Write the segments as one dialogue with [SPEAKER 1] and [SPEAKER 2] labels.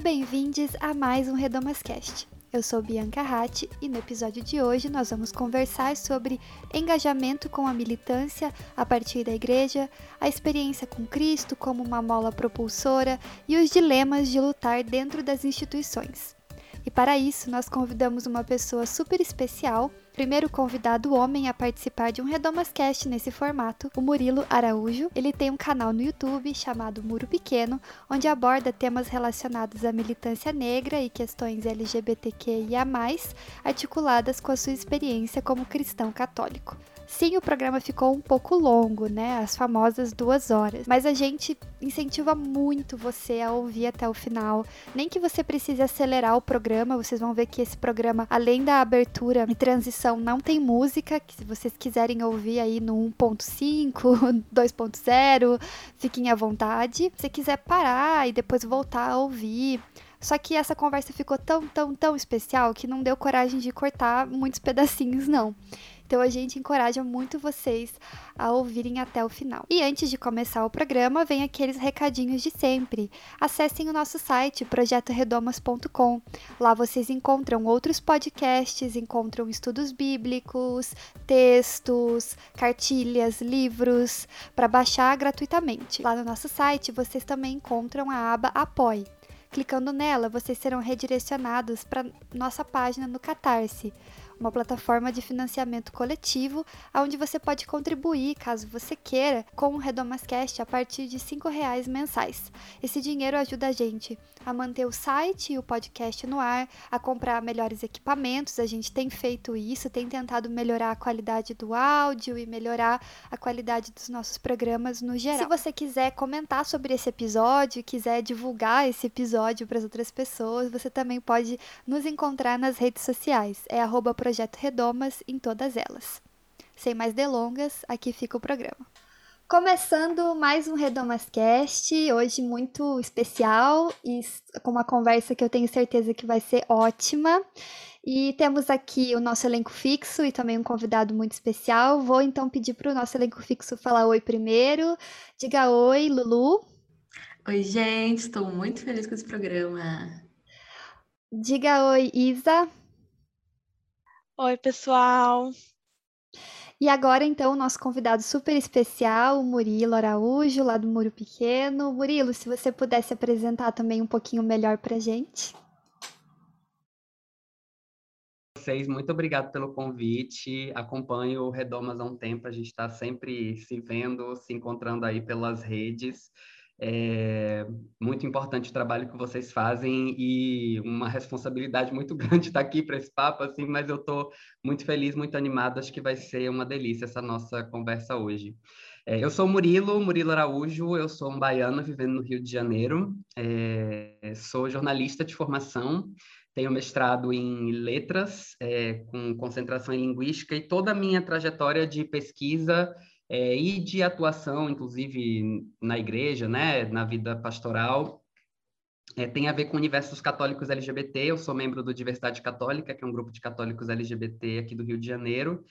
[SPEAKER 1] Bem-vindos a mais um Redomas Cast. Eu sou Bianca Ratti e no episódio de hoje nós vamos conversar sobre engajamento com a militância a partir da igreja, a experiência com Cristo como uma mola propulsora e os dilemas de lutar dentro das instituições. E para isso, nós convidamos uma pessoa super especial, primeiro convidado homem a participar de um Redomascast nesse formato, o Murilo Araújo. Ele tem um canal no YouTube chamado Muro Pequeno, onde aborda temas relacionados à militância negra e questões LGBTQIA+, articuladas com a sua experiência como cristão católico. Sim, o programa ficou um pouco longo, né? As famosas duas horas. Mas a gente incentiva muito você a ouvir até o final. Nem que você precise acelerar o programa, vocês vão ver que esse programa, além da abertura e transição, não tem música. Que se vocês quiserem ouvir aí no 1.5, 2.0, fiquem à vontade. Se quiser parar e depois voltar a ouvir. Só que essa conversa ficou tão, tão, tão especial que não deu coragem de cortar muitos pedacinhos, não. Então a gente encoraja muito vocês a ouvirem até o final. E antes de começar o programa, vem aqueles recadinhos de sempre. Acessem o nosso site projetoredomas.com. Lá vocês encontram outros podcasts, encontram estudos bíblicos, textos, cartilhas, livros para baixar gratuitamente. Lá no nosso site vocês também encontram a aba Apoie. Clicando nela, vocês serão redirecionados para nossa página no Catarse uma plataforma de financiamento coletivo, onde você pode contribuir, caso você queira, com o Redomascast a partir de R$ reais mensais. Esse dinheiro ajuda a gente a manter o site e o podcast no ar, a comprar melhores equipamentos. A gente tem feito isso, tem tentado melhorar a qualidade do áudio e melhorar a qualidade dos nossos programas no geral. Se você quiser comentar sobre esse episódio, quiser divulgar esse episódio para as outras pessoas, você também pode nos encontrar nas redes sociais. É arroba Projeto Redomas em todas elas. Sem mais delongas, aqui fica o programa. Começando mais um Redomascast, hoje muito especial e com uma conversa que eu tenho certeza que vai ser ótima. E temos aqui o nosso elenco fixo e também um convidado muito especial. Vou então pedir para o nosso elenco fixo falar oi primeiro. Diga oi, Lulu.
[SPEAKER 2] Oi, gente, estou muito feliz com esse programa.
[SPEAKER 1] Diga oi, Isa.
[SPEAKER 3] Oi, pessoal.
[SPEAKER 1] E agora, então, o nosso convidado super especial, o Murilo Araújo, lá do Muro Pequeno. Murilo, se você pudesse apresentar também um pouquinho melhor para gente.
[SPEAKER 4] Vocês, muito obrigado pelo convite. Acompanho o Redomas há um tempo, a gente está sempre se vendo, se encontrando aí pelas redes. É muito importante o trabalho que vocês fazem e uma responsabilidade muito grande estar aqui para esse papo, assim, mas eu estou muito feliz, muito animado, acho que vai ser uma delícia essa nossa conversa hoje. É, eu sou Murilo, Murilo Araújo, eu sou um baiano vivendo no Rio de Janeiro, é, sou jornalista de formação, tenho mestrado em letras, é, com concentração em linguística, e toda a minha trajetória de pesquisa é, e de atuação, inclusive na igreja, né, na vida pastoral, é, tem a ver com o universo dos católicos LGBT. Eu sou membro do Diversidade Católica, que é um grupo de católicos LGBT aqui do Rio de Janeiro,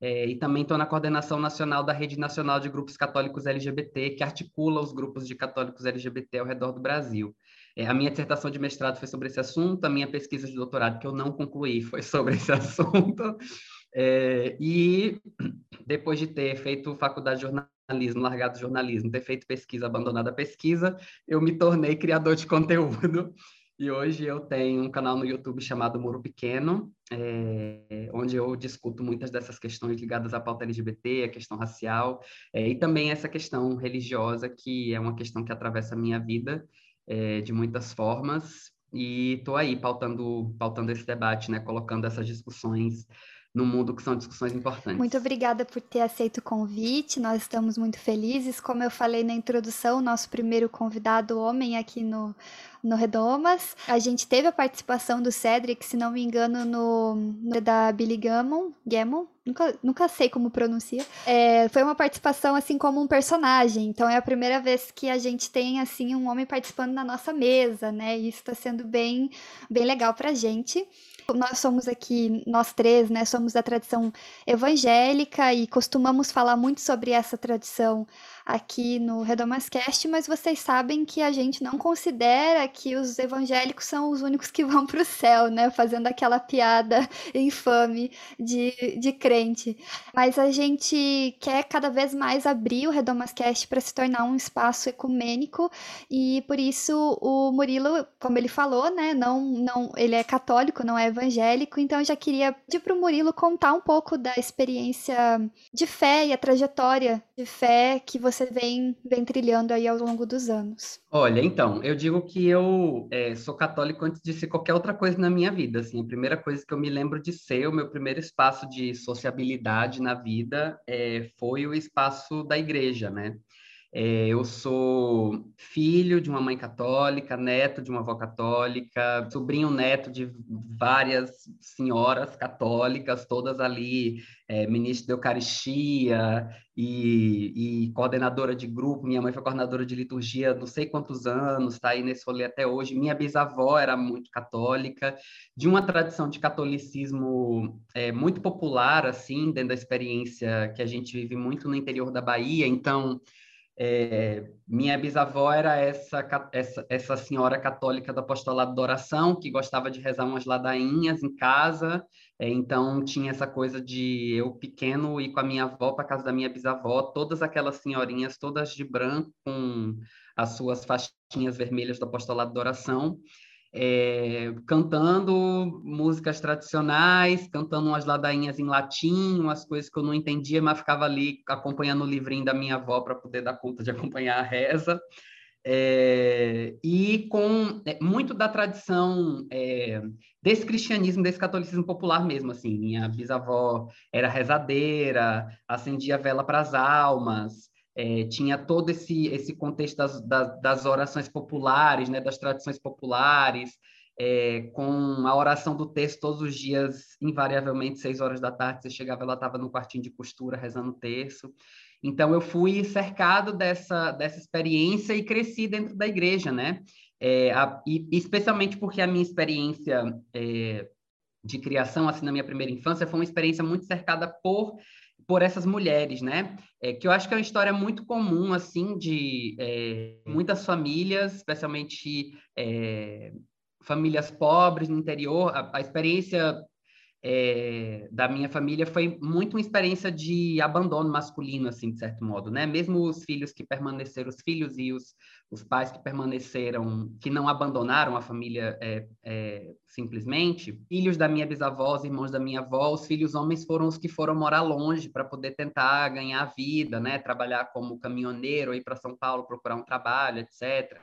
[SPEAKER 4] é, e também estou na coordenação nacional da Rede Nacional de Grupos Católicos LGBT, que articula os grupos de católicos LGBT ao redor do Brasil. É, a minha dissertação de mestrado foi sobre esse assunto, a minha pesquisa de doutorado, que eu não concluí, foi sobre esse assunto. É, e depois de ter feito faculdade de jornalismo, largado jornalismo, ter feito pesquisa, abandonado a pesquisa, eu me tornei criador de conteúdo. E hoje eu tenho um canal no YouTube chamado Muro Pequeno, é, onde eu discuto muitas dessas questões ligadas à pauta LGBT, à questão racial, é, e também essa questão religiosa, que é uma questão que atravessa a minha vida é, de muitas formas. E estou aí pautando, pautando esse debate, né, colocando essas discussões no mundo, que são discussões importantes.
[SPEAKER 1] Muito obrigada por ter aceito o convite, nós estamos muito felizes. Como eu falei na introdução, nosso primeiro convidado homem aqui no, no Redomas. A gente teve a participação do Cedric, se não me engano, no, no da Billy Gammon, Gammon nunca, nunca sei como pronuncia. É, foi uma participação assim como um personagem, então é a primeira vez que a gente tem assim um homem participando na nossa mesa, né? E isso está sendo bem, bem legal pra gente. Nós somos aqui, nós três, né, somos da tradição evangélica e costumamos falar muito sobre essa tradição aqui no Redomascast, mas vocês sabem que a gente não considera que os evangélicos são os únicos que vão para o céu, né? Fazendo aquela piada infame de, de crente. Mas a gente quer cada vez mais abrir o Redomascast para se tornar um espaço ecumênico e por isso o Murilo, como ele falou, né? Não, não, ele é católico, não é evangélico, então eu já queria pedir para o Murilo contar um pouco da experiência de fé e a trajetória de fé que você você vem, vem trilhando aí ao longo dos anos?
[SPEAKER 4] Olha, então, eu digo que eu é, sou católico antes de ser qualquer outra coisa na minha vida. Assim, a primeira coisa que eu me lembro de ser, o meu primeiro espaço de sociabilidade na vida é, foi o espaço da igreja, né? É, eu sou filho de uma mãe católica, neto de uma avó católica, sobrinho neto de várias senhoras católicas, todas ali, é, ministro da Eucaristia e, e, coordenadora de grupo. Minha mãe foi coordenadora de liturgia não sei quantos anos, está aí nesse rolê até hoje. Minha bisavó era muito católica, de uma tradição de catolicismo é, muito popular, assim, dentro da experiência que a gente vive muito no interior da Bahia. Então, é, minha bisavó era essa, essa, essa senhora católica do apostolado da oração, que gostava de rezar umas ladainhas em casa, é, então tinha essa coisa de eu pequeno ir com a minha avó para casa da minha bisavó, todas aquelas senhorinhas, todas de branco, com as suas faixinhas vermelhas do apostolado da oração, é, cantando músicas tradicionais, cantando umas ladainhas em latim, umas coisas que eu não entendia, mas ficava ali acompanhando o livrinho da minha avó para poder dar conta de acompanhar a reza. É, e com é, muito da tradição é, desse cristianismo, desse catolicismo popular mesmo, assim, minha bisavó era rezadeira, acendia vela para as almas, é, tinha todo esse, esse contexto das, das, das, orações populares, né, das tradições populares, é, com a oração do texto todos os dias, invariavelmente, seis horas da tarde, você chegava, ela estava no quartinho de costura rezando o terço. Então, eu fui cercado dessa, dessa experiência e cresci dentro da igreja, né? É, a, e, especialmente porque a minha experiência de criação, assim, na minha primeira infância, foi uma experiência muito cercada por por essas mulheres, né? É, que eu acho que é uma história muito comum, assim, de é, muitas famílias, especialmente é, famílias pobres no interior. A, a experiência é, da minha família foi muito uma experiência de abandono masculino, assim, de certo modo, né? Mesmo os filhos que permaneceram, os filhos e os, os pais que permaneceram, que não abandonaram a família é, é, simplesmente, filhos da minha bisavó, os irmãos da minha avó, os filhos homens foram os que foram morar longe para poder tentar ganhar vida, né? Trabalhar como caminhoneiro, ir para São Paulo procurar um trabalho, etc.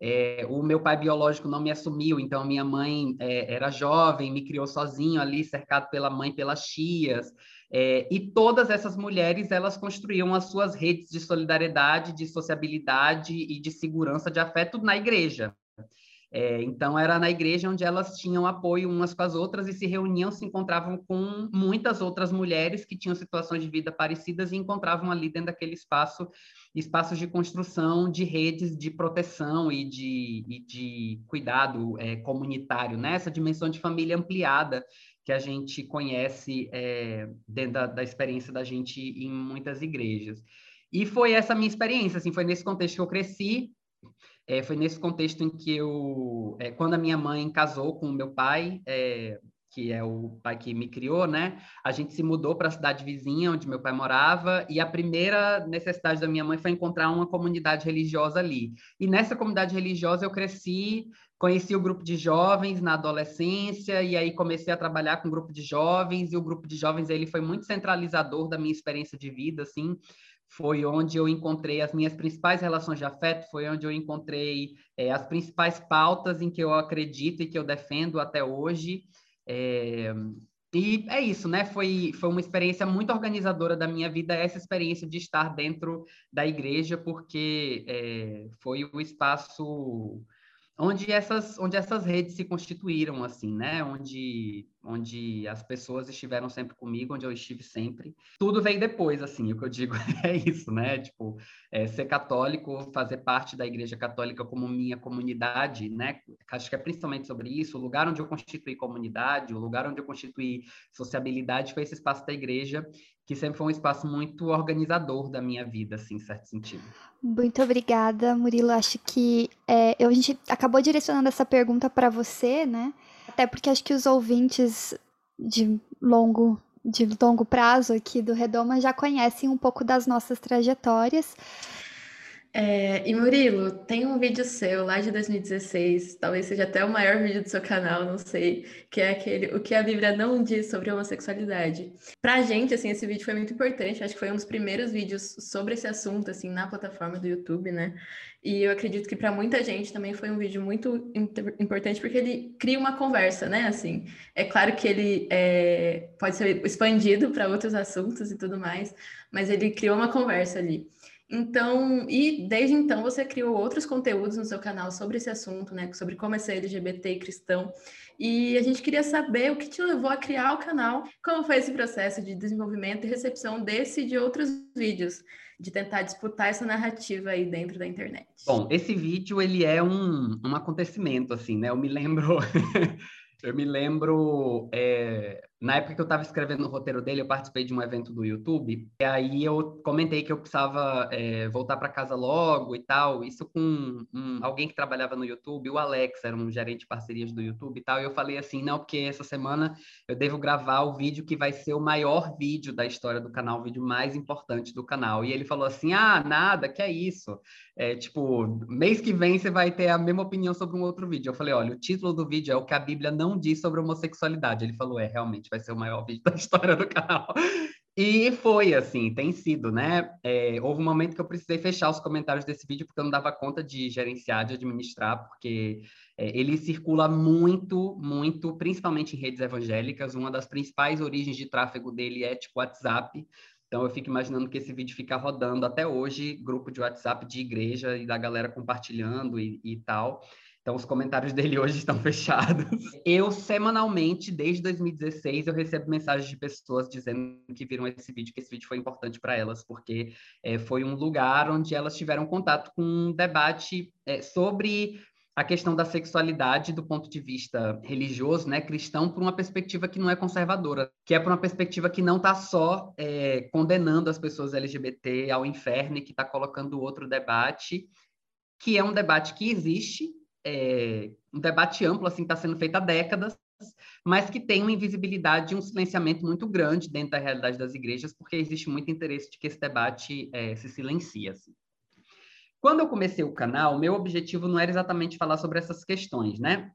[SPEAKER 4] É, o meu pai biológico não me assumiu, então minha mãe é, era jovem, me criou sozinho ali, cercado pela mãe, pelas tias. É, e todas essas mulheres, elas construíam as suas redes de solidariedade, de sociabilidade e de segurança, de afeto na igreja. É, então, era na igreja onde elas tinham apoio umas com as outras e se reuniam, se encontravam com muitas outras mulheres que tinham situações de vida parecidas e encontravam ali dentro daquele espaço espaços de construção de redes de proteção e de, e de cuidado é, comunitário, né? dimensão de família ampliada que a gente conhece é, dentro da, da experiência da gente em muitas igrejas. E foi essa minha experiência, assim, foi nesse contexto que eu cresci, é, foi nesse contexto em que eu, é, quando a minha mãe casou com o meu pai, é, que é o pai que me criou, né? A gente se mudou para a cidade vizinha onde meu pai morava e a primeira necessidade da minha mãe foi encontrar uma comunidade religiosa ali. E nessa comunidade religiosa eu cresci, conheci o grupo de jovens na adolescência e aí comecei a trabalhar com o grupo de jovens e o grupo de jovens ele foi muito centralizador da minha experiência de vida, assim. Foi onde eu encontrei as minhas principais relações de afeto, foi onde eu encontrei é, as principais pautas em que eu acredito e que eu defendo até hoje. É, e é isso, né? Foi, foi uma experiência muito organizadora da minha vida, essa experiência de estar dentro da igreja, porque é, foi o espaço onde essas, onde essas redes se constituíram, assim, né? Onde, onde as pessoas estiveram sempre comigo, onde eu estive sempre. Tudo veio depois, assim, o que eu digo é isso, né? Tipo, é, ser católico, fazer parte da Igreja Católica como minha comunidade, né? Acho que é principalmente sobre isso, o lugar onde eu constituí comunidade, o lugar onde eu constituí sociabilidade foi esse espaço da igreja, que sempre foi um espaço muito organizador da minha vida, assim, em certo sentido.
[SPEAKER 1] Muito obrigada, Murilo. Acho que é, eu, a gente acabou direcionando essa pergunta para você, né? Até porque acho que os ouvintes de longo, de longo prazo aqui do Redoma já conhecem um pouco das nossas trajetórias.
[SPEAKER 2] É, e Murilo, tem um vídeo seu lá de 2016, talvez seja até o maior vídeo do seu canal, não sei, que é aquele O que a Bíblia não diz sobre homossexualidade. Pra gente, assim, esse vídeo foi muito importante, acho que foi um dos primeiros vídeos sobre esse assunto, assim, na plataforma do YouTube, né? E eu acredito que para muita gente também foi um vídeo muito importante, porque ele cria uma conversa, né? Assim, é claro que ele é, pode ser expandido para outros assuntos e tudo mais, mas ele criou uma conversa ali. Então, e desde então você criou outros conteúdos no seu canal sobre esse assunto, né? Sobre como é ser LGBT e cristão. E a gente queria saber o que te levou a criar o canal, como foi esse processo de desenvolvimento e recepção desse e de outros vídeos, de tentar disputar essa narrativa aí dentro da internet.
[SPEAKER 4] Bom, esse vídeo ele é um, um acontecimento, assim, né? Eu me lembro Eu me lembro, é, na época que eu estava escrevendo o roteiro dele, eu participei de um evento do YouTube, e aí eu comentei que eu precisava é, voltar para casa logo e tal, isso com um, alguém que trabalhava no YouTube, o Alex, era um gerente de parcerias do YouTube e tal, e eu falei assim, não, porque essa semana eu devo gravar o vídeo que vai ser o maior vídeo da história do canal, o vídeo mais importante do canal, e ele falou assim, ah, nada, que é isso, é, tipo, mês que vem você vai ter a mesma opinião sobre um outro vídeo. Eu falei, olha, o título do vídeo é o que a Bíblia não diz sobre homossexualidade. Ele falou, é, realmente vai ser o maior vídeo da história do canal. E foi assim, tem sido, né? É, houve um momento que eu precisei fechar os comentários desse vídeo porque eu não dava conta de gerenciar, de administrar, porque é, ele circula muito, muito, principalmente em redes evangélicas. Uma das principais origens de tráfego dele é tipo WhatsApp. Então eu fico imaginando que esse vídeo fica rodando até hoje, grupo de WhatsApp de igreja e da galera compartilhando e, e tal. Então os comentários dele hoje estão fechados. Eu semanalmente, desde 2016, eu recebo mensagens de pessoas dizendo que viram esse vídeo, que esse vídeo foi importante para elas, porque é, foi um lugar onde elas tiveram contato com um debate é, sobre a questão da sexualidade do ponto de vista religioso, né, cristão, por uma perspectiva que não é conservadora, que é por uma perspectiva que não está só é, condenando as pessoas LGBT ao inferno e que está colocando outro debate, que é um debate que existe, é, um debate amplo, assim, está sendo feito há décadas, mas que tem uma invisibilidade e um silenciamento muito grande dentro da realidade das igrejas, porque existe muito interesse de que esse debate é, se silencie. Assim. Quando eu comecei o canal, meu objetivo não era exatamente falar sobre essas questões, né?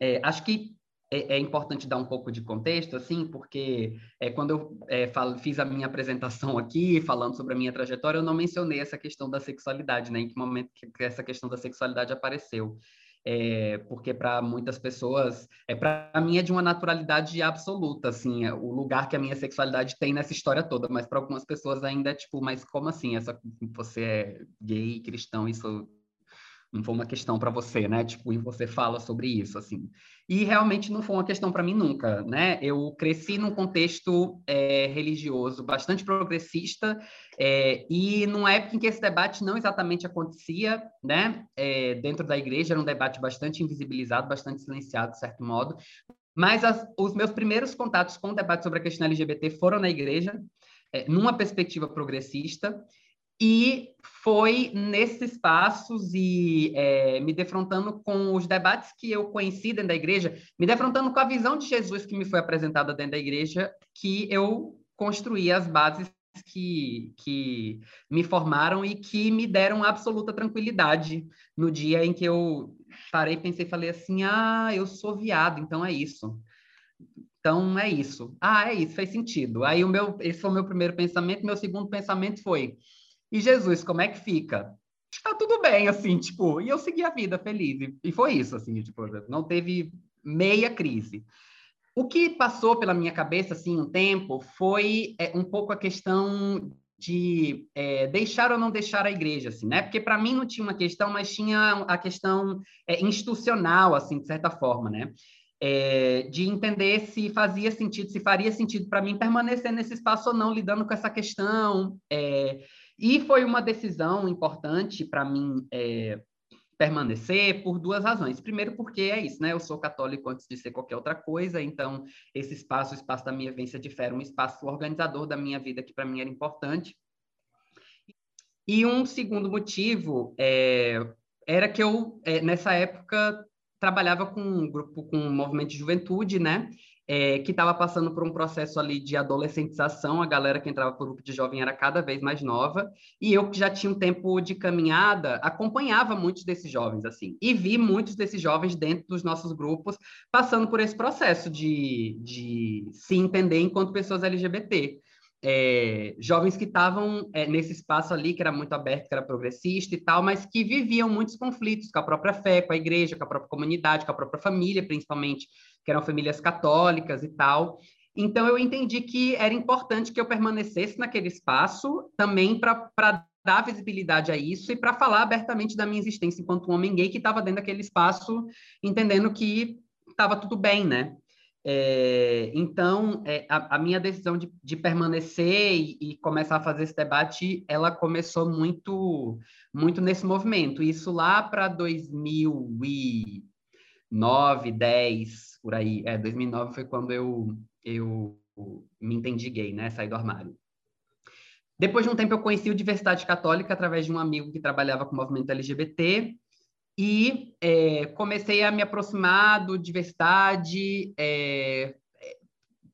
[SPEAKER 4] É, acho que é, é, importante dar um pouco de contexto, assim, porque é, quando eu é, falo, fiz a minha apresentação aqui, falando sobre a minha trajetória, eu não mencionei essa questão da sexualidade, né? Em que momento que, essa questão da sexualidade apareceu é, porque para muitas pessoas, é para mim é de uma naturalidade absoluta, assim, é o lugar que a minha sexualidade tem nessa história toda, mas para algumas pessoas ainda é tipo, mas como assim, essa, você é gay, cristão, isso não foi uma questão para você, né? Tipo, e você fala sobre isso, assim. E realmente não foi uma questão para mim nunca, né? Eu cresci num contexto é, religioso bastante progressista é, e numa época em que esse debate não exatamente acontecia, né? É, dentro da igreja era um debate bastante invisibilizado, bastante silenciado, de certo modo. Mas as, os meus primeiros contatos com o debate sobre a questão LGBT foram na igreja, é, numa perspectiva progressista, e foi nesses passos e é, me defrontando com os debates que eu conheci dentro da igreja, me defrontando com a visão de Jesus que me foi apresentada dentro da igreja, que eu construí as bases que, que me formaram e que me deram absoluta tranquilidade no dia em que eu parei, pensei, falei assim, ah, eu sou viado, então é isso. Então é isso. Ah, é isso, fez sentido. Aí o meu, esse foi o meu primeiro pensamento. Meu segundo pensamento foi: e Jesus, como é que fica? Está tudo bem, assim, tipo, e eu segui a vida feliz. E, e foi isso, assim, tipo, não teve meia crise. o que passou pela minha cabeça, assim, um tempo, foi é, um pouco a questão de é, deixar ou não deixar a igreja, assim, né? Porque para mim não tinha uma questão, mas tinha a questão é, institucional, assim, de certa forma, né? É, de entender se fazia sentido, se faria sentido para mim permanecer nesse espaço ou não, lidando com essa questão. É, e foi uma decisão importante para mim é, permanecer por duas razões. Primeiro, porque é isso, né? Eu sou católico antes de ser qualquer outra coisa, então esse espaço, o espaço da minha vivência difere, um espaço organizador da minha vida que para mim era importante. E um segundo motivo é, era que eu, é, nessa época, trabalhava com um grupo, com um movimento de juventude, né? É, que estava passando por um processo ali de adolescentização, a galera que entrava para o grupo de jovem era cada vez mais nova, e eu que já tinha um tempo de caminhada, acompanhava muitos desses jovens, assim, e vi muitos desses jovens dentro dos nossos grupos passando por esse processo de, de se entender enquanto pessoas LGBT. É, jovens que estavam é, nesse espaço ali, que era muito aberto, que era progressista e tal, mas que viviam muitos conflitos com a própria fé, com a igreja, com a própria comunidade, com a própria família, principalmente, que eram famílias católicas e tal. Então, eu entendi que era importante que eu permanecesse naquele espaço também para dar visibilidade a isso e para falar abertamente da minha existência enquanto um homem gay que estava dentro daquele espaço, entendendo que estava tudo bem, né? É, então, é, a, a, minha decisão de, de permanecer e, e, começar a fazer esse debate, ela começou muito, muito nesse movimento. Isso lá para 2009, 10, por aí. É, 2009 foi quando eu, eu me entendi gay, né? Saí do armário. Depois de um tempo, eu conheci o Diversidade Católica através de um amigo que trabalhava com o movimento LGBT e é, comecei a me aproximar do diversidade.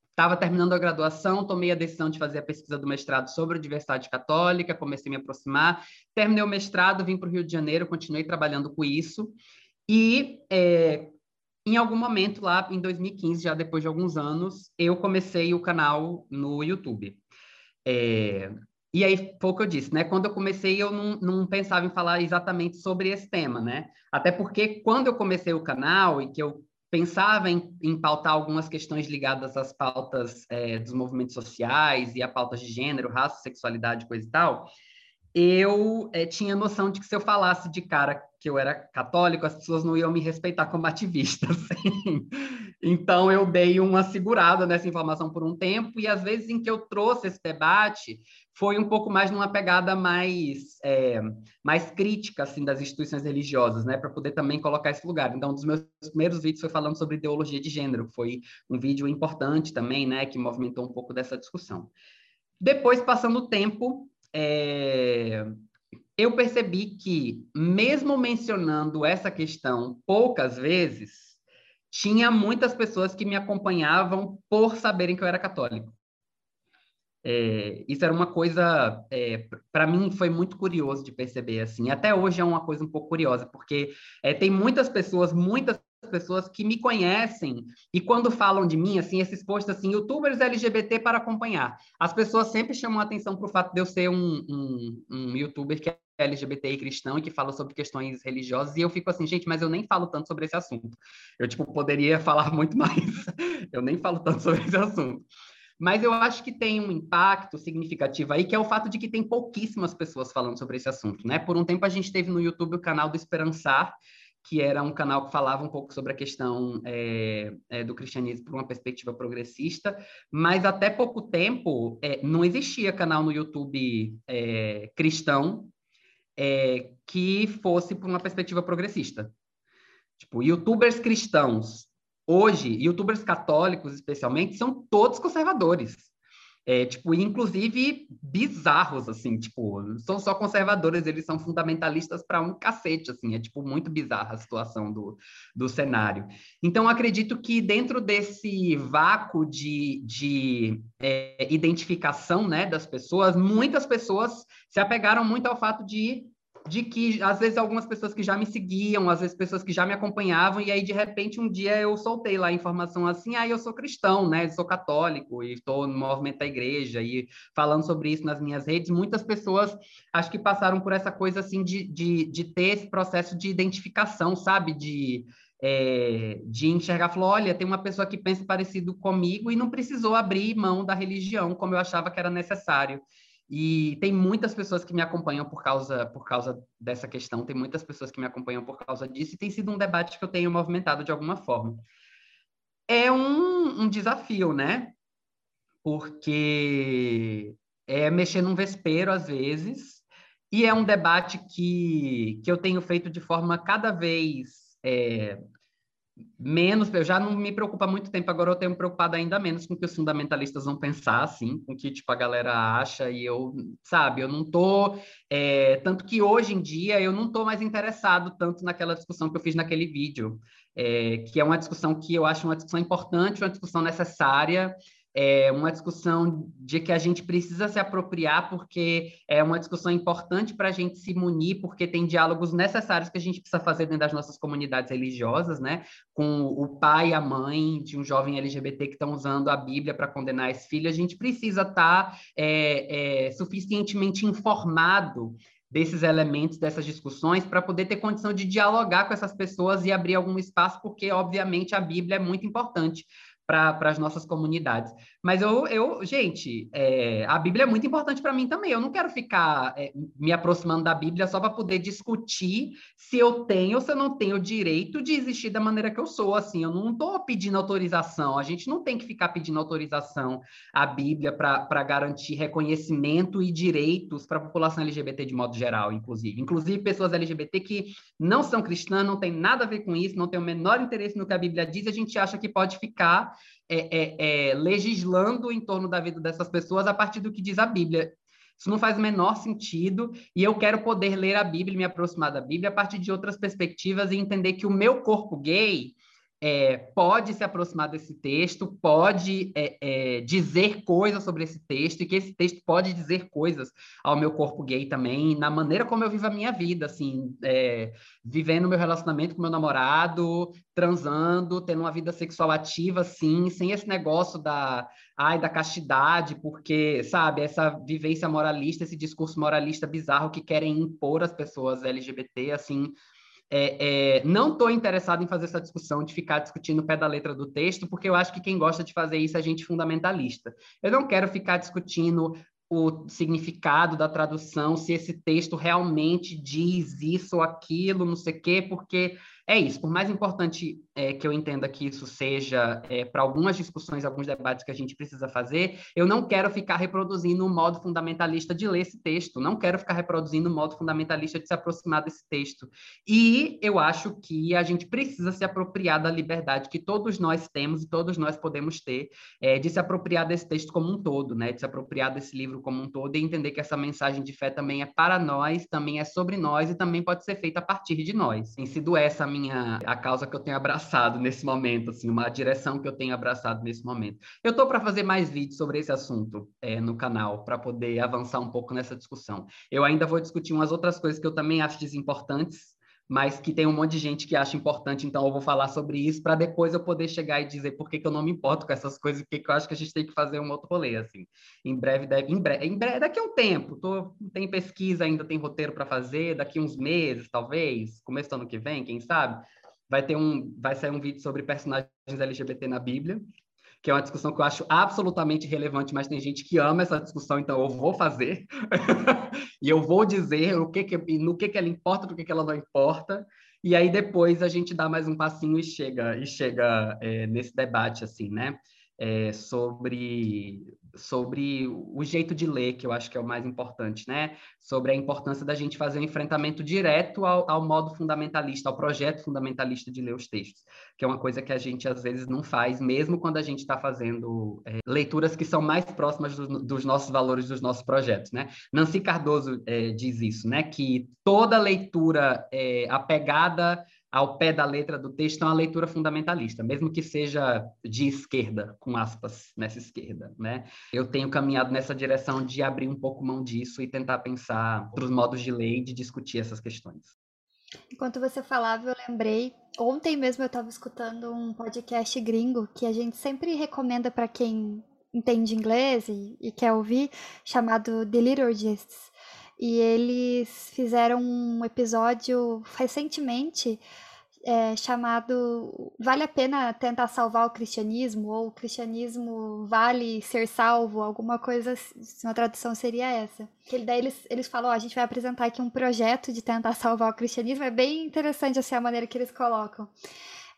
[SPEAKER 4] Estava é, terminando a graduação, tomei a decisão de fazer a pesquisa do mestrado sobre a diversidade católica, comecei a me aproximar, terminei o mestrado, vim para o Rio de Janeiro, continuei trabalhando com isso. E é, em algum momento lá em 2015, já depois de alguns anos, eu comecei o canal no YouTube. É, e aí foi o que eu disse, né? Quando eu comecei, eu não, não pensava em falar exatamente sobre esse tema, né? Até porque quando eu comecei o canal e que eu pensava em, em pautar algumas questões ligadas às pautas é, dos movimentos sociais e a pautas de gênero, raça, sexualidade, coisa e tal, eu é, tinha noção de que se eu falasse de cara que eu era católico, as pessoas não iam me respeitar como ativista. Assim. Então, eu dei uma segurada nessa informação por um tempo, e às vezes em que eu trouxe esse debate, foi um pouco mais numa pegada mais, é, mais crítica assim, das instituições religiosas, né, para poder também colocar esse lugar. Então, um dos meus primeiros vídeos foi falando sobre ideologia de gênero, foi um vídeo importante também, né, que movimentou um pouco dessa discussão. Depois, passando o tempo, é, eu percebi que, mesmo mencionando essa questão poucas vezes, tinha muitas pessoas que me acompanhavam por saberem que eu era católico. É, isso era uma coisa, é, para mim, foi muito curioso de perceber, assim. Até hoje é uma coisa um pouco curiosa, porque é, tem muitas pessoas, muitas pessoas que me conhecem e quando falam de mim, assim, esses posts assim, youtubers LGBT para acompanhar, as pessoas sempre chamam atenção para o fato de eu ser um, um, um youtuber que é LGBT e cristão e que fala sobre questões religiosas e eu fico assim, gente, mas eu nem falo tanto sobre esse assunto. Eu, tipo, poderia falar muito mais. eu nem falo tanto sobre esse assunto. Mas eu acho que tem um impacto significativo aí, que é o fato de que tem pouquíssimas pessoas falando sobre esse assunto, né? Por um tempo a gente teve no YouTube o canal do Esperançar, que era um canal que falava um pouco sobre a questão é, é, do cristianismo por uma perspectiva progressista, mas até pouco tempo é, não existia canal no YouTube cristão que fosse por uma perspectiva progressista. Tipo, youtubers cristãos, hoje, youtubers católicos especialmente, são todos conservadores. É, tipo, inclusive bizarros, assim, tipo, são só conservadores, eles são fundamentalistas para um cacete, assim, é, tipo, muito bizarra a situação do, do cenário. Então, acredito que dentro desse vácuo de, de é, identificação, né, das pessoas, muitas pessoas se apegaram muito ao fato de de que às vezes algumas pessoas que já me seguiam, às vezes pessoas que já me acompanhavam, e aí de repente um dia eu soltei lá a informação assim, ah, eu sou cristão, né? sou católico e estou no movimento da igreja e falando sobre isso nas minhas redes, muitas pessoas acho que passaram por essa coisa assim de, de, de ter esse processo de identificação, sabe? De é, de enxergar, falou, olha, tem uma pessoa que pensa parecido comigo e não precisou abrir mão da religião como eu achava que era necessário. E tem muitas pessoas que me acompanham por causa, por causa dessa questão, tem muitas pessoas que me acompanham por causa disso, e tem sido um debate que eu tenho movimentado de alguma forma. É um, um desafio, né? Porque é mexer num vespeiro às vezes, e é um debate que, que eu tenho feito de forma cada vez é, menos, eu já não me preocupa há muito tempo, agora eu tenho me preocupado ainda menos com o que os fundamentalistas vão pensar, assim, com o que, tipo, a galera acha, e eu, sabe, eu não tô, é, tanto que hoje em dia eu não tô mais interessado tanto naquela discussão que eu fiz naquele vídeo, é, que é uma discussão que eu acho uma discussão importante, uma discussão necessária, é uma discussão de que a gente precisa se apropriar, porque é uma discussão importante para a gente se munir, porque tem diálogos necessários que a gente precisa fazer dentro das nossas comunidades religiosas, né? Com o pai e a mãe de um jovem LGBT que estão usando a Bíblia para condenar esse filho, a gente precisa estar tá, é, é, suficientemente informado desses elementos, dessas discussões, para poder ter condição de dialogar com essas pessoas e abrir algum espaço, porque, obviamente, a Bíblia é muito importante para as nossas comunidades. Mas eu, eu gente, é, a Bíblia é muito importante para mim também. Eu não quero ficar é, me aproximando da Bíblia só para poder discutir se eu tenho ou se eu não tenho o direito de existir da maneira que eu sou. Assim, eu não estou pedindo autorização. A gente não tem que ficar pedindo autorização à Bíblia para garantir reconhecimento e direitos para a população LGBT de modo geral, inclusive. Inclusive pessoas LGBT que não são cristãs, não tem nada a ver com isso, não tem o menor interesse no que a Bíblia diz, a gente acha que pode ficar é, é, é, legislando em torno da vida dessas pessoas a partir do que diz a Bíblia. Isso não faz o menor sentido, e eu quero poder ler a Bíblia, me aproximar da Bíblia a partir de outras perspectivas e entender que o meu corpo gay é, pode se aproximar desse texto, pode é, é, dizer coisas sobre esse texto, e que esse texto pode dizer coisas ao meu corpo gay também, na maneira como eu vivo a minha vida, assim, é, vivendo meu relacionamento com meu namorado, transando, tendo uma vida sexual ativa, assim, sem esse negócio da, ai, da castidade, porque, sabe, essa vivência moralista, esse discurso moralista bizarro que querem impor às pessoas LGBT, assim, é, é, não estou interessado em fazer essa discussão de ficar discutindo o pé da letra do texto, porque eu acho que quem gosta de fazer isso é gente fundamentalista. Eu não quero ficar discutindo o significado da tradução, se esse texto realmente diz isso ou aquilo, não sei o quê, porque é isso, por mais importante é, que eu entenda que isso seja é, para algumas discussões, alguns debates que a gente precisa fazer, eu não quero ficar reproduzindo o modo fundamentalista de ler esse texto, não quero ficar reproduzindo o modo fundamentalista de se aproximar desse texto. E eu acho que a gente precisa se apropriar da liberdade que todos nós temos e todos nós podemos ter, é, de se apropriar desse texto como um todo, né? de se apropriar desse livro como um todo e entender que essa mensagem de fé também é para nós, também é sobre nós e também pode ser feita a partir de nós. Tem sido essa a minha minha a causa que eu tenho abraçado nesse momento, assim, uma direção que eu tenho abraçado nesse momento. Eu estou para fazer mais vídeos sobre esse assunto é, no canal para poder avançar um pouco nessa discussão. Eu ainda vou discutir umas outras coisas que eu também acho desimportantes, mas que tem um monte de gente que acha importante, então eu vou falar sobre isso para depois eu poder chegar e dizer por que, que eu não me importo com essas coisas, porque que eu acho que a gente tem que fazer um outro rolê, assim. Em breve, deve, em breve, em breve daqui a um tempo, tô, tem pesquisa ainda, tem roteiro para fazer, daqui uns meses, talvez, começo do ano que vem, quem sabe, vai ter um, vai sair um vídeo sobre personagens LGBT na Bíblia, que é uma discussão que eu acho absolutamente relevante, mas tem gente que ama essa discussão, então eu vou fazer. e eu vou dizer o que, que no que, que ela importa, no que, que ela não importa. E aí depois a gente dá mais um passinho e chega e chega é, nesse debate assim, né? É, sobre sobre o jeito de ler, que eu acho que é o mais importante, né? Sobre a importância da gente fazer um enfrentamento direto ao, ao, modo fundamentalista, ao projeto fundamentalista de ler os textos, que é uma coisa que a gente às vezes não faz, mesmo quando a gente está fazendo é, leituras que são mais próximas do, dos nossos valores, dos nossos projetos, né? Nancy Cardoso é, diz isso, né? Que toda leitura é, apegada ao pé da letra do texto é uma leitura fundamentalista, mesmo que seja de esquerda, com aspas nessa esquerda, né? Eu tenho caminhado nessa direção de abrir um pouco mão disso e tentar pensar outros modos de ler e de discutir essas questões.
[SPEAKER 1] Enquanto você falava, eu lembrei, ontem mesmo eu estava escutando um podcast gringo que a gente sempre recomenda para quem entende inglês e, e quer ouvir, chamado The Liturgists. E eles fizeram um episódio recentemente é, chamado Vale a pena tentar salvar o cristianismo? Ou o cristianismo vale ser salvo? Alguma coisa, uma tradução seria essa. Que daí eles, eles falam, a gente vai apresentar aqui um projeto de tentar salvar o cristianismo. É bem interessante assim, a maneira que eles colocam.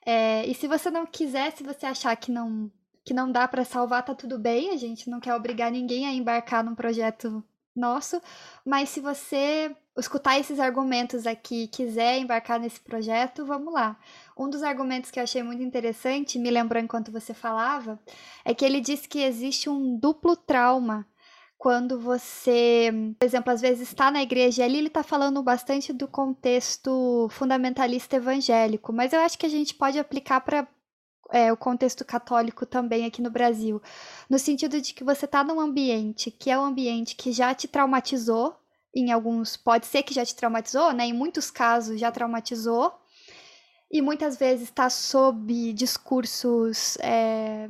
[SPEAKER 1] É, e se você não quiser, se você achar que não, que não dá para salvar, tá tudo bem. A gente não quer obrigar ninguém a embarcar num projeto nosso. Mas se você escutar esses argumentos aqui e quiser embarcar nesse projeto, vamos lá. Um dos argumentos que eu achei muito interessante, me lembrou enquanto você falava, é que ele disse que existe um duplo trauma quando você, por exemplo, às vezes está na igreja, e ali ele está falando bastante do contexto fundamentalista evangélico, mas eu acho que a gente pode aplicar para é, o contexto católico também aqui no Brasil, no sentido de que você está num ambiente que é um ambiente que já te traumatizou, em alguns, pode ser que já te traumatizou, né? Em muitos casos já traumatizou, e muitas vezes está sob discursos é,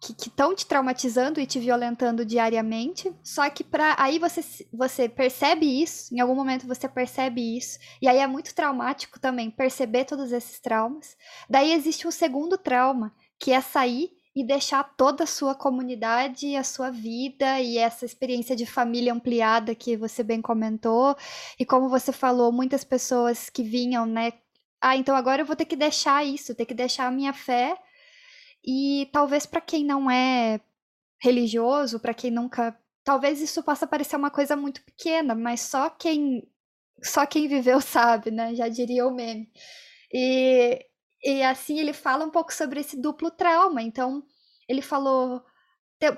[SPEAKER 1] que estão te traumatizando e te violentando diariamente. Só que para aí você, você percebe isso, em algum momento você percebe isso, e aí é muito traumático também perceber todos esses traumas. Daí existe um segundo trauma, que é sair e deixar toda a sua comunidade, a sua vida e essa experiência de família ampliada que você bem comentou. E como você falou, muitas pessoas que vinham, né? Ah, então agora eu vou ter que deixar isso, ter que deixar a minha fé e talvez para quem não é religioso, para quem nunca, talvez isso possa parecer uma coisa muito pequena, mas só quem só quem viveu sabe, né? Já diria o meme. E, e assim ele fala um pouco sobre esse duplo trauma. Então, ele falou: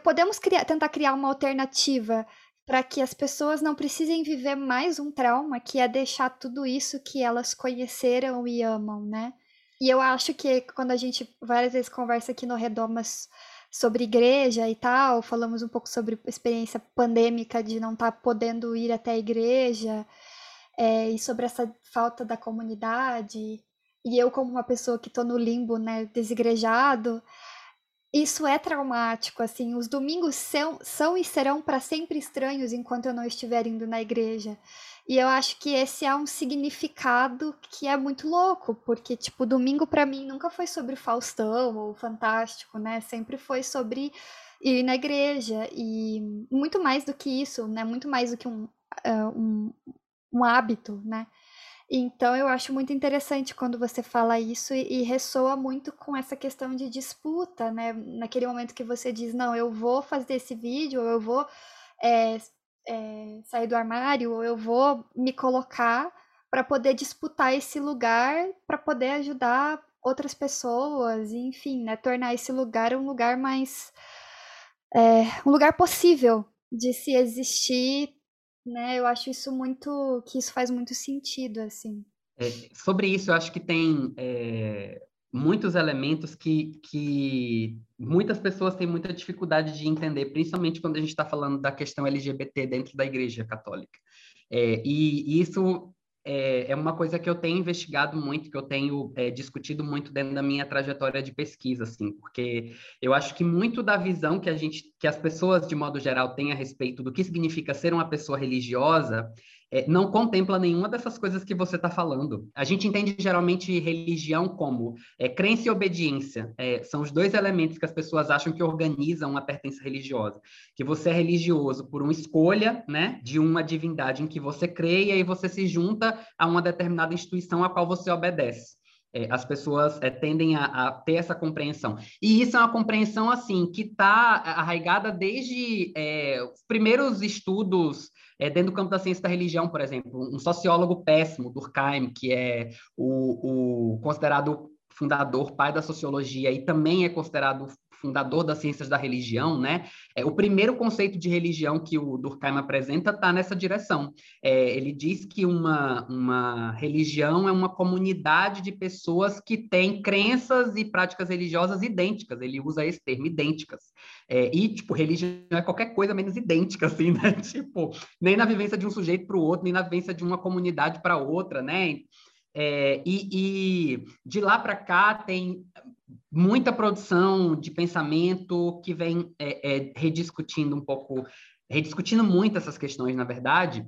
[SPEAKER 1] podemos criar, tentar criar uma alternativa para que as pessoas não precisem viver mais um trauma, que é deixar tudo isso que elas conheceram e amam, né? E eu acho que quando a gente várias vezes conversa aqui no Redomas sobre igreja e tal, falamos um pouco sobre experiência pandêmica de não estar tá podendo ir até a igreja, é, e sobre essa falta da comunidade, e eu como uma pessoa que estou no limbo, né, desigrejado, isso é traumático, assim, os domingos são, são e serão para sempre estranhos enquanto eu não estiver indo na igreja. E eu acho que esse é um significado que é muito louco, porque, tipo, domingo para mim nunca foi sobre Faustão ou Fantástico, né? Sempre foi sobre ir na igreja. E muito mais do que isso, né? Muito mais do que um, uh, um, um hábito, né? Então eu acho muito interessante quando você fala isso e, e, ressoa muito com essa questão de disputa, né? Naquele momento que você diz, não, eu vou fazer esse vídeo, eu vou é, é, sair do armário, ou eu vou me colocar para poder disputar esse lugar, para poder ajudar outras pessoas, enfim, né, tornar esse lugar um lugar mais é, um lugar possível de se existir, né? Eu acho isso muito que isso faz muito sentido, assim.
[SPEAKER 4] É, sobre isso, eu acho que tem é, muitos elementos que, que muitas pessoas têm muita dificuldade de entender, principalmente quando a gente está falando da questão LGBT dentro da Igreja Católica. É, e, isso é, é, uma coisa que eu tenho investigado muito, que eu tenho é, discutido muito dentro da minha trajetória de pesquisa, assim, porque eu acho que muito da visão que a gente, que as pessoas de modo geral têm a respeito do que significa ser uma pessoa religiosa é, não contempla nenhuma dessas coisas que você está falando. A gente entende geralmente religião como é, crença e obediência. É, são os dois elementos que as pessoas acham que organizam uma pertença religiosa. Que você é religioso por uma escolha né, de uma divindade em que você crê e aí você se junta a uma determinada instituição a qual você obedece. É, as pessoas é, tendem a, a, ter essa compreensão. E isso é uma compreensão, assim, que está arraigada desde é, os primeiros estudos é, dentro do campo da ciência da religião, por exemplo. Um sociólogo péssimo, Durkheim, que é o, o considerado fundador, pai da sociologia, e também é considerado fundador das ciências da religião, né? É, o primeiro conceito de religião que o Durkheim apresenta está nessa direção. É, ele diz que uma, uma religião é uma comunidade de pessoas que têm crenças e práticas religiosas idênticas. Ele usa esse termo, idênticas. É, e, tipo, religião é qualquer coisa menos idêntica, assim, né? Tipo, nem na vivência de um sujeito para o outro, nem na vivência de uma comunidade para outra, né? É, e, e, de lá para cá tem muita produção de pensamento que vem é, é, rediscutindo um pouco, rediscutindo muito essas questões, na verdade,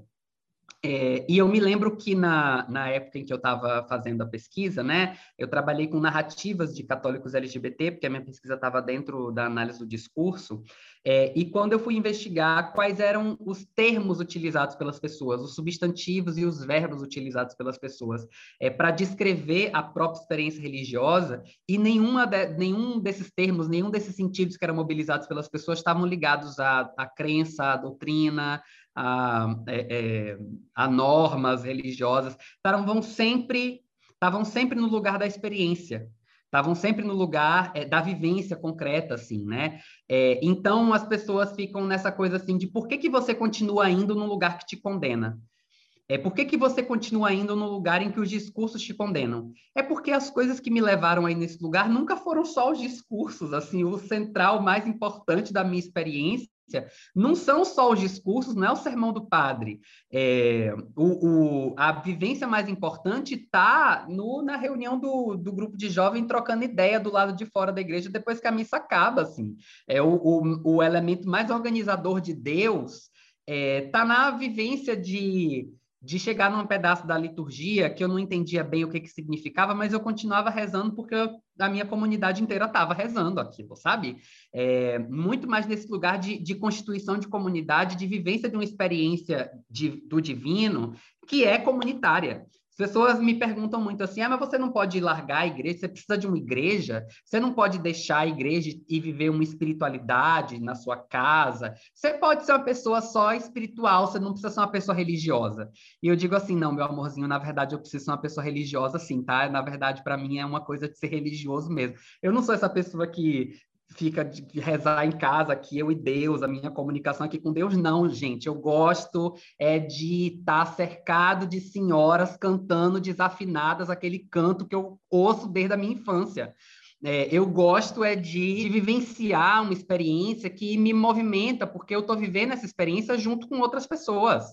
[SPEAKER 4] É, e eu me lembro que na, na época em que eu estava fazendo a pesquisa, né, eu trabalhei com narrativas de católicos LGBT, porque a minha pesquisa estava dentro da análise do discurso, é, e quando eu fui investigar quais eram os termos utilizados pelas pessoas, os substantivos e os verbos utilizados pelas pessoas, é, para descrever a própria experiência religiosa, e nenhuma de, nenhum desses termos, nenhum desses sentidos que eram mobilizados pelas pessoas estavam ligados à, à crença, à doutrina, a, é, é, a normas religiosas, estavam sempre, estavam sempre no lugar da experiência, estavam sempre no lugar é, da vivência concreta, assim, né? É, então as pessoas ficam nessa coisa assim de por que, que você continua indo no lugar que te condena? É, por que, que você continua indo no lugar em que os discursos te condenam? É porque as coisas que me levaram aí nesse lugar nunca foram só os discursos, assim, o central mais importante da minha experiência não são só os discursos, não é o sermão do padre. É, o, o, a vivência mais importante está na reunião do, do grupo de jovens trocando ideia do lado de fora da igreja depois que a missa acaba. Assim. É, o, o, o elemento mais organizador de Deus está é, tá na vivência de de chegar num pedaço da liturgia que eu não entendia bem o que, que significava, mas eu continuava rezando porque eu, a minha comunidade inteira estava rezando aquilo, sabe? É, muito mais nesse lugar de, de constituição de comunidade, de vivência de uma experiência de, do divino que é comunitária pessoas me perguntam muito assim: ah, mas você não pode largar a igreja, você precisa de uma igreja, você não pode deixar a igreja e viver uma espiritualidade na sua casa. Você pode ser uma pessoa só espiritual, você não precisa ser uma pessoa religiosa. E eu digo assim: não, meu amorzinho, na verdade eu preciso ser uma pessoa religiosa, sim, tá? Na verdade, para mim é uma coisa de ser religioso mesmo. Eu não sou essa pessoa que fica de rezar em casa aqui, eu e Deus, a minha comunicação aqui com Deus, não, gente. Eu gosto é de estar tá cercado de senhoras cantando desafinadas aquele canto que eu ouço desde a minha infância. É, eu gosto é de, de, vivenciar uma experiência que me movimenta, porque eu estou vivendo essa experiência junto com outras pessoas.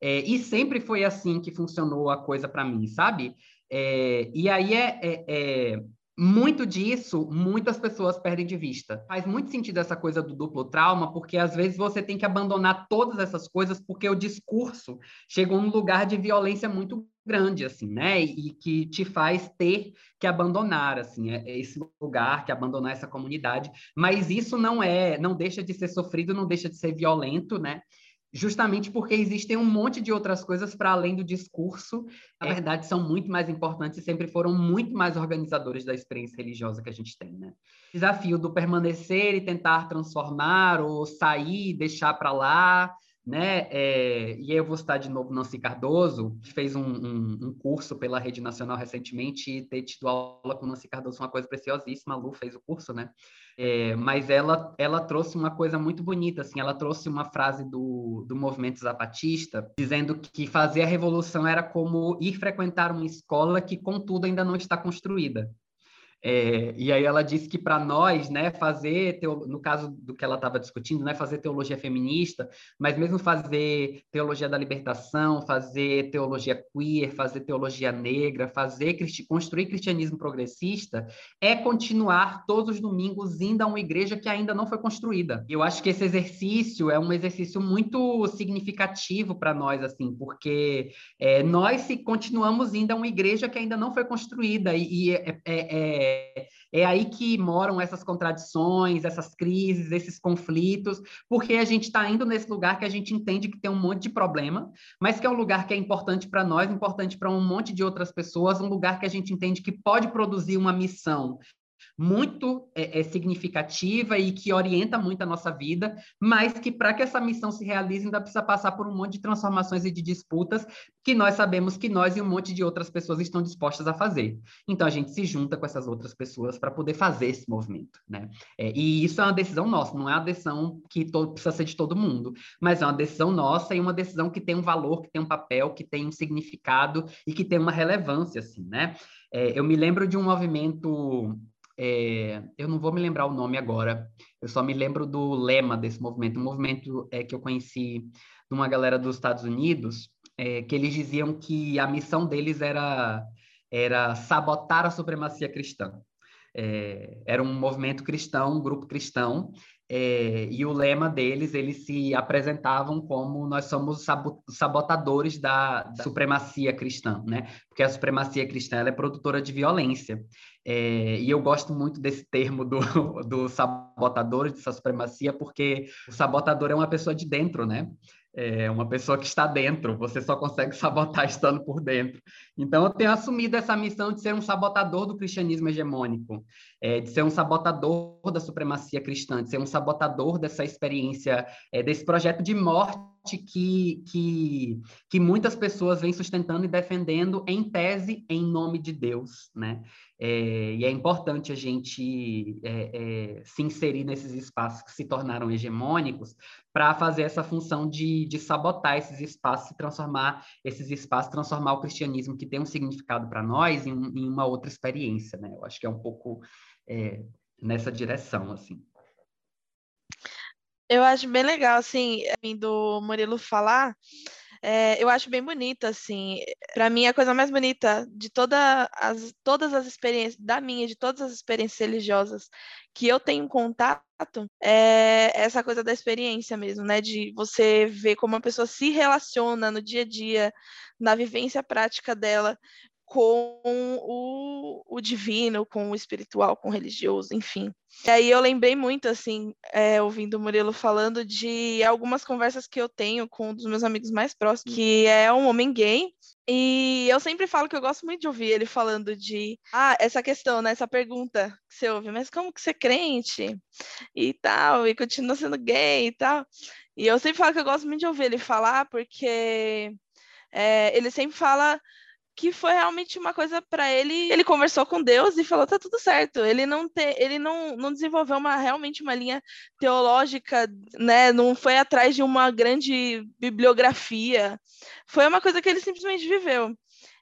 [SPEAKER 4] É, e sempre foi assim que funcionou a coisa para mim, sabe? É, e aí é, é, é muito disso, muitas pessoas perdem de vista. Faz muito sentido essa coisa do duplo trauma, porque às vezes você tem que abandonar todas essas coisas porque o discurso chegou num lugar de violência muito grande, assim, né? E que te faz ter que abandonar, assim, é, é esse lugar, que abandonar essa comunidade. Mas isso não é, não deixa de ser sofrido, não deixa de ser violento, né? Justamente porque existem um monte de outras coisas para além do discurso, na é. verdade são muito mais importantes e sempre foram muito mais organizadores da experiência religiosa que a gente tem, né? Desafio do permanecer e tentar transformar ou sair, deixar para lá, né? É, e eu vou citar de novo Nancy Cardoso, que fez um, um, um, curso pela Rede Nacional recentemente e ter tido aula com Nancy Cardoso, uma coisa preciosíssima, a Lu fez o curso, né? É, mas ela, ela trouxe uma coisa muito bonita, assim, ela trouxe uma frase do, do movimento zapatista, dizendo que fazer a revolução era como ir frequentar uma escola que, contudo, ainda não está construída. É, e aí ela disse que para nós, né, fazer, teo, no caso do que ela estava discutindo, né, fazer teologia feminista, mas mesmo fazer teologia da libertação, fazer teologia queer, fazer teologia negra, fazer construir cristianismo progressista, é continuar todos os domingos indo a uma igreja que ainda não foi construída. Eu acho que esse exercício é um exercício muito significativo para nós, assim, porque é, nós se continuamos indo a uma igreja que ainda não foi construída e, e é, é, é é, aí que moram essas contradições, essas crises, esses conflitos, porque a gente está indo nesse lugar que a gente entende que tem um monte de problema, mas que é um lugar que é importante para nós, importante para um monte de outras pessoas, um lugar que a gente entende que pode produzir uma missão muito é, é, significativa e que orienta muito a nossa vida, mas que para que essa missão se realize ainda precisa passar por um monte de transformações e de disputas que nós sabemos que nós e um monte de outras pessoas estão dispostas a fazer. Então a gente se junta com essas outras pessoas para poder fazer esse movimento, né? É, e isso é uma decisão nossa, não é uma decisão que precisa ser de todo mundo, mas é uma decisão nossa e uma decisão que tem um valor, que tem um papel, que tem um significado e que tem uma relevância, assim, né? É, eu me lembro de um movimento é, eu não vou me lembrar o nome agora, eu só me lembro do lema desse movimento, um movimento é, que eu conheci de uma galera dos Estados Unidos, é, que eles diziam que a missão deles era, era sabotar a supremacia cristã. é, era um movimento cristão, um grupo cristão, é, e o lema deles, eles se apresentavam como nós somos sabotadores da, da supremacia cristã, né? Porque a supremacia cristã é produtora de violência. É, e eu gosto muito desse termo do, do sabotador, dessa supremacia, porque o sabotador é uma pessoa de dentro, né? É uma pessoa que está dentro, você só consegue sabotar estando por dentro. Então, eu tenho assumido essa missão de ser um sabotador do cristianismo hegemônico, é, de ser um sabotador da supremacia cristã, de ser um sabotador dessa experiência, é, desse projeto de morte que, que, que muitas pessoas vêm sustentando e defendendo em tese, em nome de Deus, né? É, e é importante a gente é, é, se inserir nesses espaços que se tornaram hegemônicos para fazer essa função de, de sabotar esses espaços e transformar esses espaços, transformar o cristianismo que tem um significado para nós em, em, uma outra experiência, né? Eu acho que é um pouco é, nessa direção, assim.
[SPEAKER 3] Eu acho bem legal, assim, do Murilo falar, é, eu acho bem bonita, assim. Para mim, a coisa mais bonita de toda as, todas as experiências, da minha, de todas as experiências religiosas que eu tenho contato, é essa coisa da experiência mesmo, né? De você ver como a pessoa se relaciona no dia a dia, na vivência prática dela com o, o divino, com o espiritual, com o religioso, enfim. E aí eu lembrei muito, assim, é, ouvindo o Murilo falando de algumas conversas que eu tenho com um dos meus amigos mais próximos, que é um homem gay, e eu sempre falo que eu gosto muito de ouvir ele falando de, ah, essa questão, né, essa pergunta que você ouve, mas como que você é crente? E tal, e continua sendo gay e tal. E eu sempre falo que eu gosto muito de ouvir ele falar, porque é, ele sempre fala que foi realmente uma coisa para ele. Ele conversou com Deus e falou: tá tudo certo. Ele não te, ele não, não desenvolveu uma realmente uma linha teológica, né? Não foi atrás de uma grande bibliografia. Foi uma coisa que ele simplesmente viveu.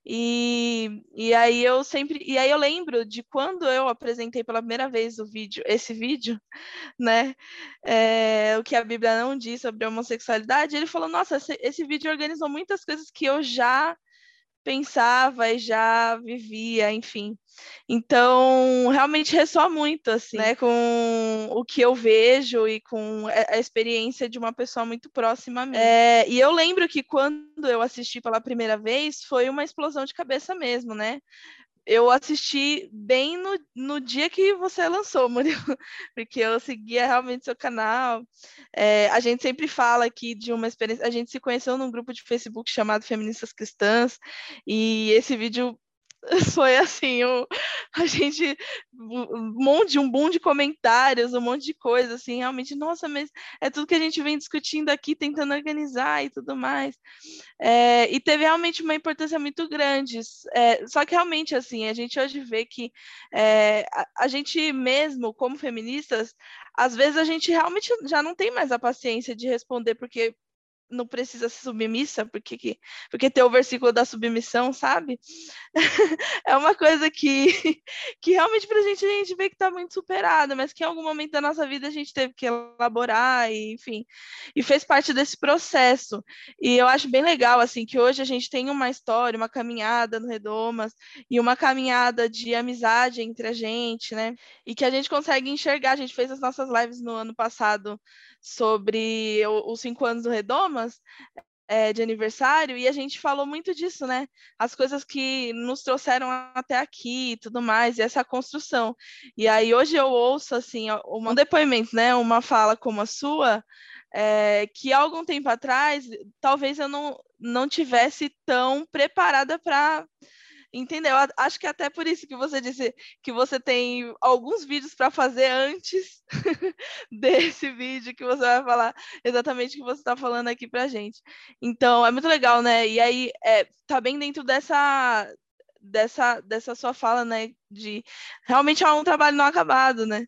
[SPEAKER 3] E, e aí eu sempre e aí eu lembro de quando eu apresentei pela primeira vez o vídeo esse vídeo né é, o que a Bíblia não diz sobre homossexualidade ele falou nossa esse, esse vídeo organizou muitas coisas que eu já pensava e já vivia, enfim. Então, realmente ressoa muito, assim, né, com o que eu vejo e com a experiência de uma pessoa muito próxima a mim. É, e eu lembro que quando eu assisti pela primeira vez, foi uma explosão de cabeça mesmo, né? Eu assisti bem no, no dia que você lançou, Murilo, porque eu seguia realmente seu canal. É, a gente sempre fala aqui de uma experiência. A gente se conheceu num grupo de Facebook chamado Feministas Cristãs, e esse vídeo foi assim, a gente um monte, um boom de comentários, um monte de coisa, assim, realmente, nossa, mas é tudo que a gente vem discutindo aqui, tentando organizar e tudo mais. É, e teve realmente uma importância muito grande. É, só que realmente, assim, a gente hoje vê que é, a, a gente mesmo, como feministas, às vezes a gente realmente já não tem mais a paciência de responder, porque não precisa ser submissa, porque, porque tem o versículo da submissão, sabe? é uma coisa que, que realmente para a gente, a gente vê que está muito superada, mas que em algum momento da nossa vida a gente teve que elaborar, e, enfim, e fez parte desse processo. E eu acho bem legal, assim, que hoje a gente tem uma história, uma caminhada no Redomas, e uma caminhada de amizade entre a gente, né? E que a gente consegue enxergar, a gente fez as nossas lives no ano passado sobre os cinco anos do Redomas, é, de aniversário, e a gente falou muito disso, né? As coisas que nos trouxeram até aqui e tudo mais, e essa construção. E aí hoje eu ouço, assim, um depoimento, né? Uma fala como a sua, é, que algum tempo atrás, talvez eu não, não tivesse tão preparada para Entendeu? Acho que até por isso que você disse que você tem alguns vídeos para fazer antes desse vídeo que você vai falar exatamente o que você está falando aqui para gente. Então, é muito legal, né? E aí, é, tá bem dentro dessa, dessa, dessa sua fala, né? De realmente é um trabalho não acabado, né?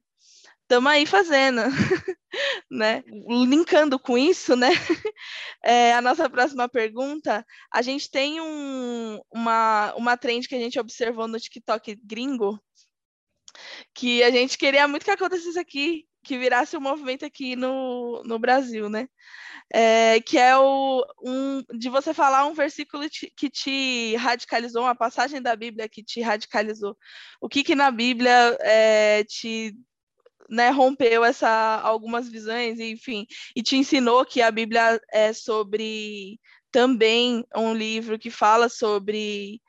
[SPEAKER 3] Estamos aí fazendo, né? Linkando com isso, né? É, a nossa próxima pergunta, a gente tem um, uma, uma trend que a gente observou no TikTok gringo, que a gente queria muito que acontecesse aqui, que virasse um movimento aqui no, no Brasil, né? É, que é o um, de você falar um versículo que te radicalizou, uma passagem da Bíblia que te radicalizou. O que que na Bíblia é, te né, rompeu essa algumas visões, enfim, e te ensinou que a Bíblia é sobre também um livro que fala sobre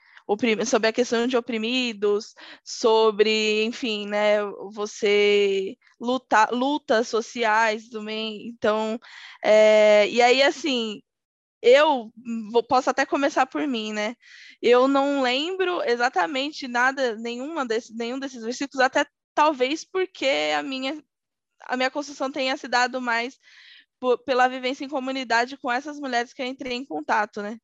[SPEAKER 3] sobre a questão de oprimidos, sobre, enfim, né, você lutar, lutas sociais também. Então, é, e aí, assim, eu vou, posso até começar por mim, né? Eu não lembro exatamente nada, nenhuma desse, nenhum desses versículos, até talvez porque a minha, a minha construção tenha se dado mais pela vivência em comunidade com essas mulheres que eu entrei em contato, né?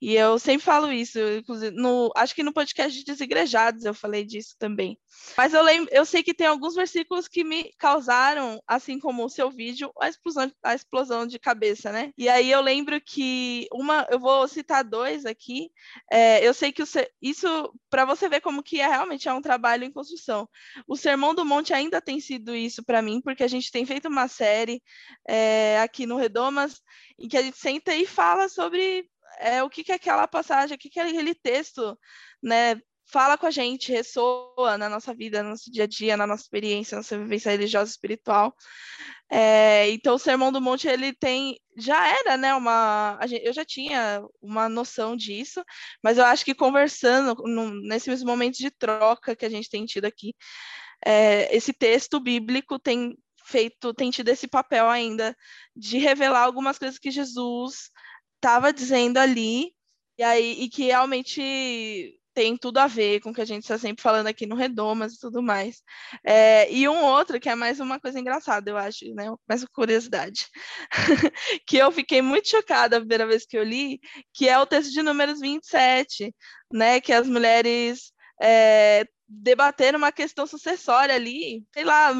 [SPEAKER 3] E eu sempre falo isso, inclusive, no, acho que no podcast de Desigrejados eu falei disso também. Mas eu lembro, eu sei que tem alguns versículos que me causaram, assim como o seu vídeo, a explosão, a explosão de cabeça, né? E aí eu lembro que uma, eu vou citar dois aqui. É, eu sei que o, isso, para você ver como que é realmente é um trabalho em construção. O Sermão do Monte ainda tem sido isso para mim, porque a gente tem feito uma série é, aqui no Redomas em que a gente senta e fala sobre é o que, que aquela passagem, o que, que aquele texto, né, fala com a gente, ressoa na nossa vida, no nosso dia a dia, na nossa experiência, na nossa vivência religiosa e espiritual. É, então, o Sermão do Monte, ele tem, já era, né, uma, eu já tinha uma noção disso, mas eu acho que conversando, no, nesses momentos de troca que a gente tem tido aqui, é, esse texto bíblico tem feito, tem tido esse papel ainda de revelar algumas coisas que Jesus estava dizendo ali, e aí e que realmente tem tudo a ver com o que a gente está sempre falando aqui no Redomas e tudo mais. É, e um outro, que é mais uma coisa engraçada, eu acho, né? Mais uma curiosidade. que eu fiquei muito chocada a primeira vez que eu li, que é o texto de números 27, né? Que as mulheres é, debater uma questão sucessória ali, sei lá,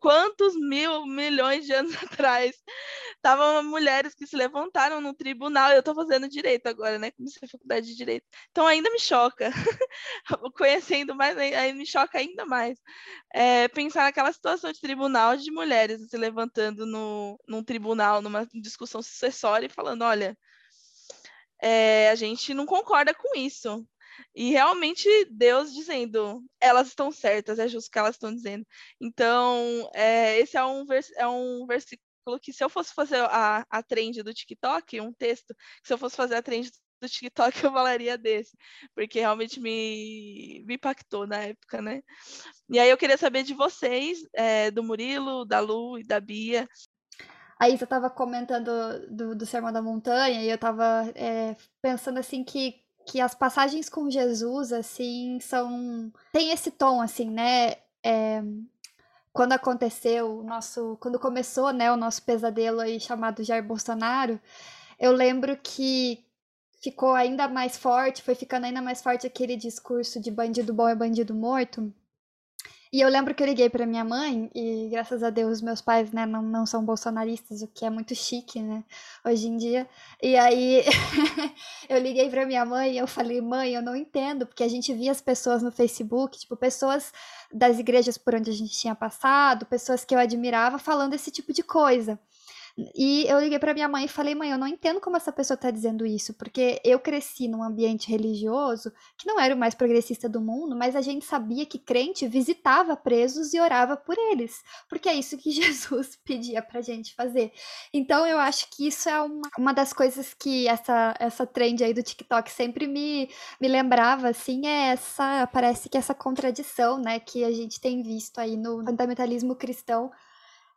[SPEAKER 3] quantos mil milhões de anos atrás. Estavam mulheres que se levantaram no tribunal, eu estou fazendo direito agora, né? Comecei a faculdade de direito. Então ainda me choca. Conhecendo mais, aí me choca ainda mais. É, pensar naquela situação de tribunal de mulheres se levantando no, num tribunal, numa discussão sucessória e falando, olha. É, a gente não concorda com isso. E realmente Deus dizendo, elas estão certas, é justo o que elas estão dizendo. Então, é, esse é um, vers é um versículo que se eu fosse fazer a, a trend do TikTok, um texto, se eu fosse fazer a trend do TikTok, eu falaria desse, porque realmente me, me impactou na época, né? E aí eu queria saber de vocês, é, do Murilo, da Lu e da Bia.
[SPEAKER 1] A Isa estava comentando do, do Sermão da Montanha e eu estava é, pensando assim que que as passagens com Jesus, assim, são. tem esse tom, assim, né? É... Quando aconteceu o nosso. Quando começou, né, o nosso pesadelo aí chamado Jair Bolsonaro, eu lembro que ficou ainda mais forte, foi ficando ainda mais forte aquele discurso de bandido bom é bandido morto. E eu lembro que eu liguei para minha mãe, e graças a Deus meus pais, né, não, não são bolsonaristas, o que é muito chique, né, hoje em dia. E aí eu liguei para minha mãe e eu falei, mãe, eu não entendo, porque a gente via as pessoas no Facebook, tipo, pessoas das igrejas por onde a gente tinha passado, pessoas que eu admirava falando esse tipo de coisa. E eu liguei para minha mãe e falei: mãe, eu não entendo como essa pessoa está dizendo isso, porque eu cresci num ambiente religioso que não era o mais progressista do mundo, mas a gente sabia que crente visitava presos e orava por eles, porque é isso que Jesus pedia para gente fazer. Então eu acho que isso é uma, uma das coisas que essa, essa trend aí do TikTok sempre me, me lembrava, assim, é essa, parece que essa contradição, né, que a gente tem visto aí no fundamentalismo cristão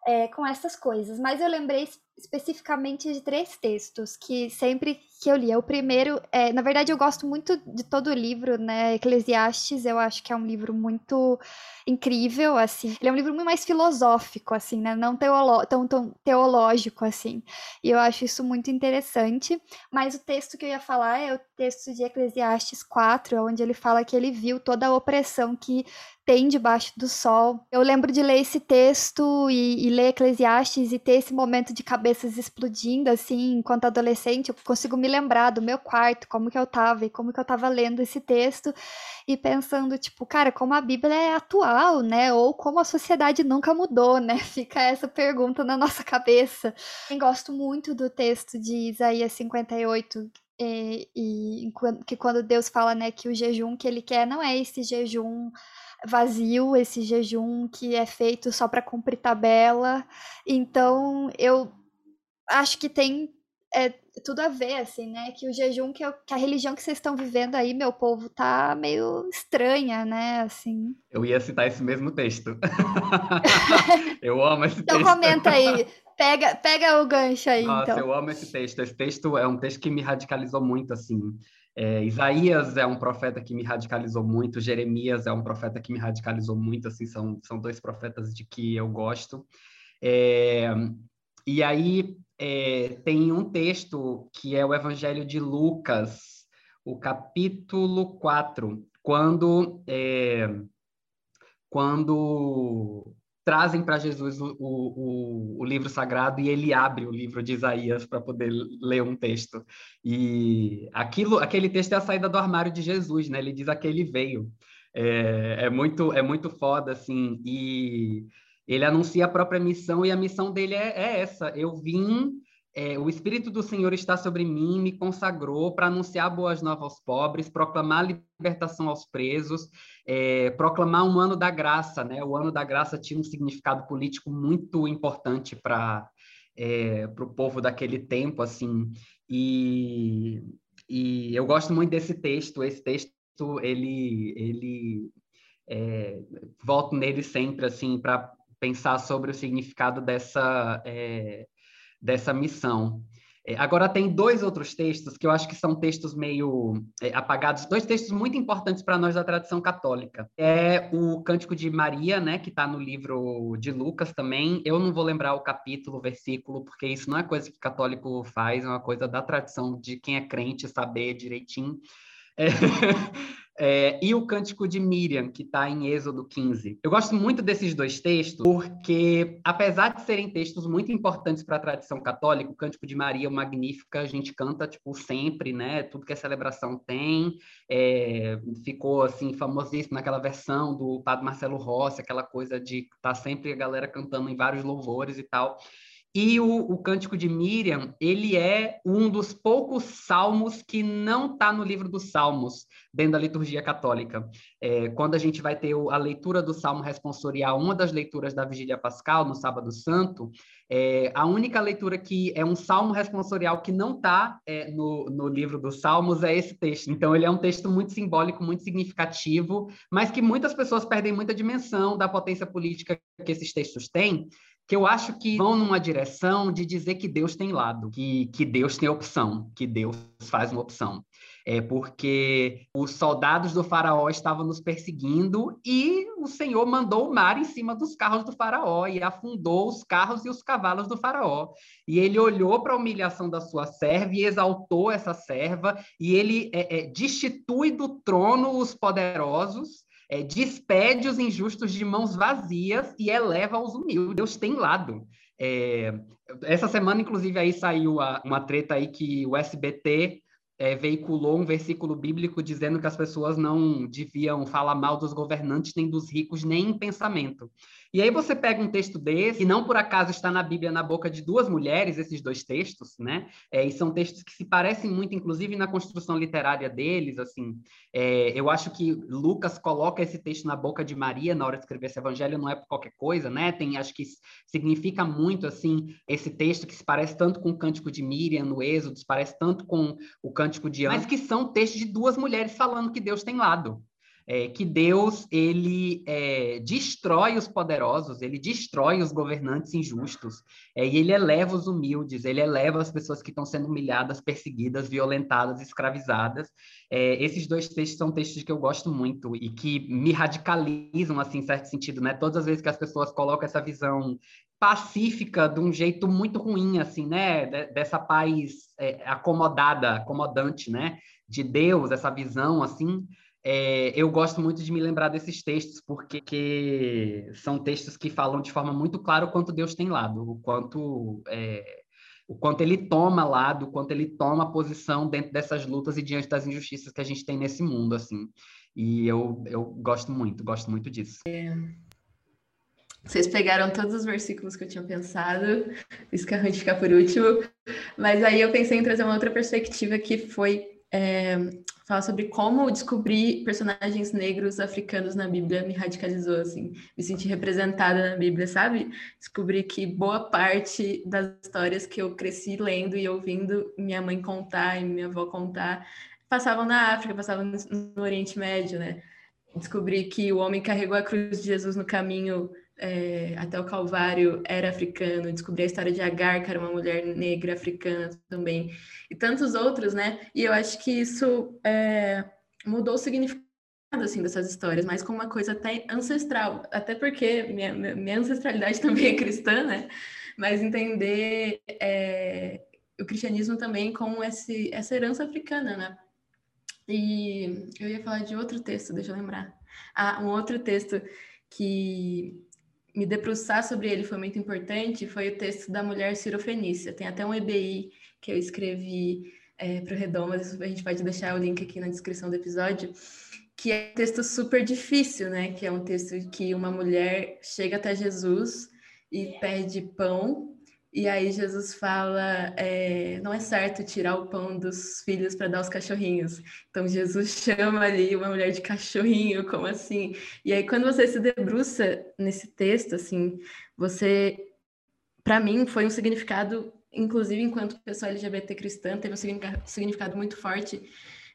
[SPEAKER 1] é, com essas coisas. Mas eu lembrei especificamente de três textos que sempre que eu li. O primeiro, é, na verdade, eu gosto muito de todo o livro, né? Eclesiastes, eu acho que é um livro muito incrível, assim. Ele é um livro muito mais filosófico, assim, né? Não teolo tão, tão teológico, assim. E eu acho isso muito interessante. Mas o texto que eu ia falar é o texto de Eclesiastes 4, onde ele fala que ele viu toda a opressão que tem debaixo do sol. Eu lembro de ler esse texto e, e ler Eclesiastes e ter esse momento de cabeças explodindo, assim, enquanto adolescente. Eu consigo me lembrar do meu quarto, como que eu tava e como que eu tava lendo esse texto e pensando, tipo, cara, como a Bíblia é atual, né? Ou como a sociedade nunca mudou, né? Fica essa pergunta na nossa cabeça. Eu gosto muito do texto de Isaías 58, e, e, que quando Deus fala, né, que o jejum que ele quer não é esse jejum vazio, esse jejum que é feito só para cumprir tabela. Então, eu acho que tem é, tudo a ver, assim, né? Que o jejum, que, eu, que a religião que vocês estão vivendo aí, meu povo, tá meio estranha, né? Assim.
[SPEAKER 4] Eu ia citar esse mesmo texto. eu amo esse
[SPEAKER 1] então,
[SPEAKER 4] texto.
[SPEAKER 1] Então comenta aí. Pega, pega o gancho aí,
[SPEAKER 4] Nossa,
[SPEAKER 1] então.
[SPEAKER 4] eu amo esse texto. Esse texto é um texto que me radicalizou muito, assim. É, Isaías é um profeta que me radicalizou muito, Jeremias é um profeta que me radicalizou muito, assim, são, são dois profetas de que eu gosto. É, e aí é, tem um texto que é o Evangelho de Lucas, o capítulo 4, quando, é, quando trazem para Jesus o, o, o, livro sagrado e ele abre o livro de Isaías para poder ler um texto. E aquilo, aquele texto é a saída do armário de Jesus, né? Ele diz que ele veio. É, é muito é muito foda assim e ele anuncia a própria missão e a missão dele é, é essa. Eu vim é, o Espírito do Senhor está sobre mim, me consagrou para anunciar boas novas aos pobres, proclamar libertação aos presos, é, proclamar um ano da graça. Né? O ano da graça tinha um significado político muito importante para é, o povo daquele tempo, assim. E, e eu gosto muito desse texto. Esse texto, ele, ele é, volto nele sempre, assim, para pensar sobre o significado dessa é, dessa missão. É, agora, tem dois outros textos que eu acho que são textos meio é, apagados, dois textos muito importantes para nós da tradição católica. É o Cântico de Maria, né, que está no livro de Lucas também. Eu não vou lembrar o capítulo, o versículo, porque isso não é coisa que católico faz, é uma coisa da tradição de quem é crente saber direitinho. É... É, e o Cântico de Miriam, que está em Êxodo 15. Eu gosto muito desses dois textos, porque, apesar de serem textos muito importantes para a tradição católica, o Cântico de Maria, o Magnífica, a gente canta, tipo, sempre, né? Tudo que a celebração tem. É, ficou, assim, famosíssimo naquela versão do Padre Marcelo Rossi, aquela coisa de estar tá sempre a galera cantando em vários louvores e tal. E o, o Cântico de Miriam, ele é um dos poucos salmos que não está no livro dos salmos, dentro da liturgia católica. É, quando a gente vai ter a leitura do Salmo responsorial, uma das leituras da Vigília Pascal, no Sábado Santo, é, a única leitura que é um salmo responsorial que não está é, no, no livro dos Salmos é esse texto. Então, ele é um texto muito simbólico, muito significativo, mas que muitas pessoas perdem muita dimensão da potência política que esses textos têm, que eu acho que vão numa direção de dizer que Deus tem lado, que, que Deus tem opção, que Deus faz uma opção. É porque os soldados do faraó estavam nos perseguindo e o Senhor mandou o mar em cima dos carros do faraó e afundou os carros e os cavalos do faraó. E ele olhou para a humilhação da sua serva e exaltou essa serva e ele é, é, destitui do trono os poderosos é, despede os injustos de mãos vazias e eleva os humildes. Deus tem lado. É, essa semana, inclusive, aí saiu a, uma treta aí que o SBT é, veiculou um versículo bíblico dizendo que as pessoas não deviam falar mal dos governantes nem dos ricos nem em pensamento. E aí você pega um texto desse, que não por acaso está na Bíblia na boca de duas mulheres, esses dois textos, né? É, e são textos que se parecem muito, inclusive na construção literária deles, assim. É, eu acho que Lucas coloca esse texto na boca de Maria na hora de escrever esse evangelho, não é por qualquer coisa, né? Tem, acho que significa muito, assim, esse texto que se parece tanto com o Cântico de Miriam no Êxodo, se parece tanto com o Cântico de Ana, mas que são textos de duas mulheres falando que Deus tem lado é, que Deus ele é, destrói os poderosos, ele destrói os governantes injustos, é, e ele eleva os humildes, ele eleva as pessoas que estão sendo humilhadas, perseguidas, violentadas, escravizadas. É, esses dois textos são textos que eu gosto muito e que me radicalizam, assim, em certo sentido, né? Todas as vezes que as pessoas colocam essa visão pacífica de um jeito muito ruim, assim, né? Dessa paz é, acomodada, acomodante, né? De Deus, essa visão, assim, é, eu gosto muito de me lembrar desses textos, porque são textos que falam de forma muito clara o quanto Deus tem lado, o quanto é, o quanto ele toma lado, o quanto ele toma posição dentro dessas lutas e diante das injustiças que a gente tem nesse mundo, assim. E eu, eu gosto muito, gosto muito disso.
[SPEAKER 2] É. Vocês pegaram todos os versículos que eu tinha pensado, isso que é ruim de ficar por último, mas aí eu pensei em trazer uma outra perspectiva que foi é, falar sobre como descobrir personagens negros africanos na Bíblia me radicalizou, assim, me senti representada na Bíblia, sabe? Descobri que boa parte das histórias que eu cresci lendo e ouvindo minha mãe contar e minha avó contar passavam na África, passavam no Oriente Médio, né? Descobri que o homem carregou a cruz de Jesus no caminho é, até o Calvário era africano, descobri a história de Agar, que era uma mulher negra africana também, e tantos outros, né? E eu acho que isso é, mudou o significado assim dessas histórias, mas como uma coisa até ancestral, até porque minha, minha ancestralidade também é cristã, né? Mas entender é, o cristianismo também como esse, essa herança africana, né? E eu ia falar de outro texto, deixa eu lembrar. Ah, um outro texto que me debruçar sobre ele foi muito importante foi o texto da mulher cirofenícia. Tem até um EBI que eu escrevi é, para o Redomas, a gente pode deixar o link aqui na descrição do episódio, que é um texto super difícil, né? Que é um texto que uma mulher chega até Jesus e pede pão e aí Jesus fala, é, não é certo tirar o pão dos filhos para dar aos cachorrinhos. Então Jesus chama ali uma mulher de cachorrinho, como assim? E aí quando você se debruça nesse texto, assim, você, para mim, foi um significado, inclusive enquanto pessoa LGBT cristã, teve um significado muito forte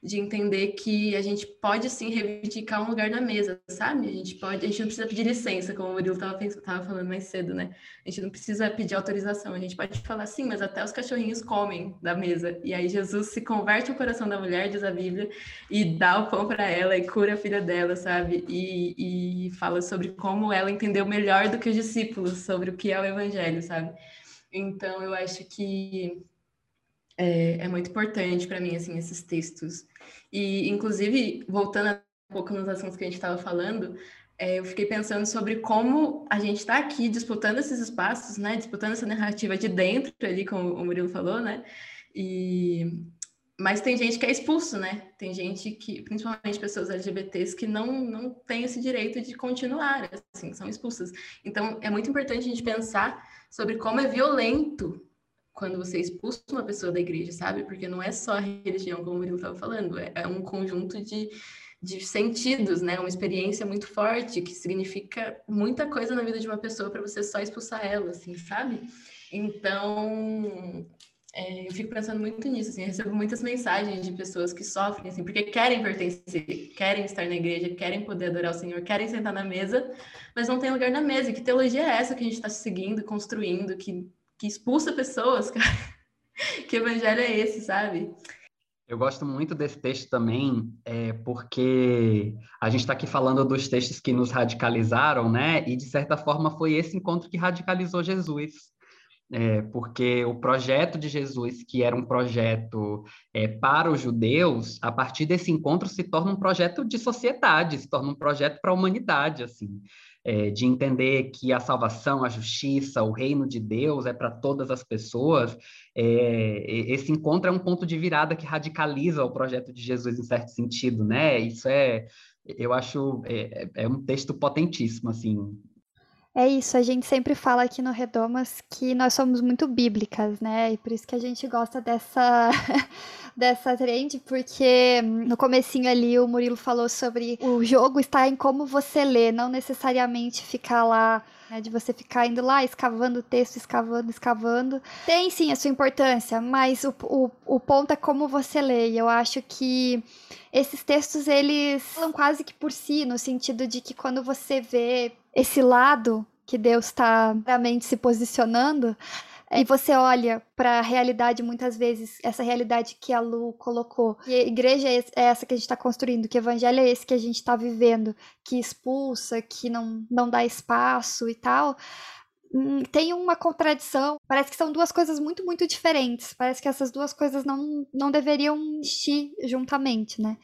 [SPEAKER 2] de entender que a gente pode sim reivindicar um lugar na mesa, sabe? A gente pode, a gente não precisa pedir licença, como o Murilo estava falando mais cedo, né? A gente não precisa pedir autorização, a gente pode falar sim, mas até os cachorrinhos comem da mesa. E aí Jesus se converte o coração da mulher, diz a Bíblia, e dá o pão para ela e cura a filha dela, sabe? E, e fala sobre como ela entendeu melhor do que os discípulos sobre o que é o evangelho, sabe? Então eu acho que é, é muito importante para mim, assim, esses textos. E, inclusive, voltando um pouco nos assuntos que a gente estava falando, é, eu fiquei pensando sobre como a gente está aqui disputando esses espaços, né? Disputando essa narrativa de dentro ali, como o Murilo falou, né? E... Mas tem gente que é expulso, né? Tem gente que, principalmente pessoas LGBTs, que não, não tem esse direito de continuar, assim, são expulsas. Então, é muito importante a gente pensar sobre como é violento quando você expulsa uma pessoa da igreja, sabe? Porque não é só a religião, como o estava falando, é, é um conjunto de, de sentidos, né? Uma experiência muito forte que significa muita coisa na vida de uma pessoa para você só expulsar ela, assim, sabe? Então, é, eu fico pensando muito nisso, assim, eu recebo muitas mensagens de pessoas que sofrem, assim, porque querem pertencer, querem estar na igreja, querem poder adorar o Senhor, querem sentar na mesa, mas não tem lugar na mesa. E que teologia é essa que a gente está seguindo, construindo, que que expulsa pessoas, cara. que evangelho é esse, sabe?
[SPEAKER 4] Eu gosto muito desse texto também, é, porque a gente está aqui falando dos textos que nos radicalizaram, né? E de certa forma foi esse encontro que radicalizou Jesus. É, porque o projeto de Jesus, que era um projeto é, para os judeus, a partir desse encontro se torna um projeto de sociedade, se torna um projeto para a humanidade, assim é, de entender que a salvação, a justiça, o reino de Deus é para todas as pessoas, é, esse encontro é um ponto de virada que radicaliza o projeto de Jesus em certo sentido, né? Isso é, eu acho, é, é um texto potentíssimo, assim,
[SPEAKER 1] é isso, a gente sempre fala aqui no Redomas que nós somos muito bíblicas, né? E por isso que a gente gosta dessa dessa trend, porque no comecinho ali o Murilo falou sobre o jogo está em como você lê, não necessariamente ficar lá né, de você ficar indo lá, escavando o texto, escavando, escavando. Tem sim a sua importância, mas o, o, o ponto é como você lê. E eu acho que esses textos, eles falam quase que por si, no sentido de que quando você vê esse lado que Deus está realmente se posicionando, e você olha para a realidade, muitas vezes, essa realidade que a Lu colocou. E a igreja é, é essa que a gente está construindo, que evangelho é esse que a gente está vivendo, que expulsa, que não, não dá espaço e tal. Hum, tem uma contradição. Parece que são duas coisas muito, muito diferentes. Parece que essas duas coisas não, não deveriam existir juntamente, né?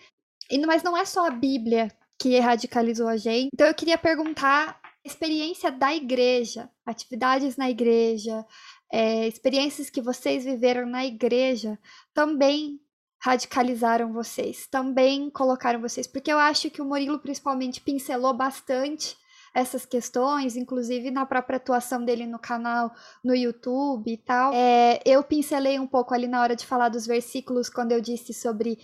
[SPEAKER 1] E, mas não é só a Bíblia que radicalizou a gente. Então eu queria perguntar a experiência da igreja, atividades na igreja, é, experiências que vocês viveram na igreja também radicalizaram vocês, também colocaram vocês, porque eu acho que o Murilo principalmente pincelou bastante essas questões, inclusive na própria atuação dele no canal no YouTube e tal. É, eu pincelei um pouco ali na hora de falar dos versículos, quando eu disse sobre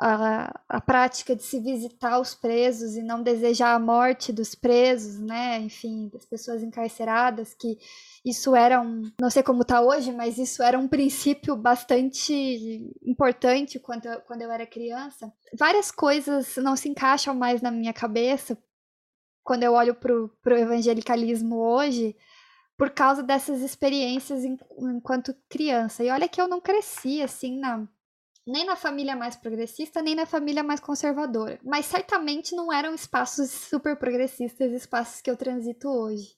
[SPEAKER 1] a, a prática de se visitar os presos e não desejar a morte dos presos, né? Enfim, das pessoas encarceradas, que isso era um, não sei como está hoje, mas isso era um princípio bastante importante quando eu, quando eu era criança. Várias coisas não se encaixam mais na minha cabeça quando eu olho para o evangelicalismo hoje, por causa dessas experiências enquanto criança. E olha que eu não cresci assim na nem na família mais progressista, nem na família mais conservadora. Mas certamente não eram espaços super progressistas, espaços que eu transito hoje.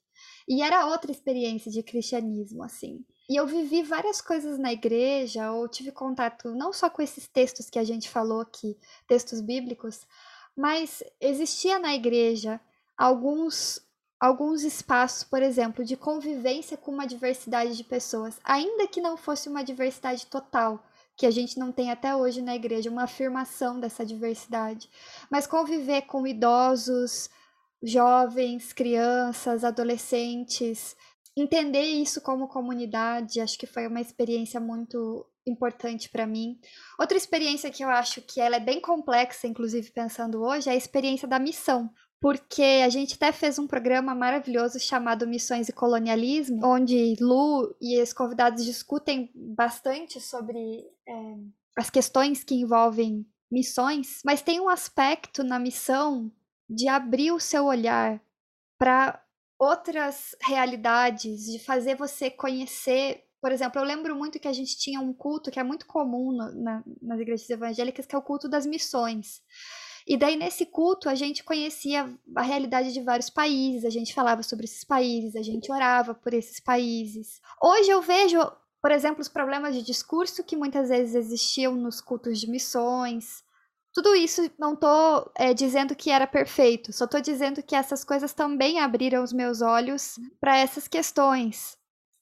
[SPEAKER 1] E era outra experiência de cristianismo, assim. E eu vivi várias coisas na igreja, ou tive contato não só com esses textos que a gente falou aqui, textos bíblicos, mas existia na igreja alguns alguns espaços, por exemplo, de convivência com uma diversidade de pessoas, ainda que não fosse uma diversidade total, que a gente não tem até hoje na igreja, uma afirmação dessa diversidade. Mas conviver com idosos, jovens, crianças, adolescentes, entender isso como comunidade, acho que foi uma experiência muito importante para mim. Outra experiência que eu acho que ela é bem complexa, inclusive pensando hoje, é a experiência da missão porque a gente até fez um programa maravilhoso chamado Missões e Colonialismo, onde Lu e os convidados discutem bastante sobre é, as questões que envolvem missões, mas tem um aspecto na missão de abrir o seu olhar para outras realidades, de fazer você conhecer. Por exemplo, eu lembro muito que a gente tinha um culto que é muito comum no, na, nas igrejas evangélicas, que é o culto das missões. E daí, nesse culto, a gente conhecia a realidade de vários países, a gente falava sobre esses países, a gente orava por esses países. Hoje eu vejo, por exemplo, os problemas de discurso que muitas vezes existiam nos cultos de missões. Tudo isso não estou é, dizendo que era perfeito, só estou dizendo que essas coisas também abriram os meus olhos para essas questões.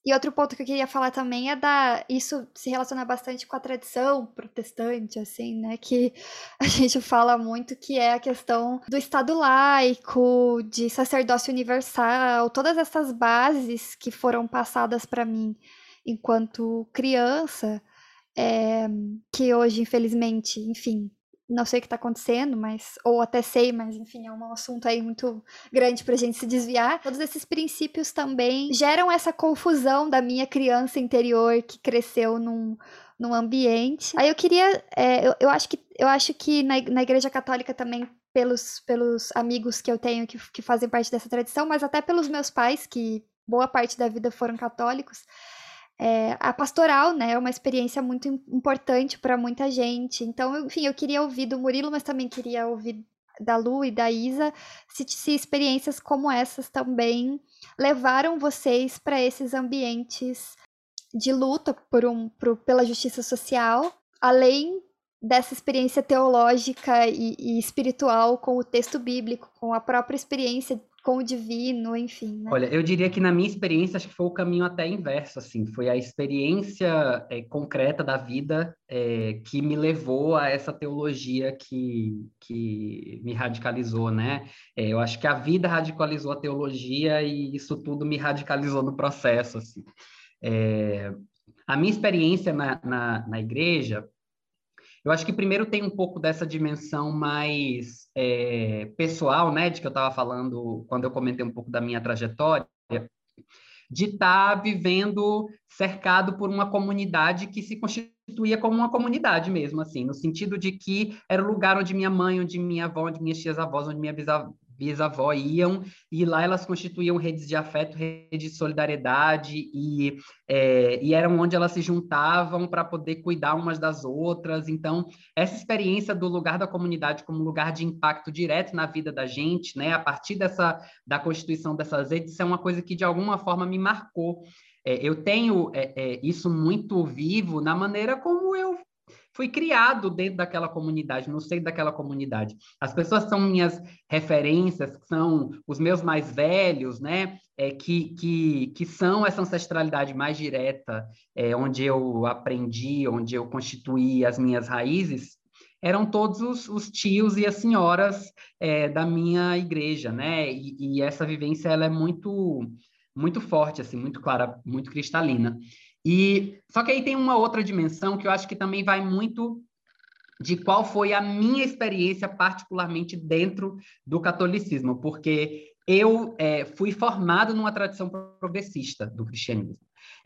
[SPEAKER 1] E outro ponto que eu queria falar também é da. Isso se relaciona bastante com a tradição protestante, assim, né? Que a gente fala muito que é a questão do Estado laico, de sacerdócio universal, todas essas bases que foram passadas para mim enquanto criança, é, que hoje, infelizmente, enfim, não sei o que está acontecendo, mas ou até sei, mas enfim, é um assunto aí muito grande para a gente se desviar. Todos esses princípios também geram essa confusão da minha criança interior que cresceu num, num ambiente. Aí eu queria, é, eu, eu acho que eu acho que na, na Igreja Católica também pelos, pelos amigos que eu tenho que, que fazem parte dessa tradição, mas até pelos meus pais que boa parte da vida foram católicos. É, a pastoral, né, é uma experiência muito importante para muita gente. Então, enfim, eu queria ouvir do Murilo, mas também queria ouvir da Lu e da Isa se, se experiências como essas também levaram vocês para esses ambientes de luta por um, por, pela justiça social, além dessa experiência teológica e, e, espiritual com o texto bíblico, com a própria experiência com o divino, enfim. Né?
[SPEAKER 4] Olha, eu diria que na minha experiência acho que foi o caminho até inverso, assim, foi a experiência é, concreta da vida é, que me levou a essa teologia que, que me radicalizou, né? É, eu acho que a vida radicalizou a teologia e isso tudo me radicalizou no processo, assim. É, a minha experiência na, na, na igreja eu acho que primeiro tem um pouco dessa dimensão mais é, pessoal, né, de que eu estava falando quando eu comentei um pouco da minha trajetória, de estar tá vivendo cercado por uma comunidade que se constituía como uma comunidade mesmo, assim, no sentido de que era o lugar onde minha mãe, onde minha avó, onde minhas tias avós, onde minha bisavó, bisavó iam, e lá elas constituíam redes de afeto, redes de solidariedade, e, é, e eram onde elas se juntavam para poder cuidar umas das outras. Então, essa experiência do lugar da comunidade como lugar de impacto direto na vida da gente, né, a partir dessa, da constituição dessas redes, é uma coisa que de alguma forma me marcou. É, eu tenho é, é, isso muito vivo na maneira como eu fui criado dentro daquela comunidade, no seio daquela comunidade. As pessoas são minhas referências, são os meus mais velhos, né? É, que, que, que são essa ancestralidade mais direta, é, onde eu aprendi, onde eu constituí as minhas raízes, eram todos os, os tios e as senhoras é, da minha igreja, né? E, e, essa vivência ela é muito muito forte, assim, muito clara, muito cristalina. E só que aí tem uma outra dimensão que eu acho que também vai muito de qual foi a minha experiência particularmente dentro do catolicismo, porque eu é, fui formado numa tradição progressista do cristianismo.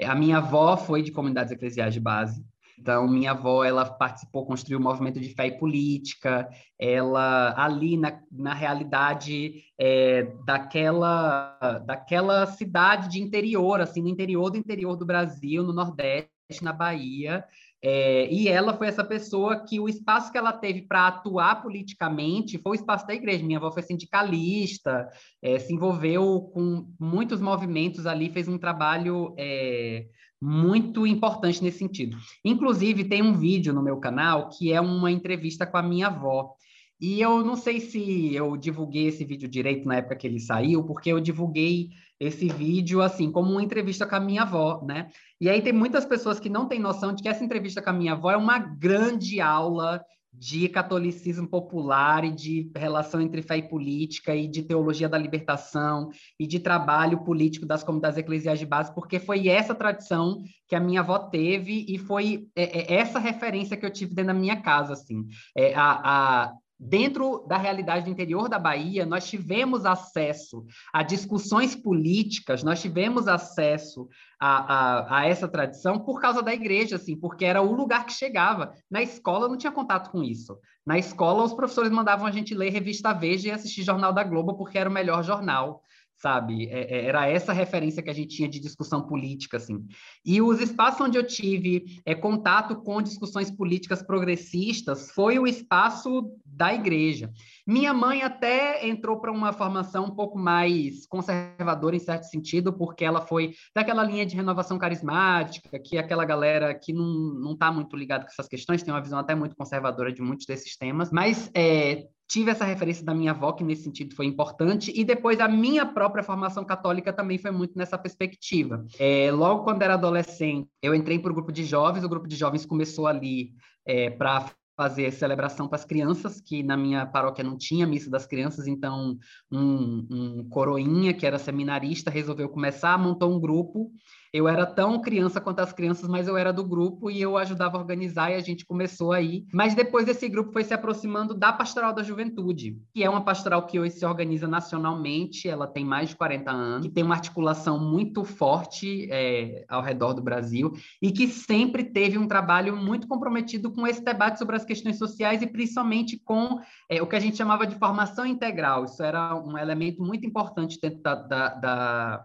[SPEAKER 4] A minha avó foi de comunidades eclesiais de base, então, minha avó, ela participou, construiu o movimento de fé e política, ela, ali na, na realidade é, daquela, daquela cidade de interior, assim, no interior do interior do Brasil, no Nordeste, na Bahia, é, e ela foi essa pessoa que o espaço que ela teve para atuar politicamente foi o espaço da igreja. Minha avó foi sindicalista, é, se envolveu com muitos movimentos ali, fez um trabalho é, muito importante nesse sentido. Inclusive, tem um vídeo no meu canal que é uma entrevista com a minha avó. E eu não sei se eu divulguei esse vídeo direito na época que ele saiu, porque eu divulguei esse vídeo assim como uma entrevista com a minha avó, né? E aí tem muitas pessoas que não têm noção de que essa entrevista com a minha avó é uma grande aula de catolicismo popular e de relação entre fé e política e de teologia da libertação e de trabalho político das comunidades eclesiais de base, porque foi essa tradição que a minha avó teve e foi é, é, essa referência que eu tive dentro da minha casa, assim. É, a, a, Dentro da realidade do interior da Bahia, nós tivemos acesso a discussões políticas, nós tivemos acesso a, a, a, essa tradição por causa da igreja, assim, porque era o lugar que chegava. Na escola não tinha contato com isso. Na escola, os professores mandavam a gente ler revista Veja e assistir Jornal da Globo, porque era o melhor jornal sabe? É, é, era essa referência que a gente tinha de discussão política, assim. E os espaços onde eu tive é, contato com discussões políticas progressistas foi o espaço da igreja. Minha mãe até entrou para uma formação um pouco mais conservadora, em certo sentido, porque ela foi daquela linha de renovação carismática, que é aquela galera que não está muito ligada com essas questões, tem uma visão até muito conservadora de muitos desses temas, mas é, tive essa referência da minha avó, que nesse sentido foi importante, e depois a minha própria formação católica também foi muito nessa perspectiva. É, logo quando era adolescente, eu entrei para o grupo de jovens, o grupo de jovens começou ali é, para fazer celebração para as crianças, que na minha paróquia não tinha missa das crianças, então um, um coroinha, que era seminarista, resolveu começar, montou um grupo eu era tão criança quanto as crianças, mas eu era do grupo e eu ajudava a organizar e a gente começou aí. Mas depois esse grupo foi se aproximando da Pastoral da Juventude, que é uma pastoral que hoje se organiza nacionalmente, ela tem mais de 40 anos, que tem uma articulação muito forte é, ao redor do Brasil e que sempre teve um trabalho muito comprometido com esse debate sobre as questões sociais e principalmente com é, o que a gente chamava de formação integral. Isso era um elemento muito importante dentro da, da, da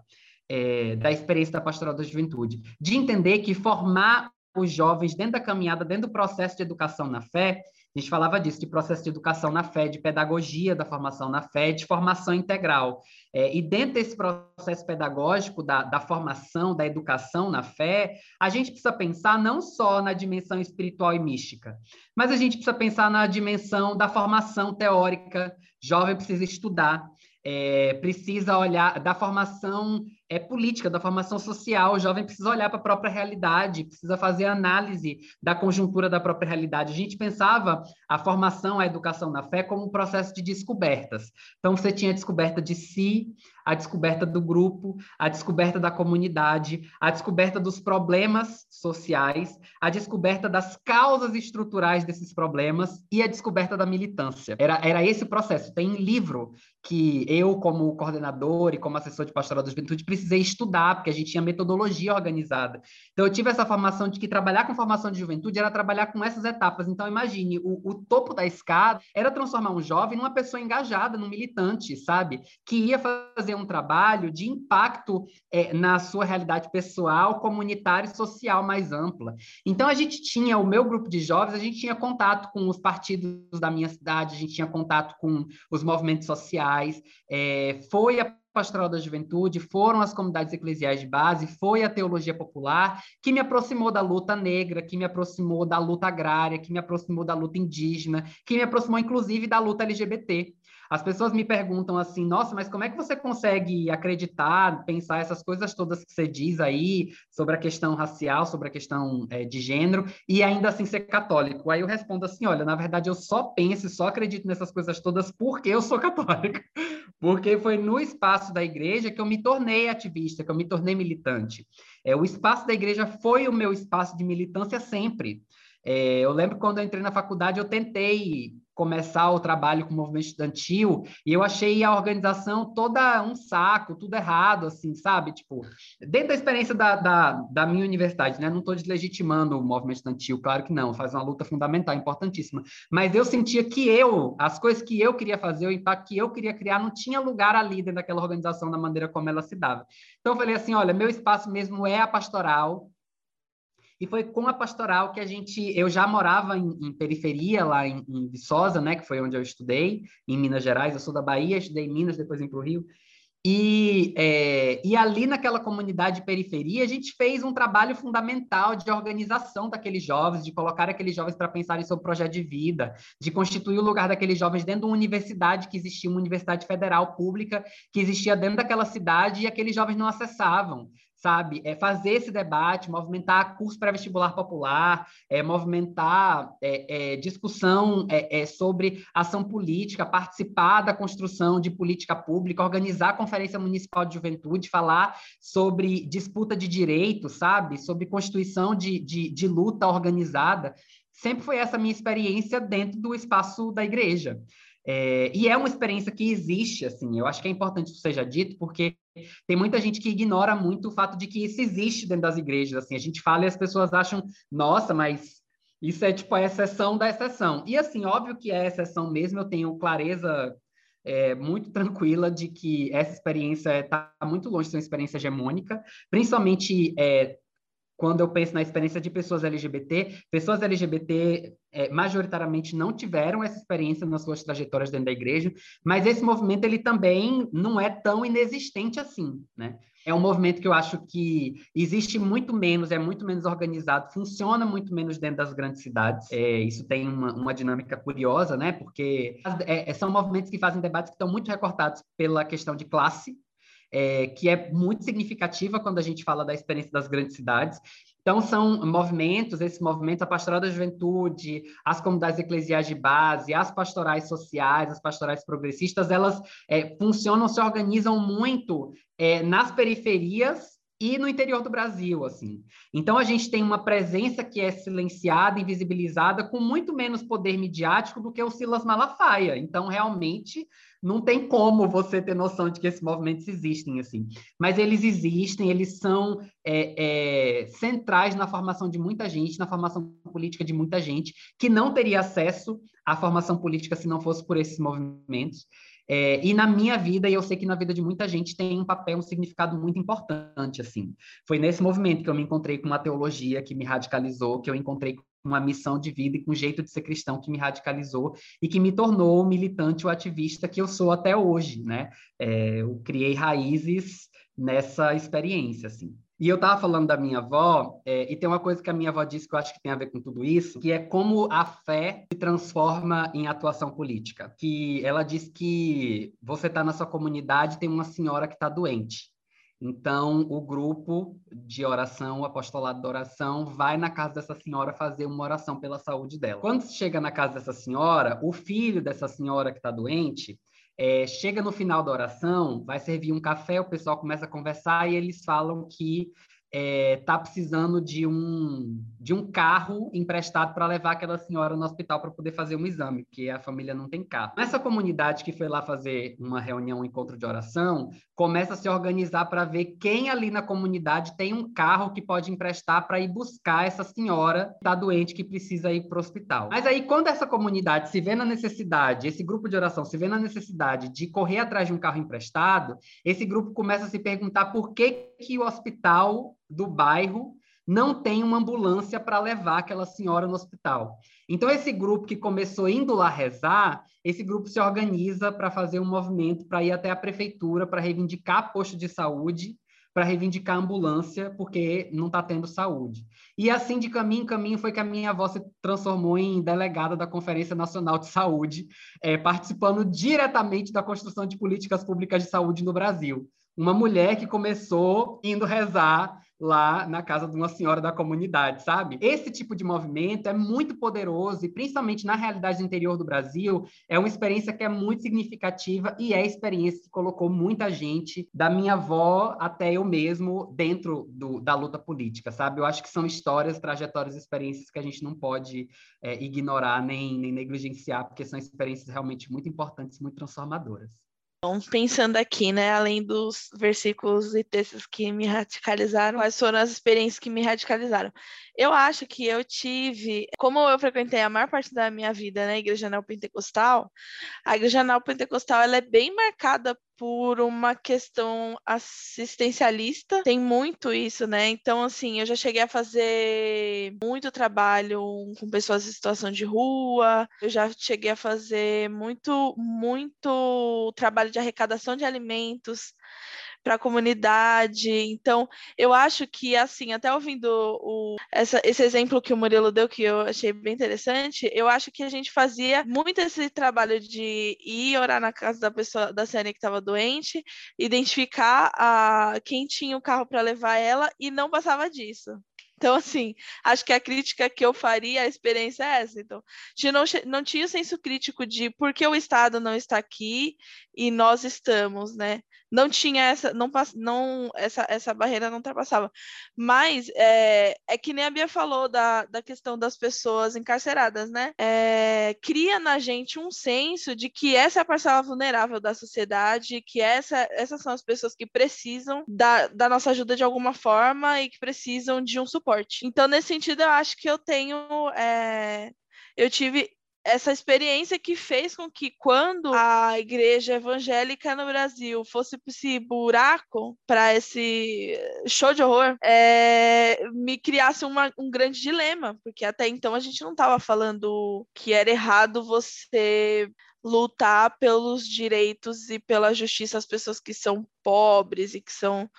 [SPEAKER 4] é, da experiência da pastoral da juventude, de entender que formar os jovens dentro da caminhada, dentro do processo de educação na fé, a gente falava disso, de processo de educação na fé, de pedagogia da formação na fé, de formação integral. É, e dentro desse processo pedagógico da, da formação, da educação na fé, a gente precisa pensar não só na dimensão espiritual e mística, mas a gente precisa pensar na dimensão da formação teórica. Jovem precisa estudar, é, precisa olhar da formação é, política, da formação social. O jovem precisa olhar para a própria realidade, precisa fazer análise da conjuntura da própria realidade. A gente pensava a formação, a educação na fé como um processo de descobertas. Então, você tinha a descoberta de si, a descoberta do grupo, a descoberta da comunidade, a descoberta dos problemas sociais, a descoberta das causas estruturais desses problemas e a descoberta da militância. Era, era esse o processo. Tem livro que eu, como coordenador e como assessor de pastoral da juventude, precisei estudar, porque a gente tinha metodologia organizada. Então, eu tive essa formação de que trabalhar com formação de juventude era trabalhar com essas etapas. Então, imagine, o, o topo da escada era transformar um jovem numa pessoa engajada, num militante, sabe? Que ia fazer um trabalho de impacto é, na sua realidade pessoal, comunitária e social mais ampla. Então, a gente tinha, o meu grupo de jovens, a gente tinha contato com os partidos da minha cidade, a gente tinha contato com os movimentos sociais, é, foi a pastoral da juventude, foram as comunidades eclesiais de base, foi a teologia popular, que me aproximou da luta negra, que me aproximou da luta agrária, que me aproximou da luta indígena, que me aproximou, inclusive, da luta LGBT. As pessoas me perguntam assim, nossa, mas como é que você consegue acreditar, pensar essas coisas todas que você diz aí sobre a questão racial, sobre a questão é, de gênero, e ainda assim ser católico? Aí eu respondo assim, olha, na verdade eu só penso e só acredito nessas coisas todas porque eu sou católico. Porque foi no espaço da igreja que eu me tornei ativista, que eu me tornei militante. É, o espaço da igreja foi o meu espaço de militância sempre. É, eu lembro quando eu entrei na faculdade, eu tentei começar o trabalho com o movimento estudantil e eu achei a organização toda um saco, tudo errado, assim, sabe? Tipo, dentro da experiência da, da, da minha universidade, né? Não estou deslegitimando o movimento estudantil, claro que não, faz uma luta fundamental, importantíssima. Mas eu sentia que eu, as coisas que eu queria fazer, o impacto que eu queria criar, não tinha lugar ali dentro daquela organização da maneira como ela se dava. Então eu falei assim, olha, meu espaço mesmo é a pastoral, e foi com a pastoral que a gente. Eu já morava em, em periferia, lá em, em, Viçosa, né, que foi onde eu estudei, em Minas Gerais. Eu sou da Bahia, estudei em Minas, depois vim para o Rio. E, é, e ali naquela comunidade de periferia, a gente fez um trabalho fundamental de organização daqueles jovens, de colocar aqueles jovens para pensarem sobre o projeto de vida, de constituir o lugar daqueles jovens dentro de uma universidade que existia, uma universidade federal pública que existia dentro daquela cidade e aqueles jovens não acessavam sabe? É fazer esse debate, movimentar curso pré-vestibular popular, é, movimentar é, é, discussão é, é, sobre ação política, participar da construção de política pública, organizar a Conferência Municipal de Juventude, falar sobre disputa de direitos, sabe? Sobre constituição de, de, de luta organizada. Sempre foi essa minha experiência dentro do espaço da igreja. É, e é uma experiência que existe, assim, eu acho que é importante que isso seja dito, porque tem muita gente que ignora muito o fato de que isso existe dentro das igrejas, assim, a gente fala e as pessoas acham, nossa, mas isso é tipo a exceção da exceção. E assim, óbvio que é exceção mesmo, eu tenho clareza é, muito tranquila de que essa experiência está muito longe de ser uma experiência hegemônica, principalmente é, quando eu penso na experiência de pessoas LGBT, pessoas LGBT é, majoritariamente não tiveram essa experiência nas suas trajetórias dentro da igreja, mas esse movimento ele também não é tão inexistente assim, né? É um movimento que eu acho que existe muito menos, é muito menos organizado, funciona muito menos dentro das grandes cidades. É, isso tem uma, uma, dinâmica curiosa, né? Porque é, são movimentos que fazem debates que estão muito recortados pela questão de classe, é, que é muito significativa quando a gente fala da experiência das grandes cidades. Então, são movimentos, esses movimentos, a pastoral da juventude, as comunidades eclesiais de base, as pastorais sociais, as pastorais progressistas, elas é, funcionam, se organizam muito é, nas periferias e no interior do Brasil, assim. Então a gente tem uma presença que é silenciada, invisibilizada, com muito menos poder midiático do que o Silas Malafaia. Então realmente não tem como você ter noção de que esses movimentos existem, assim. Mas eles existem, eles são é, é, centrais na formação de muita gente, na formação política de muita gente, que não teria acesso à formação política se não fosse por esses movimentos. É, e na minha vida, e eu sei que na vida de muita gente, tem um papel, um significado muito importante, assim. Foi nesse movimento que eu me encontrei com uma teologia que me radicalizou, que eu encontrei uma missão de vida e com um jeito de ser cristão que me radicalizou e que me tornou o militante, o ativista que eu sou até hoje, né? É, eu criei raízes nessa experiência, assim. E eu estava falando da minha avó, é, e tem uma coisa que a minha avó disse que eu acho que tem a ver com tudo isso, que é como a fé se transforma em atuação política. Que ela diz que você está na sua comunidade tem uma senhora que está doente. Então, o grupo de oração, o apostolado da oração, vai na casa dessa senhora fazer uma oração pela saúde dela. Quando chega na casa dessa senhora, o filho dessa senhora que está doente é, chega no final da oração, vai servir um café, o pessoal começa a conversar e eles falam que é, tá precisando de um, de um carro emprestado para levar aquela senhora no hospital para poder fazer um exame, porque a família não tem carro. Essa comunidade que foi lá fazer uma reunião, um encontro de oração, começa a se organizar para ver quem ali na comunidade tem um carro que pode emprestar para ir buscar essa senhora que está doente, que precisa ir para o hospital. Mas aí, quando essa comunidade se vê na necessidade, esse grupo de oração se vê na necessidade de correr atrás de um carro emprestado, esse grupo começa a se perguntar por que, que o hospital do bairro não tem uma ambulância para levar aquela senhora no hospital. Então, esse grupo que começou indo lá rezar, esse grupo se organiza para fazer um movimento para ir até a prefeitura para reivindicar posto de saúde, para reivindicar ambulância, porque não está tendo saúde. E assim, de caminho em caminho, foi que a minha avó se transformou em delegada da Conferência Nacional de Saúde, é, participando diretamente da construção de políticas públicas de saúde no Brasil. Uma mulher que começou indo rezar lá na casa de uma senhora da comunidade, sabe? Esse tipo de movimento é muito poderoso e, principalmente na realidade do interior do Brasil, é uma experiência que é muito significativa e é a experiência que colocou muita gente, da minha avó até eu mesmo, dentro do, da luta política, sabe? Eu acho que são histórias, trajetórias, experiências que a gente não pode é, ignorar nem, nem negligenciar, porque são experiências realmente muito importantes, muito transformadoras.
[SPEAKER 3] Então, pensando aqui, né, além dos versículos e textos que me radicalizaram, quais foram as experiências que me radicalizaram? Eu acho que eu tive, como eu frequentei a maior parte da minha vida na Igreja Neopentecostal, a Igreja Neopentecostal ela é bem marcada por uma questão assistencialista, tem muito isso, né? Então, assim, eu já cheguei a fazer muito trabalho com pessoas em situação de rua, eu já cheguei a fazer muito, muito trabalho de arrecadação de alimentos para a comunidade. Então, eu acho que, assim, até ouvindo o, essa, esse exemplo que o Murilo deu, que eu achei bem interessante, eu acho que a gente fazia muito esse trabalho de ir orar na casa da pessoa, da Sênia que estava doente, identificar a, quem tinha o carro para levar ela e não passava disso. Então, assim, acho que a crítica que eu faria, a experiência é essa. Então, de não, não tinha o senso crítico de por que o Estado não está aqui e nós estamos, né? Não tinha essa, não, não essa, essa barreira não ultrapassava. Mas é, é que nem a Bia falou da, da questão das pessoas encarceradas, né? É, cria na gente um senso de que essa é a parcela vulnerável da sociedade, que essa, essas são as pessoas que precisam da, da nossa ajuda de alguma forma e que precisam de um suporte. Então, nesse sentido, eu acho que eu tenho. É, eu tive essa experiência que fez com que quando a igreja evangélica no Brasil fosse esse buraco para esse show de horror, é, me criasse uma, um grande dilema, porque até então a gente não estava falando que era errado você lutar pelos direitos e pela justiça às pessoas que são pobres e que são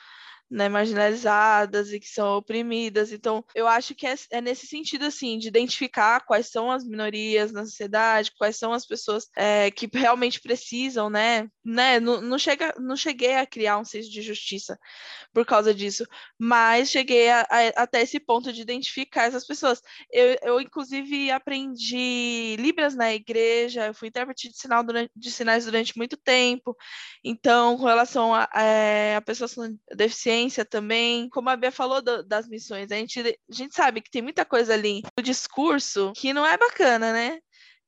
[SPEAKER 3] né, marginalizadas e que são oprimidas. Então, eu acho que é, é, nesse sentido, assim, de identificar quais são as minorias na sociedade, quais são as pessoas é, que realmente precisam, né? né? Não, não, chega, não cheguei a criar um senso de justiça por causa disso, mas cheguei a, a, até esse ponto de identificar essas pessoas. Eu, eu, inclusive, aprendi Libras na igreja, eu fui intérprete de, sinal durante, de sinais durante muito tempo, então, com relação a, a, é, a pessoas com deficiência, também. Como a Bia falou do, das missões, a gente, a gente sabe que tem muita coisa ali no discurso que não é bacana, né?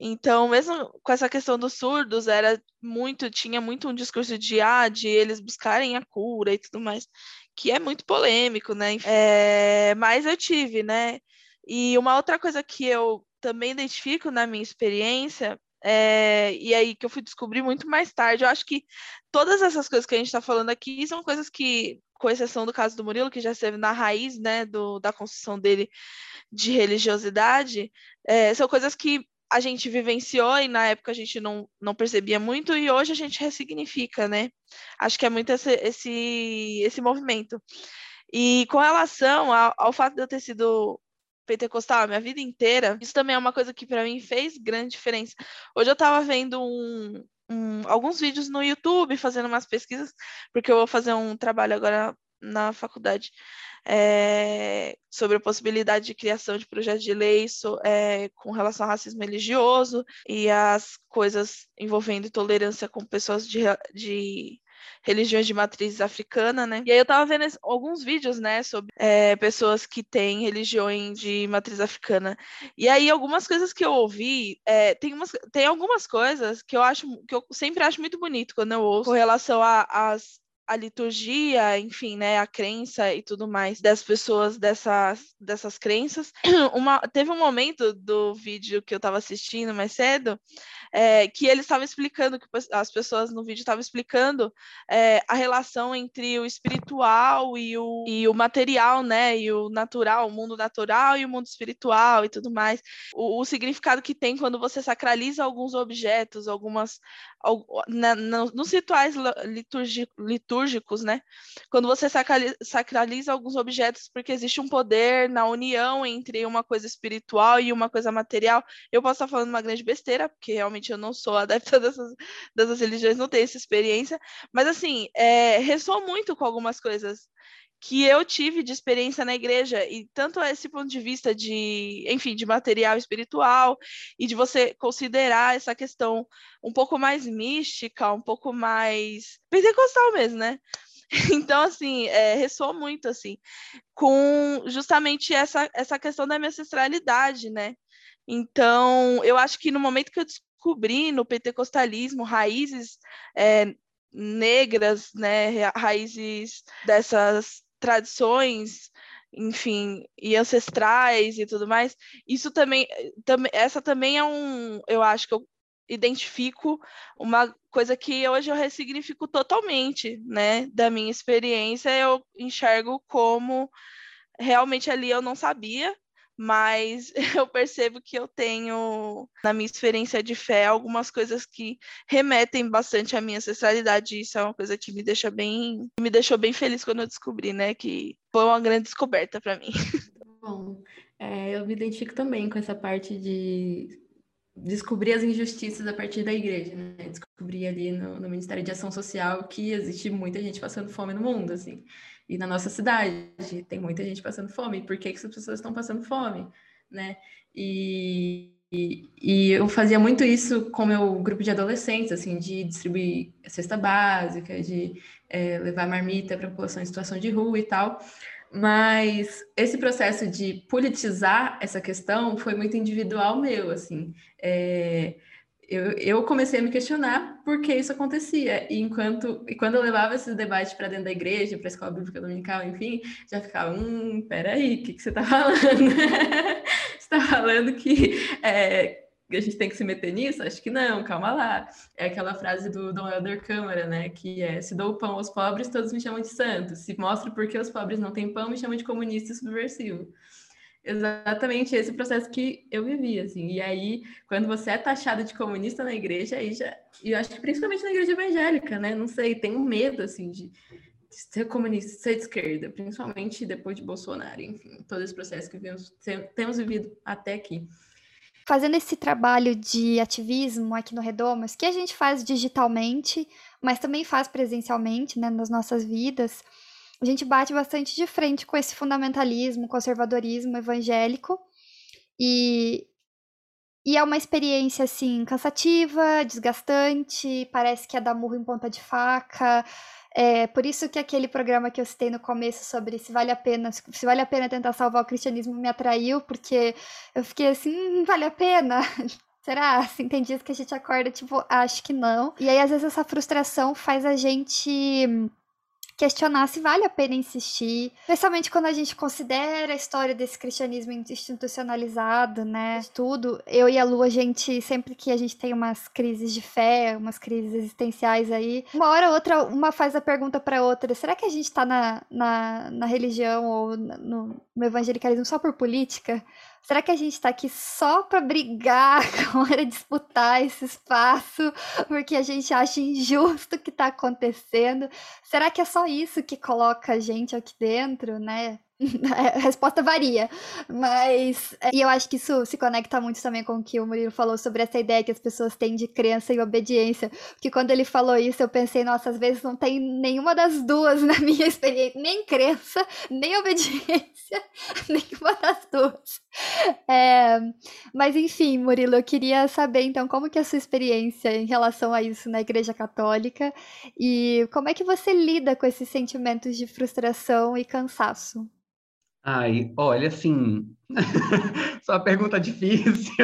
[SPEAKER 3] Então, mesmo com essa questão dos surdos, era muito, tinha muito um discurso de, ah, de eles buscarem a cura e tudo mais, que é muito polêmico, né? É, mas eu tive, né? E uma outra coisa que eu também identifico na minha experiência é, e aí que eu fui descobrir muito mais tarde. Eu acho que todas essas coisas que a gente está falando aqui são coisas que, com exceção do caso do Murilo, que já esteve na raiz né, do, da construção dele de religiosidade, é, são coisas que a gente vivenciou e na época a gente não, não percebia muito e hoje a gente ressignifica, né? Acho que é muito esse, esse, esse movimento. E com relação ao, ao fato de eu ter sido pentecostal a minha vida inteira, isso também é uma coisa que para mim fez grande diferença. Hoje eu estava vendo um, um, alguns vídeos no YouTube, fazendo umas pesquisas, porque eu vou fazer um trabalho agora na faculdade é, sobre a possibilidade de criação de projetos de lei so, é, com relação ao racismo religioso e as coisas envolvendo intolerância com pessoas de, de religiões de matriz africana, né? E aí eu tava vendo alguns vídeos, né, sobre é, pessoas que têm religiões de matriz africana. E aí algumas coisas que eu ouvi, é, tem, umas, tem algumas coisas que eu acho que eu sempre acho muito bonito quando eu ouço com relação às a liturgia, enfim, né, a crença e tudo mais das pessoas dessas, dessas crenças. Uma, teve um momento do vídeo que eu estava assistindo mais cedo é, que ele estava explicando, que as pessoas no vídeo estavam explicando é, a relação entre o espiritual e o, e o material, né, e o natural, o mundo natural e o mundo espiritual e tudo mais. O, o significado que tem quando você sacraliza alguns objetos, algumas na, na, nos rituais litúrgicos, né? Quando você sacraliza alguns objetos, porque existe um poder na união entre uma coisa espiritual e uma coisa material. Eu posso estar falando uma grande besteira, porque realmente eu não sou adepta dessas, dessas religiões, não tenho essa experiência, mas assim, é, ressoa muito com algumas coisas que eu tive de experiência na igreja e tanto esse ponto de vista de, enfim, de material espiritual e de você considerar essa questão um pouco mais mística, um pouco mais pentecostal mesmo, né? Então, assim, é, ressoa muito, assim, com justamente essa, essa questão da minha ancestralidade, né? Então, eu acho que no momento que eu descobri no pentecostalismo raízes é, negras, né, raízes dessas tradições, enfim, e ancestrais e tudo mais, isso também, também, essa também é um, eu acho que eu identifico uma coisa que hoje eu ressignifico totalmente, né, da minha experiência, eu enxergo como realmente ali eu não sabia, mas eu percebo que eu tenho, na minha experiência de fé, algumas coisas que remetem bastante à minha ancestralidade. Isso é uma coisa que me deixa bem, me deixou bem feliz quando eu descobri, né? Que foi uma grande descoberta para mim.
[SPEAKER 2] Bom, é, eu me identifico também com essa parte de descobrir as injustiças a partir da igreja, né? Descobrir ali no, no Ministério de Ação Social que existe muita gente passando fome no mundo, assim e na nossa cidade tem muita gente passando fome. Por que, que essas pessoas estão passando fome, né? E, e, e, eu fazia muito isso com meu grupo de adolescentes, assim, de distribuir cesta básica, de é, levar marmita para a população em situação de rua e tal. Mas esse processo de politizar essa questão foi muito individual meu, assim. É, eu, eu comecei a me questionar por que isso acontecia. E enquanto e quando eu levava esses debates para dentro da igreja, para a escola bíblica dominical, enfim, já ficava, hum, peraí, o que, que você está falando? você está falando que é, a gente tem que se meter nisso? Acho que não, calma lá. É aquela frase do Dom Helder Câmara, né? Que é: se dou pão aos pobres, todos me chamam de santo. Se mostro porque os pobres não têm pão, me chamam de comunista e subversivo exatamente esse processo que eu vivi, assim. E aí, quando você é taxado de comunista na igreja, aí já. E eu acho que principalmente na igreja evangélica, né? Não sei, tem um medo, assim, de, ser comunista, ser de esquerda, principalmente depois de Bolsonaro, enfim, todo esse processo que vemos, temos vivido até aqui.
[SPEAKER 1] Fazendo esse trabalho de ativismo aqui no Redomas, que a gente faz digitalmente, mas também faz presencialmente, né, nas nossas vidas a gente bate bastante de frente com esse fundamentalismo, conservadorismo evangélico. E, e é uma experiência, assim, cansativa, desgastante, parece que é dar murro em ponta de faca. É por isso que aquele programa que eu citei no começo sobre se vale a pena, se vale a pena tentar salvar o cristianismo me atraiu, porque eu fiquei assim, hum, vale a pena. Será? Assim, tem dias que a gente acorda, tipo, acho que não. E aí, às vezes, essa frustração faz a gente questionar se vale a pena insistir, especialmente quando a gente considera a história desse cristianismo institucionalizado, né? Tudo. Eu e a Lu, a gente, sempre que a gente tem umas crises de fé, umas crises existenciais aí, uma hora ou outra, uma faz a pergunta para outra: será que a gente tá na, na, na religião ou no, no evangelicalismo só por política? Será que a gente está aqui só para brigar, para disputar esse espaço, porque a gente acha injusto o que está acontecendo? Será que é só isso que coloca a gente aqui dentro, né? A resposta varia, mas é, e eu acho que isso se conecta muito também com o que o Murilo falou sobre essa ideia que as pessoas têm de crença e obediência. Porque quando ele falou isso, eu pensei, nossa, às vezes não tem nenhuma das duas na minha experiência, nem crença, nem obediência, nenhuma das duas. É, mas enfim, Murilo, eu queria saber então como que é a sua experiência em relação a isso na Igreja Católica e como é que você lida com esses sentimentos de frustração e cansaço.
[SPEAKER 4] Ai, olha, assim, só uma pergunta difícil.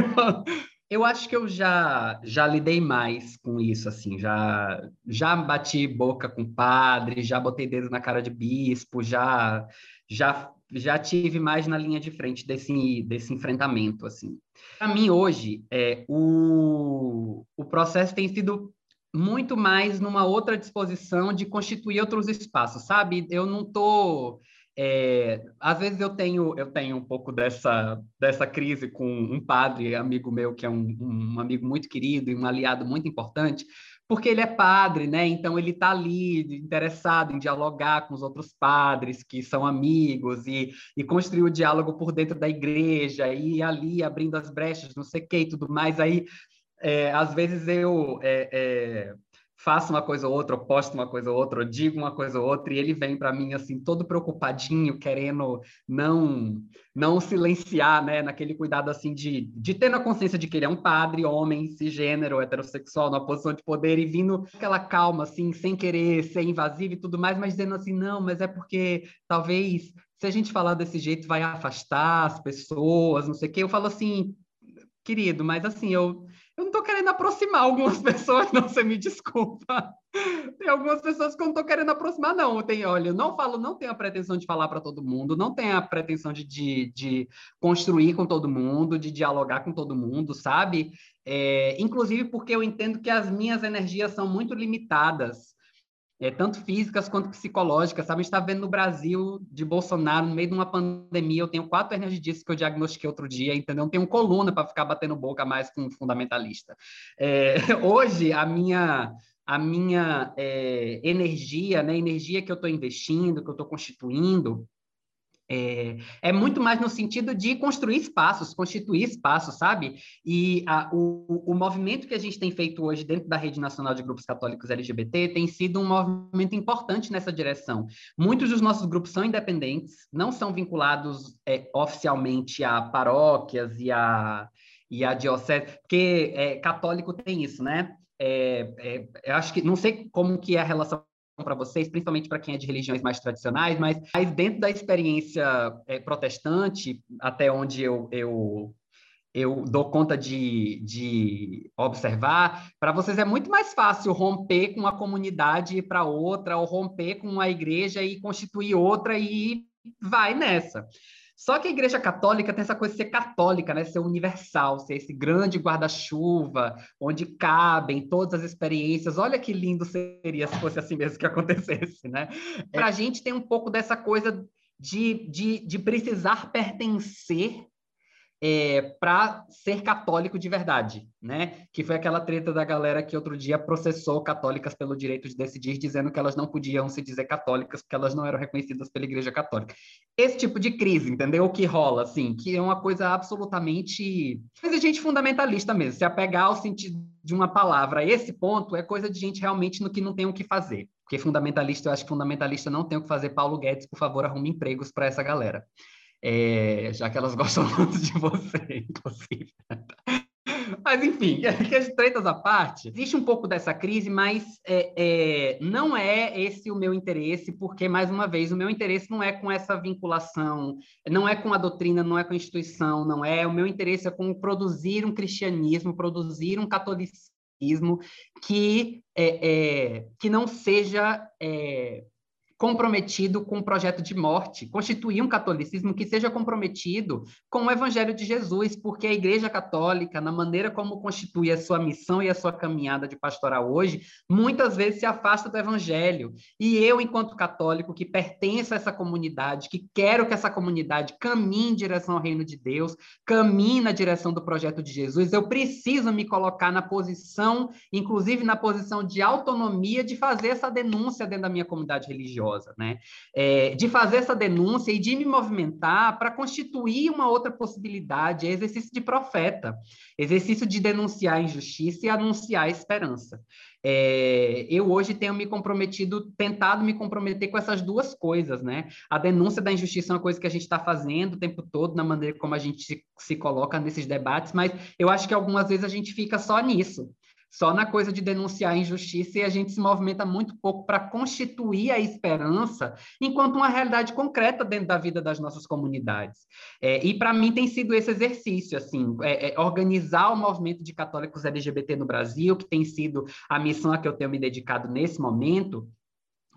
[SPEAKER 4] Eu acho que eu já já lidei mais com isso, assim, já já bati boca com padre, já botei dedo na cara de bispo, já já já tive mais na linha de frente desse desse enfrentamento, assim. Para mim hoje, é o o processo tem sido muito mais numa outra disposição de constituir outros espaços, sabe? Eu não tô é, às vezes eu tenho eu tenho um pouco dessa dessa crise com um padre amigo meu que é um, um amigo muito querido e um aliado muito importante porque ele é padre, né? Então ele está ali interessado em dialogar com os outros padres que são amigos e, e construir o diálogo por dentro da igreja e ali abrindo as brechas, não sei que e tudo mais. Aí é, às vezes eu é, é, faço uma coisa ou outra, eu posto uma coisa ou outra, eu digo uma coisa ou outra, e ele vem para mim assim todo preocupadinho, querendo não não silenciar, né, naquele cuidado assim de, de ter na consciência de que ele é um padre, homem, cisgênero, heterossexual, numa posição de poder e vindo aquela calma assim, sem querer ser invasivo e tudo mais, mas dizendo assim, não, mas é porque talvez se a gente falar desse jeito vai afastar as pessoas, não sei o quê. Eu falo assim, querido, mas assim, eu eu não estou querendo aproximar algumas pessoas, não, você me desculpa. Tem algumas pessoas que eu não estou querendo aproximar, não. Tem, olha, eu não falo, não tenho a pretensão de falar para todo mundo, não tenho a pretensão de, de, de, construir com todo mundo, de dialogar com todo mundo, sabe? É, inclusive porque eu entendo que as minhas energias são muito limitadas é, tanto físicas quanto psicológicas, sabe? A gente está vendo no Brasil de Bolsonaro, no meio de uma pandemia, eu tenho quatro hernias de disco que eu diagnostiquei outro dia, entendeu? Não tenho coluna para ficar batendo boca mais com um fundamentalista. É, hoje, a minha a minha é, energia, né, energia que eu estou investindo, que eu estou constituindo, é, é, muito mais no sentido de construir espaços, constituir espaços, sabe? E a, o, o movimento que a gente tem feito hoje dentro da Rede Nacional de Grupos Católicos LGBT tem sido um movimento importante nessa direção. Muitos dos nossos grupos são independentes, não são vinculados é, oficialmente a paróquias e a, e a diocese, porque é, católico tem isso, né? É, é, eu acho que não sei como que é a relação para vocês, principalmente para quem é de religiões mais tradicionais, mas, mas dentro da experiência é, protestante, até onde eu, eu, eu dou conta de, de observar, para vocês é muito mais fácil romper com uma comunidade para outra, ou romper com uma igreja e constituir outra e vai nessa. Só que a Igreja Católica tem essa coisa de ser católica, né? Ser universal, ser esse grande guarda-chuva, onde cabem todas as experiências. Olha que lindo seria se fosse assim mesmo que acontecesse, né? Para a gente tem um pouco dessa coisa de, de, de precisar pertencer é, para ser católico de verdade, né? Que foi aquela treta da galera que outro dia processou católicas pelo direito de decidir, dizendo que elas não podiam se dizer católicas porque elas não eram reconhecidas pela Igreja Católica. Esse tipo de crise, entendeu? O que rola, assim, que é uma coisa absolutamente. Coisa de gente fundamentalista mesmo. Se apegar ao sentido de uma palavra esse ponto é coisa de gente realmente no que não tem o que fazer. Porque fundamentalista, eu acho que fundamentalista não tem o que fazer. Paulo Guedes, por favor, arrume empregos para essa galera é, já que elas gostam muito de você, inclusive. Mas, enfim, que as tretas à parte, existe um pouco dessa crise, mas é, é, não é esse o meu interesse, porque, mais uma vez, o meu interesse não é com essa vinculação, não é com a doutrina, não é com a instituição, não é. O meu interesse é com produzir um cristianismo, produzir um catolicismo que, é, é que não seja é, comprometido com o projeto de morte, constituir um catolicismo que seja comprometido com o Evangelho de Jesus, porque a Igreja Católica, na maneira como constitui a sua missão e a sua caminhada de pastoral hoje, muitas vezes se afasta do Evangelho. E eu, enquanto católico, que pertenço a essa comunidade, que quero que essa comunidade caminhe em direção ao reino de Deus, caminhe na direção do projeto de Jesus, eu preciso me colocar na posição, inclusive na posição de autonomia, de fazer essa denúncia dentro da minha comunidade religiosa né? É, de fazer essa denúncia e de me movimentar para constituir uma outra possibilidade, é exercício de profeta, exercício de denunciar a injustiça e anunciar a esperança. É, eu hoje tenho me comprometido, tentado me comprometer com essas duas coisas, né? A denúncia da injustiça é uma coisa que a gente está fazendo o tempo todo, na maneira como a gente se coloca nesses debates, mas eu acho que algumas vezes a gente fica só nisso só na coisa de denunciar a injustiça e a gente se movimenta muito pouco para constituir a esperança enquanto uma realidade concreta dentro da vida das nossas comunidades. É, e para mim tem sido esse exercício, assim, é, é organizar o movimento de católicos LGBT no Brasil, que tem sido a missão a que eu tenho me dedicado nesse momento,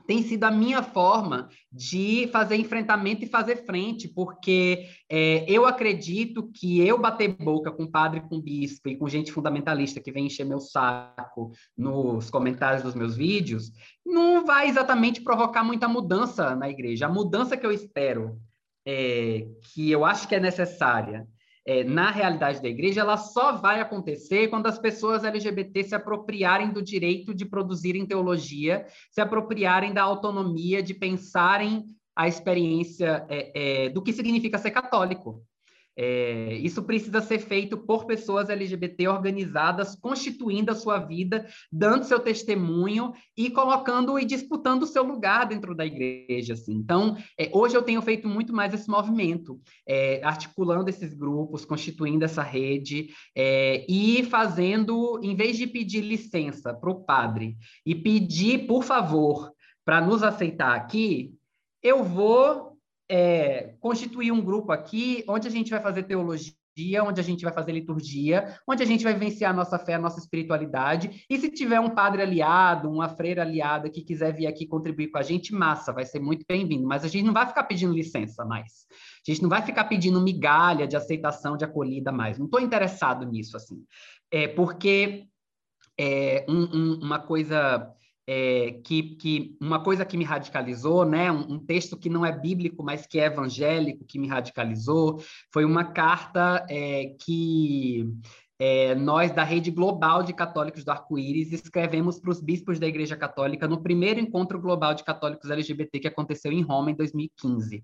[SPEAKER 4] tem sido a minha forma de fazer enfrentamento e fazer frente, porque é, eu acredito que eu bater boca com padre, com bispo e com gente fundamentalista que vem encher meu saco nos comentários dos meus vídeos, não vai exatamente provocar muita mudança na igreja. A mudança que eu espero, é, que eu acho que é necessária, é, na realidade da igreja, ela só vai acontecer quando as pessoas LGBT se apropriarem do direito de produzirem teologia, se apropriarem da autonomia de pensarem a experiência é, é, do que significa ser católico. É, isso precisa ser feito por pessoas LGBT organizadas, constituindo a sua vida, dando seu testemunho e colocando e disputando o seu lugar dentro da igreja. Assim. Então, é, hoje eu tenho feito muito mais esse movimento, é, articulando esses grupos, constituindo essa rede é, e fazendo, em vez de pedir licença para o padre e pedir, por favor, para nos aceitar aqui, eu vou é, constituir um grupo aqui onde a gente vai fazer teologia, onde a gente vai fazer liturgia, onde a gente vai vivenciar a nossa fé, a nossa espiritualidade. E se tiver um padre aliado, uma freira aliada que quiser vir aqui contribuir com a gente, massa, vai ser muito bem-vindo. Mas a gente não vai ficar pedindo licença mais. A gente não vai ficar pedindo migalha de aceitação, de acolhida mais. Não estou interessado nisso, assim. É porque é, um, um, uma coisa é, que, que, uma coisa que me radicalizou, né, um, um, texto que não é bíblico, mas que é evangélico, que me radicalizou, foi uma carta é, que é, nós, da Rede Global de Católicos do Arco-Íris, escrevemos para os bispos da Igreja Católica no primeiro encontro global de católicos LGBT que aconteceu em Roma em 2015.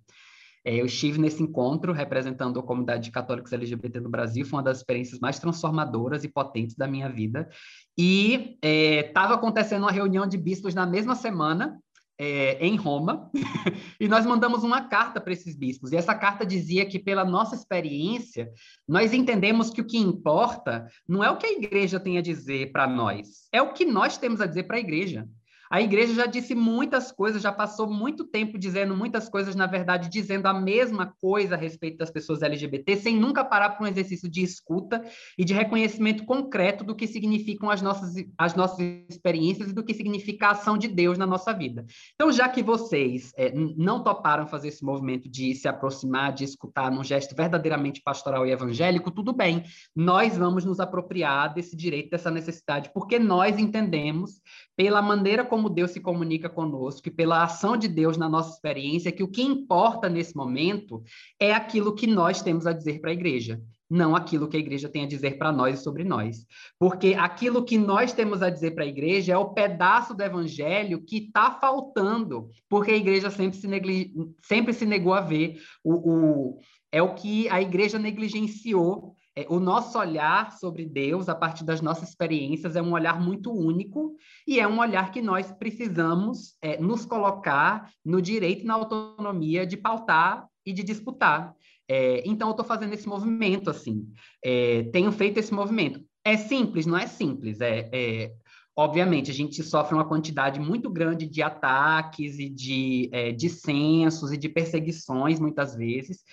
[SPEAKER 4] É, eu estive nesse encontro representando a comunidade de católicos LGBT no Brasil, foi uma das experiências mais transformadoras e potentes da minha vida. E estava é, acontecendo uma reunião de bispos na mesma semana, é, em Roma, e nós mandamos uma carta para esses bispos. E essa carta dizia que, pela nossa experiência, nós entendemos que o que importa não é o que a igreja tem a dizer para nós, é o que nós temos a dizer para a igreja. A igreja já disse muitas coisas, já passou muito tempo dizendo muitas coisas, na verdade, dizendo a mesma coisa a respeito das pessoas LGBT, sem nunca parar para um exercício de escuta e de reconhecimento concreto do que significam as nossas, as nossas experiências e do que significa a ação de Deus na nossa vida. Então, já que vocês é, não toparam fazer esse movimento de se aproximar, de escutar num gesto verdadeiramente pastoral e evangélico, tudo bem. Nós vamos nos apropriar desse direito, dessa necessidade, porque nós entendemos, pela maneira como como Deus se comunica conosco e pela ação de Deus na nossa experiência, que o que importa nesse momento é aquilo que nós temos a dizer para a igreja, não aquilo que a igreja tem a dizer para nós e sobre nós. Porque aquilo que nós temos a dizer para a igreja é o pedaço do evangelho que está faltando, porque a igreja sempre se, negli... sempre se negou a ver. O, o... É o que a igreja negligenciou é, o nosso olhar sobre Deus, a partir das nossas experiências, é um olhar muito único e é um olhar que nós precisamos é, nos colocar no direito e na autonomia de pautar e de disputar. É, então, eu estou fazendo esse movimento, assim, é, tenho feito esse movimento. É simples? Não é simples. É, é, obviamente, a gente sofre uma quantidade muito grande de ataques e de é, dissensos e de perseguições, muitas vezes,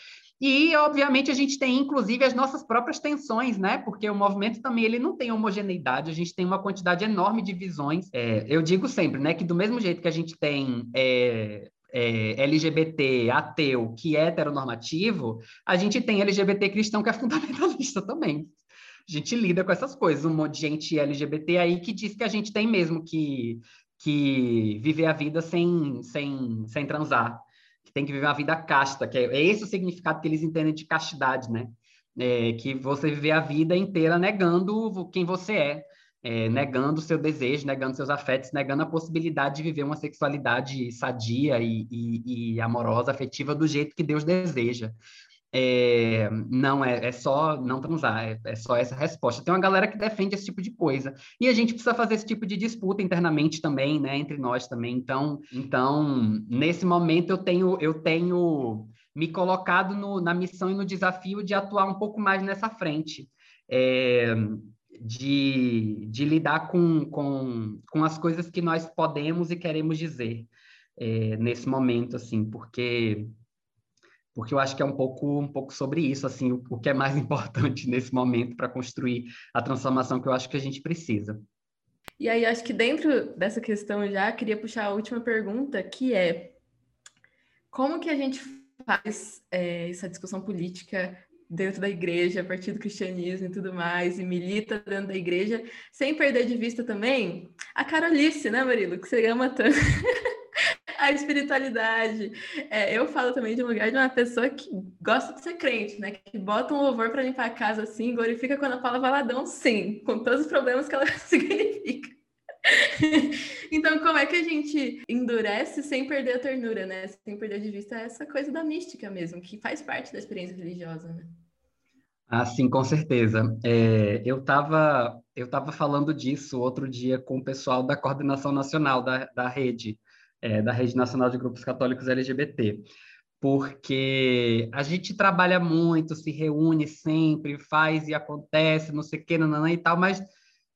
[SPEAKER 4] e, obviamente, a gente tem, inclusive, as nossas próprias tensões, né? Porque o movimento também ele não tem homogeneidade, a gente tem uma quantidade enorme de visões. É, eu digo sempre, né, que do mesmo jeito que a gente tem é, é, LGBT, ateu, que é heteronormativo, a gente tem LGBT cristão que é fundamentalista também. A gente lida com essas coisas, um monte de gente LGBT aí que diz que a gente tem mesmo que, que viver a vida sem, sem, sem transar que tem que viver uma vida casta, que é, é esse o significado que eles entendem de castidade, né? É, que você viver a vida inteira negando quem você é, é, negando seu desejo, negando seus afetos, negando a possibilidade de viver uma sexualidade sadia e, e, e amorosa, afetiva do jeito que Deus deseja. É, não, é, é só não transar, é, é, só essa resposta. Tem uma galera que defende esse tipo de coisa. E a gente precisa fazer esse tipo de disputa internamente também, né? Entre nós também. Então, então nesse momento eu tenho, eu tenho me colocado no, na missão e no desafio de atuar um pouco mais nessa frente. É, de, de lidar com, com, com as coisas que nós podemos e queremos dizer é, nesse momento, assim, porque porque eu acho que é um pouco um pouco sobre isso, assim, o, o que é mais importante nesse momento para construir a transformação que eu acho que a gente precisa.
[SPEAKER 2] E aí, acho que dentro dessa questão já, queria puxar a última pergunta, que é como que a gente faz é, essa discussão política dentro da igreja, a partir do cristianismo e tudo mais, e milita dentro da igreja, sem perder de vista também a Carolice, né, Marilo, que você ama tanto. a espiritualidade. É, eu falo também de um lugar de uma pessoa que gosta de ser crente, né? Que bota um louvor para limpar a casa assim, glorifica quando a palavra valadão, sim, com todos os problemas que ela significa. então, como é que a gente endurece sem perder a ternura, né? Sem perder de vista essa coisa da mística mesmo, que faz parte da experiência religiosa, né?
[SPEAKER 4] Ah, sim, com certeza. É, eu estava eu tava falando disso outro dia com o pessoal da coordenação nacional da, da rede, é, da Rede Nacional de Grupos Católicos LGBT, porque a gente trabalha muito, se reúne sempre, faz e acontece, não sei o que, não, e tal, mas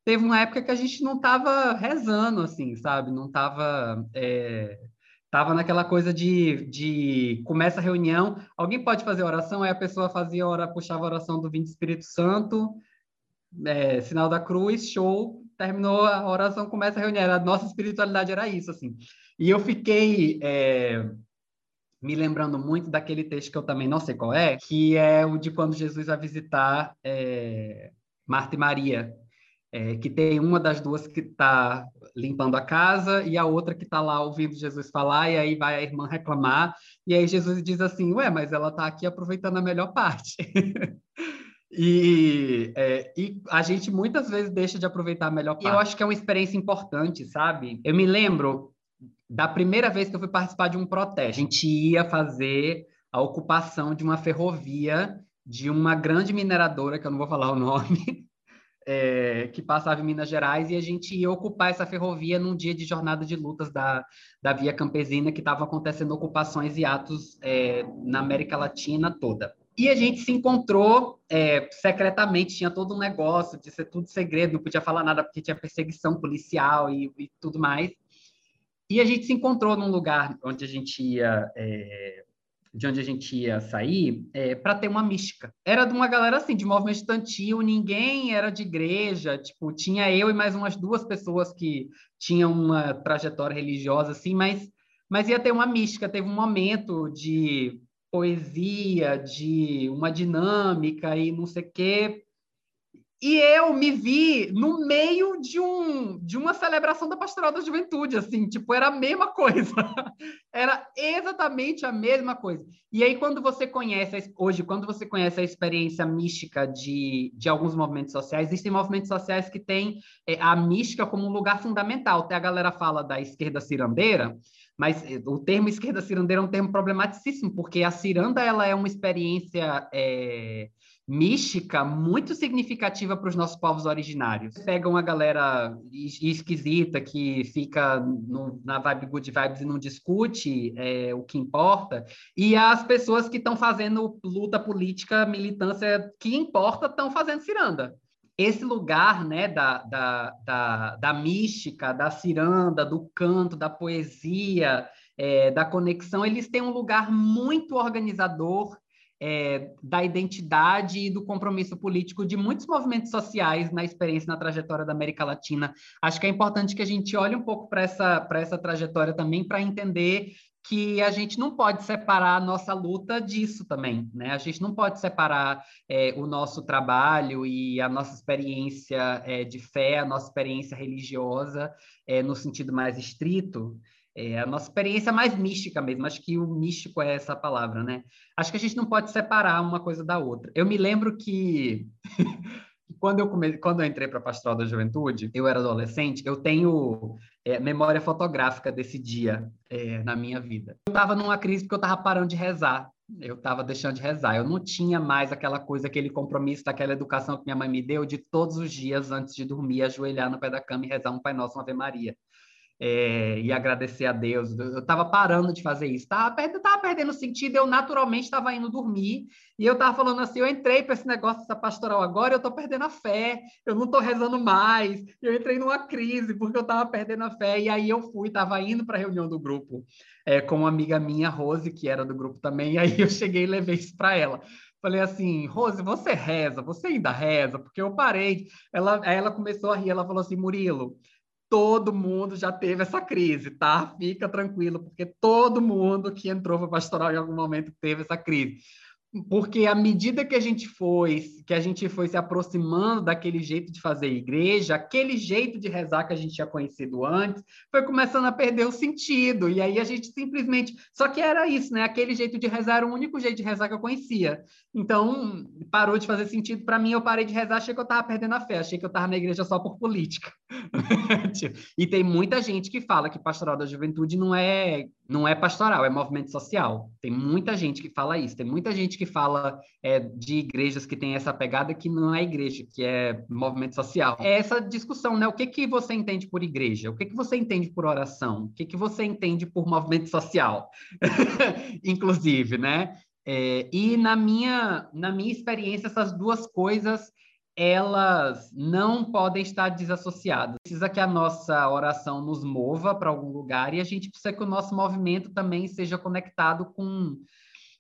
[SPEAKER 4] teve uma época que a gente não estava rezando, assim, sabe? Não estava... É, tava naquela coisa de, de começa a reunião, alguém pode fazer oração, aí a pessoa fazia hora, puxava a oração do Vinte Espírito Santo, é, sinal da cruz, show, terminou a oração, começa a reunião. A nossa espiritualidade era isso, assim. E eu fiquei é, me lembrando muito daquele texto que eu também não sei qual é, que é o de quando Jesus vai visitar é, Marta e Maria, é, que tem uma das duas que está limpando a casa e a outra que está lá ouvindo Jesus falar, e aí vai a irmã reclamar, e aí Jesus diz assim, ué, mas ela está aqui aproveitando a melhor parte. E, é, e, a gente muitas vezes deixa de aproveitar a melhor parte. E eu acho que é uma experiência importante, sabe? Eu me lembro da primeira vez que eu fui participar de um protesto. A gente ia fazer a ocupação de uma ferrovia de uma grande mineradora, que eu não vou falar o nome, é, que passava em Minas Gerais, e a gente ia ocupar essa ferrovia num dia de jornada de lutas da, da Via Campesina, que estava acontecendo ocupações e atos é, na América Latina toda. E a gente se encontrou é, secretamente, tinha todo um negócio de ser tudo segredo, não podia falar nada porque tinha perseguição policial e, e tudo mais. E a gente se encontrou num lugar onde a gente ia, é, de onde a gente ia sair, é, para ter uma mística. Era de uma galera assim, de movimento estudantil, ninguém era de igreja, tipo, tinha eu e mais umas duas pessoas que tinham uma trajetória religiosa, assim, mas, mas ia ter uma mística, teve um momento de poesia, de uma dinâmica e não sei o quê, e eu me vi no meio de, um, de uma celebração da Pastoral da Juventude, assim, tipo, era a mesma coisa. era exatamente a mesma coisa. E aí, quando você conhece, hoje, quando você conhece a experiência mística de, de alguns movimentos sociais, existem movimentos sociais que têm é, a mística como um lugar fundamental. Até a galera fala da esquerda cirandeira, mas é, o termo esquerda cirandeira é um termo problematicíssimo, porque a ciranda ela é uma experiência... É, mística muito significativa para os nossos povos originários. Pega uma galera esquisita que fica no, na vibe good vibes e não discute é, o que importa, e as pessoas que estão fazendo luta política, militância que importa, estão fazendo ciranda. Esse lugar né, da, da, da, da mística, da ciranda, do canto, da poesia, é, da conexão, eles têm um lugar muito organizador é, da identidade e do compromisso político de muitos movimentos sociais na experiência, na trajetória da América Latina. Acho que é importante que a gente olhe um pouco para essa, essa trajetória também, para entender que a gente não pode separar a nossa luta disso também, né? A gente não pode separar é, o nosso trabalho e a nossa experiência é, de fé, a nossa experiência religiosa, é, no sentido mais estrito, é a nossa experiência mais mística mesmo. Acho que o místico é essa palavra, né? Acho que a gente não pode separar uma coisa da outra. Eu me lembro que quando eu come... quando eu entrei para a Pastoral da Juventude, eu era adolescente, eu tenho é, memória fotográfica desse dia é, na minha vida. Eu estava numa crise porque eu estava parando de rezar. Eu estava deixando de rezar. Eu não tinha mais aquela coisa, aquele compromisso daquela educação que minha mãe me deu de todos os dias antes de dormir, ajoelhar no pé da cama e rezar um Pai Nosso, uma Ave Maria. É, e agradecer a Deus. Eu estava parando de fazer isso, estava perdendo, tava perdendo sentido, eu naturalmente estava indo dormir, e eu estava falando assim, eu entrei para esse negócio dessa pastoral agora, eu estou perdendo a fé, eu não estou rezando mais, eu entrei numa crise porque eu estava perdendo a fé, e aí eu fui, estava indo para a reunião do grupo é, com uma amiga minha, Rose, que era do grupo também, e aí eu cheguei e levei isso para ela. Falei assim, Rose, você reza, você ainda reza, porque eu parei. Ela, aí ela começou a rir, ela falou assim, Murilo, todo mundo já teve essa crise, tá? Fica tranquilo, porque todo mundo que entrou para pastoral em algum momento teve essa crise porque à medida que a gente foi, que a gente foi se aproximando daquele jeito de fazer igreja, aquele jeito de rezar que a gente tinha conhecido antes, foi começando a perder o sentido. E aí a gente simplesmente, só que era isso, né? Aquele jeito de rezar era o único jeito de rezar que eu conhecia. Então, parou de fazer sentido para mim, eu parei de rezar, achei que eu estava perdendo a fé, achei que eu estava na igreja só por política. e tem muita gente que fala que pastoral da juventude não é não é pastoral, é movimento social. Tem muita gente que fala isso, tem muita gente que fala é, de igrejas que tem essa pegada que não é igreja, que é movimento social. É essa discussão, né? O que, que você entende por igreja? O que, que você entende por oração? O que, que você entende por movimento social? Inclusive, né? É, e na minha, na minha experiência, essas duas coisas elas não podem estar desassociadas. Precisa que a nossa oração nos mova para algum lugar e a gente precisa que o nosso movimento também seja conectado com,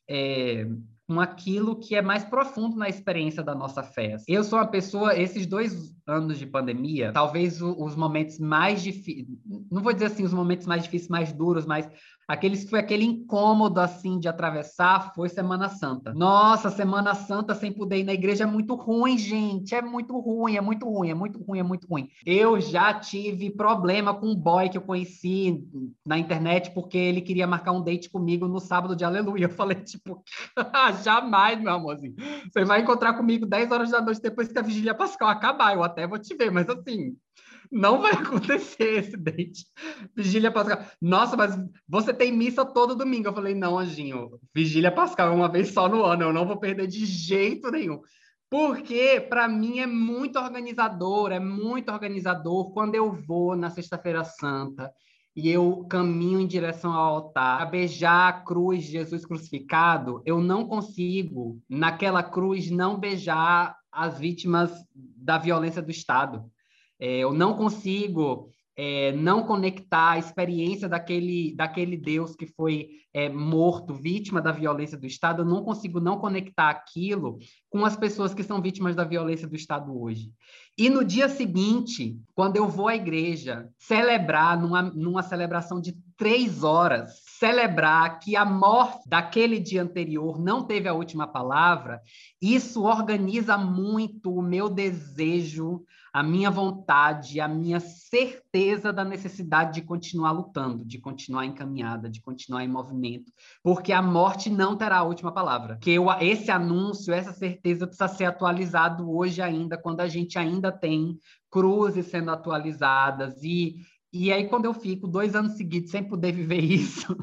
[SPEAKER 4] é, com aquilo que é mais profundo na experiência da nossa fé. Eu sou uma pessoa, esses dois anos de pandemia, talvez os momentos mais difíceis, não vou dizer assim os momentos mais difíceis, mais duros, mas Aqueles que foi aquele incômodo assim de atravessar foi Semana Santa. Nossa, Semana Santa sem poder ir na igreja é muito ruim, gente. É muito ruim, é muito ruim, é muito ruim, é muito ruim. Eu já tive problema com um boy que eu conheci na internet porque ele queria marcar um date comigo no sábado de aleluia. Eu falei, tipo, jamais, meu amorzinho. Você vai encontrar comigo 10 horas da noite depois que a vigília pascal acabar. Eu até vou te ver, mas assim, não vai acontecer esse date. Vigília Pascal. Nossa, mas você tem missa todo domingo. Eu falei, não, Anjinho, Vigília Pascal é uma vez só no ano, eu não vou perder de jeito nenhum. Porque, para mim, é muito organizador, é muito organizador quando eu vou na Sexta-feira Santa e eu caminho em direção ao altar, a beijar a cruz de Jesus crucificado, eu não consigo, naquela cruz, não beijar as vítimas da violência do Estado. É, eu não consigo é, não conectar a experiência daquele, daquele Deus que foi é, morto, vítima da violência do Estado, eu não consigo não conectar aquilo com as pessoas que são vítimas da violência do Estado hoje. E no dia seguinte, quando eu vou à igreja celebrar, numa, numa celebração de três horas, celebrar que a morte daquele dia anterior não teve a última palavra, isso organiza muito o meu desejo a minha vontade, a minha certeza da necessidade de continuar lutando, de continuar encaminhada, de continuar em movimento, porque a morte não terá a última palavra. Que eu, esse anúncio, essa certeza precisa ser atualizado hoje ainda, quando a gente ainda tem cruzes sendo atualizadas e e aí quando eu fico dois anos seguidos sem poder viver isso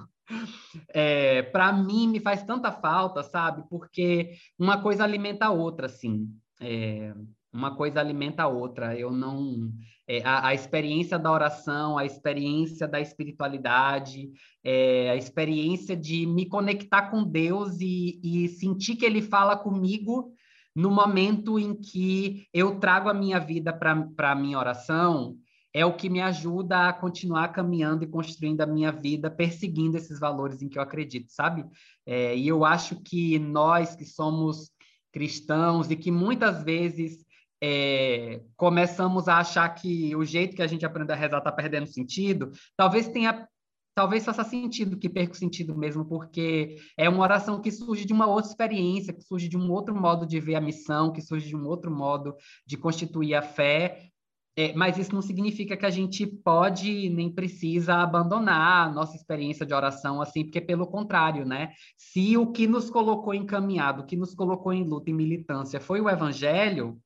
[SPEAKER 4] é, para mim me faz tanta falta, sabe? Porque uma coisa alimenta a outra, assim. É, uma coisa alimenta a outra. Eu não. É, a, a, experiência da oração, a experiência da espiritualidade, é, a experiência de me conectar com Deus e, e sentir que Ele fala comigo no momento em que eu trago a minha vida para a minha oração, é o que me ajuda a continuar caminhando e construindo a minha vida, perseguindo esses valores em que eu acredito, sabe? É, e eu acho que nós que somos cristãos e que muitas vezes é, começamos a achar que o jeito que a gente aprende a rezar está perdendo sentido, talvez tenha talvez faça sentido que perca o sentido mesmo, porque é uma oração que surge de uma outra experiência, que surge de um outro modo de ver a missão, que surge de um outro modo de constituir a fé, é, mas isso não significa que a gente pode nem precisa abandonar a nossa experiência de oração, assim, porque pelo contrário, né? Se o que nos colocou encaminhado, o que nos colocou em luta e militância foi o evangelho,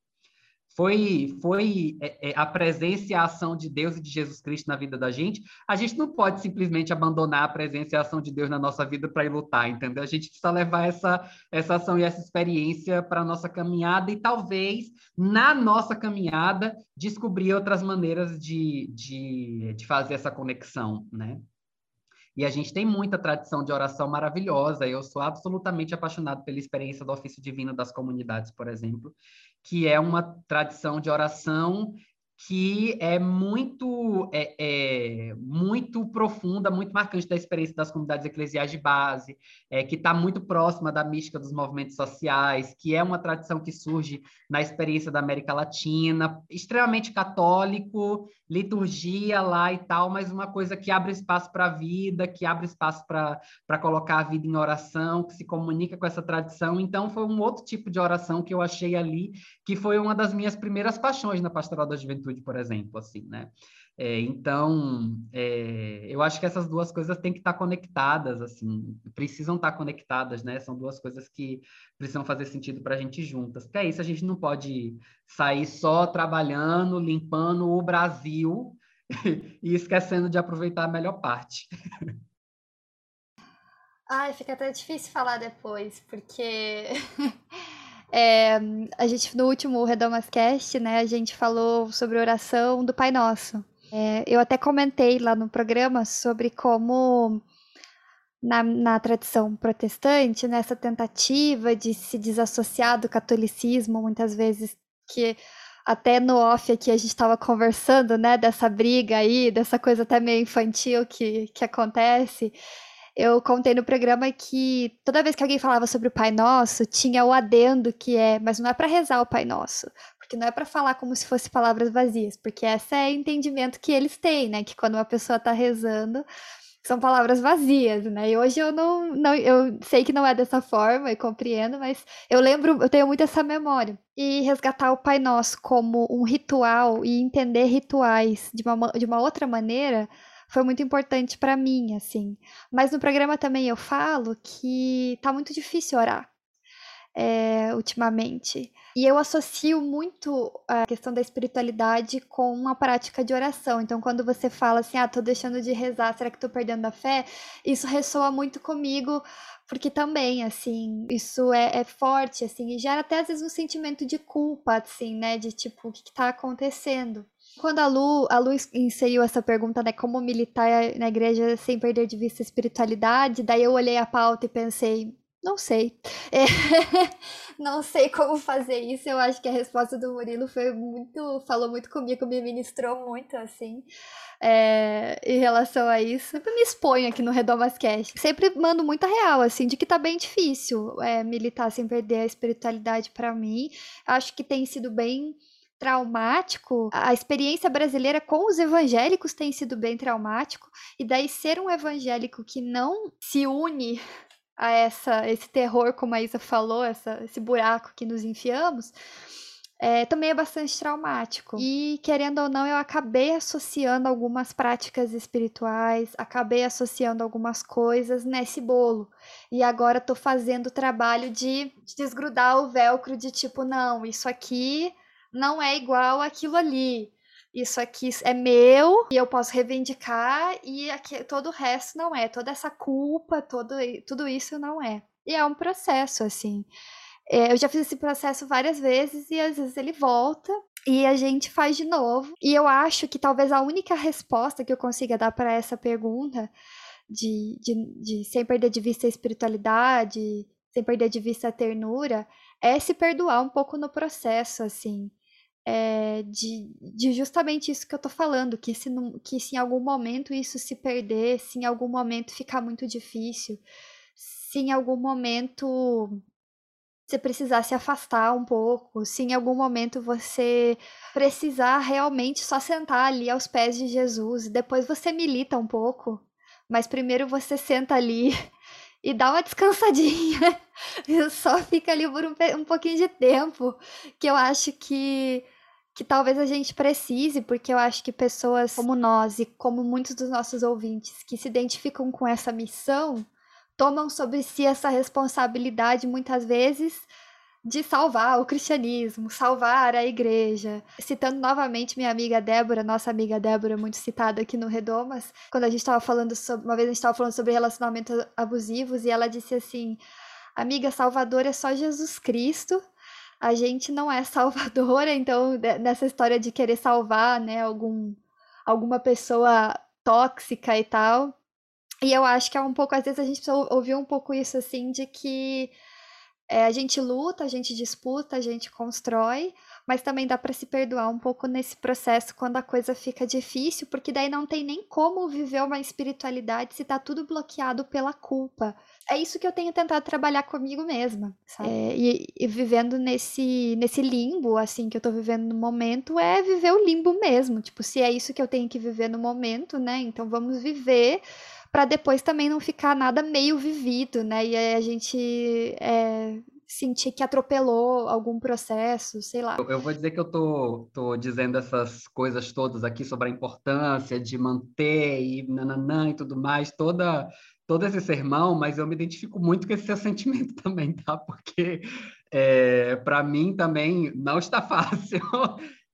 [SPEAKER 4] foi, foi é, é, a presença e a ação de Deus e de Jesus Cristo na vida da gente, a gente não pode simplesmente abandonar a presença e a ação de Deus na nossa vida para ir lutar, entendeu? A gente precisa levar essa, essa ação e essa experiência para a nossa caminhada e talvez, na nossa caminhada, descobrir outras maneiras de, de, de fazer essa conexão, né? E a gente tem muita tradição de oração maravilhosa. Eu sou absolutamente apaixonado pela experiência do ofício divino das comunidades, por exemplo, que é uma tradição de oração que é muito é, é, muito profunda, muito marcante da experiência das comunidades eclesiais de base, é, que está muito próxima da mística dos movimentos sociais, que é uma tradição que surge na experiência da América Latina, extremamente católico, liturgia lá e tal, mas uma coisa que abre espaço para a vida, que abre espaço para colocar a vida em oração, que se comunica com essa tradição. Então, foi um outro tipo de oração que eu achei ali, que foi uma das minhas primeiras paixões na Pastoral da Juventude por exemplo, assim, né? É, então, é, eu acho que essas duas coisas têm que estar conectadas, assim, precisam estar conectadas, né? São duas coisas que precisam fazer sentido para a gente juntas. Porque é isso, a gente não pode sair só trabalhando, limpando o Brasil e esquecendo de aproveitar a melhor parte.
[SPEAKER 1] Ai, fica até difícil falar depois, porque É, a gente, no último Redomascast, né, a gente falou sobre oração do Pai Nosso. É, eu até comentei lá no programa sobre como, na, na tradição protestante, nessa tentativa de se desassociar do catolicismo, muitas vezes, que até no off aqui a gente estava conversando, né, dessa briga aí, dessa coisa até meio infantil que, que acontece eu contei no programa que toda vez que alguém falava sobre o Pai Nosso, tinha o adendo que é, mas não é para rezar o Pai Nosso, porque não é para falar como se fosse palavras vazias, porque esse é o entendimento que eles têm, né, que quando uma pessoa está rezando, são palavras vazias, né? E hoje eu não, não, eu sei que não é dessa forma e compreendo, mas eu lembro, eu tenho muito essa memória. E resgatar o Pai Nosso como um ritual e entender rituais de uma, de uma outra maneira foi muito importante para mim, assim. Mas no programa também eu falo que tá muito difícil orar. É, ultimamente. E eu associo muito a questão da espiritualidade com uma prática de oração. Então, quando você fala assim, ah, tô deixando de rezar, será que tô perdendo a fé? Isso ressoa muito comigo, porque também, assim, isso é, é forte, assim, e gera até às vezes um sentimento de culpa, assim, né, de tipo, o que, que tá acontecendo? Quando a Lu, a Lu inseriu essa pergunta, né, como militar na igreja sem perder de vista a espiritualidade, daí eu olhei a pauta e pensei, não sei. É, não sei como fazer isso. Eu acho que a resposta do Murilo foi muito, falou muito comigo, me ministrou muito, assim, é, em relação a isso. Sempre me exponho aqui no Redomascast. Sempre mando muita real, assim, de que tá bem difícil é, militar sem perder a espiritualidade para mim. Acho que tem sido bem traumático, a experiência brasileira com os evangélicos tem sido bem traumático, e daí ser um evangélico que não se une a essa, esse terror, como a Isa falou, essa, esse buraco que nos enfiamos, é, também é bastante traumático. E, querendo ou não, eu acabei associando algumas práticas espirituais, acabei associando algumas coisas nesse bolo. E agora estou fazendo o trabalho de desgrudar o velcro de tipo, não, isso aqui não é igual aquilo ali. Isso aqui é meu e eu posso reivindicar e aqui, todo o resto não é. Toda essa culpa, todo, tudo isso não é. E é um processo, assim. É, eu já fiz esse processo várias vezes e às vezes ele volta e a gente faz de novo. E eu acho que talvez a única resposta que eu consiga dar para essa pergunta de, de, de sem perder de vista a espiritualidade, sem perder de vista a ternura, é se perdoar um pouco no processo, assim é, de, de, justamente isso que eu tô falando, que se, que se em algum momento isso se perder, se em algum momento ficar muito difícil, se em algum momento você precisar se afastar um pouco, se em algum momento você precisar realmente só sentar ali aos pés de Jesus, e depois você milita um pouco, mas primeiro você senta ali e dá uma descansadinha, só fica ali por um, um pouquinho de tempo, que eu acho que que talvez a gente precise, porque eu acho que pessoas como nós e como muitos dos nossos ouvintes que se identificam com essa missão tomam sobre si essa responsabilidade muitas vezes de salvar o cristianismo, salvar a igreja. Citando novamente minha amiga Débora, nossa amiga Débora, muito citada aqui no Redomas, quando a gente estava falando sobre, uma vez a gente estava falando sobre relacionamentos abusivos e ela disse assim: Amiga, Salvador é só Jesus Cristo. A gente não é salvadora, então nessa história de querer salvar, né, algum alguma pessoa tóxica e tal. E eu acho que é um pouco, às vezes a gente precisa um pouco isso assim de que é, a gente luta, a gente disputa, a gente constrói, mas também dá para se perdoar um pouco nesse processo quando a coisa fica difícil, porque daí não tem nem como viver uma espiritualidade se tá tudo bloqueado pela culpa. É isso que eu tenho tentado trabalhar comigo mesma, sabe? É, e, e, vivendo nesse, nesse limbo, assim, que eu tô vivendo no momento, é viver o limbo mesmo. Tipo, se é isso que eu tenho que viver no momento, né? Então vamos viver para depois também não ficar nada meio vivido, né? E aí a gente é, sentir que atropelou algum processo, sei lá.
[SPEAKER 4] Eu, eu vou dizer que eu tô, tô dizendo essas coisas todas aqui sobre a importância de manter e nananã e tudo mais, toda todo esse sermão, mas eu me identifico muito com esse seu sentimento também, tá? Porque é, para mim também não está fácil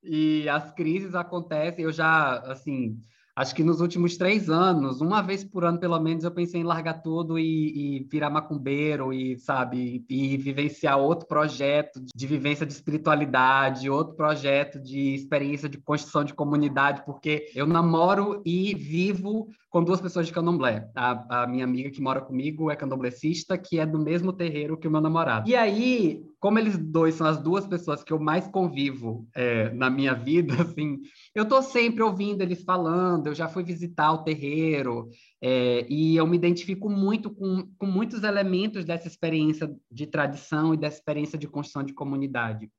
[SPEAKER 4] e as crises acontecem. Eu já, assim, acho que nos últimos três anos, uma vez por ano, pelo menos, eu pensei em largar tudo e, e virar macumbeiro e, sabe, e, vivenciar outro projeto de vivência de espiritualidade, outro projeto de experiência de construção de comunidade, porque eu namoro e vivo com duas pessoas de candomblé. A, a minha amiga que mora comigo é candomblecista, que é do mesmo terreiro que o meu namorado. E aí, como eles dois são as duas pessoas que eu mais convivo é, na minha vida, assim, eu tô sempre ouvindo eles falando, eu já fui visitar o terreiro, é, e eu me identifico muito com, com muitos elementos dessa experiência de tradição e dessa experiência de construção de comunidade.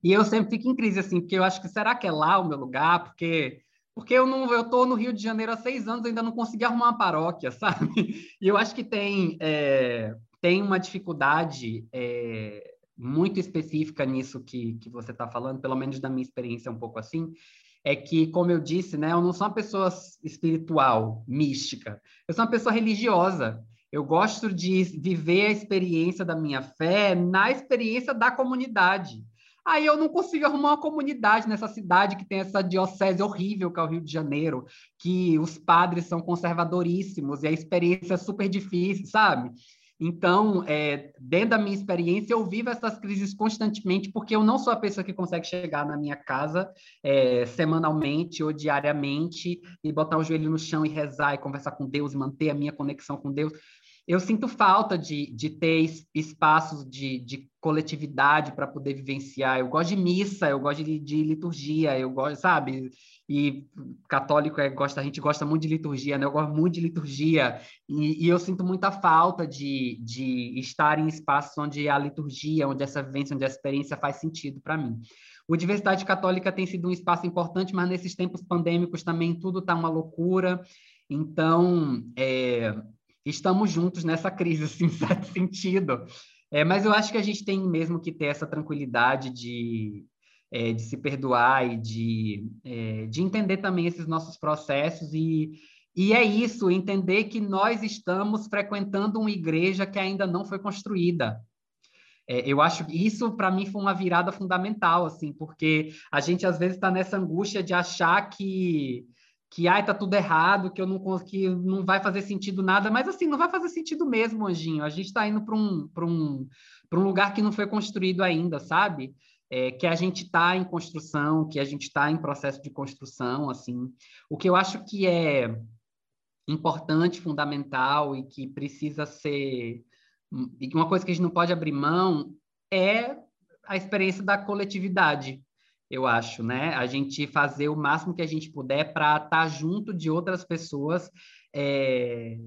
[SPEAKER 4] E eu sempre fico em crise, assim, porque eu acho que será que é lá o meu lugar? Porque porque eu não eu no Rio de Janeiro há seis anos ainda não consegui arrumar uma paróquia, sabe? E eu acho que tem é, tem uma dificuldade é, muito específica nisso que, que você está falando, pelo menos da minha experiência é um pouco assim, é que, como eu disse, né, eu não sou uma pessoa espiritual, mística, eu sou uma pessoa religiosa. Eu gosto de viver a experiência da minha fé na experiência da comunidade. Aí eu não consigo arrumar uma comunidade nessa cidade que tem essa diocese horrível que é o Rio de Janeiro, que os padres são conservadoríssimos e a experiência é super difícil, sabe? Então, é, dentro da minha experiência, eu vivo essas crises constantemente, porque eu não sou a pessoa que consegue chegar na minha casa é, semanalmente ou diariamente e botar o joelho no chão e rezar e conversar com Deus, manter a minha conexão com Deus eu sinto falta de, de ter espaços de, de coletividade para poder vivenciar. Eu gosto de missa, eu gosto de, de, liturgia, eu gosto, sabe? E católico é, gosta, a gente gosta muito de liturgia, né? Eu gosto muito de liturgia e, e eu sinto muita falta de, de estar em espaços onde a liturgia, onde essa vivência, onde a experiência faz sentido para mim. O Diversidade Católica tem sido um espaço importante, mas nesses tempos pandêmicos também tudo está uma loucura. Então, é, estamos juntos nessa crise, assim, certo sentido. É, mas eu acho que a gente tem mesmo que ter essa tranquilidade de, é, de se perdoar e de, é, de entender também esses nossos processos e, e é isso, entender que nós estamos frequentando uma igreja que ainda não foi construída. É, eu acho que isso, para mim, foi uma virada fundamental, assim, porque a gente, às vezes, está nessa angústia de achar que que ai, tá tudo errado, que eu não que não vai fazer sentido nada, mas assim, não vai fazer sentido mesmo, Anjinho. A gente está indo para um, um, um lugar que não foi construído ainda, sabe? É, que a gente está em construção, que a gente está em processo de construção, assim. O que eu acho que é importante, fundamental e que precisa ser e uma coisa que a gente não pode abrir mão é a experiência da coletividade, eu acho, né? A gente fazer o máximo que a gente puder para estar tá junto de outras pessoas, é,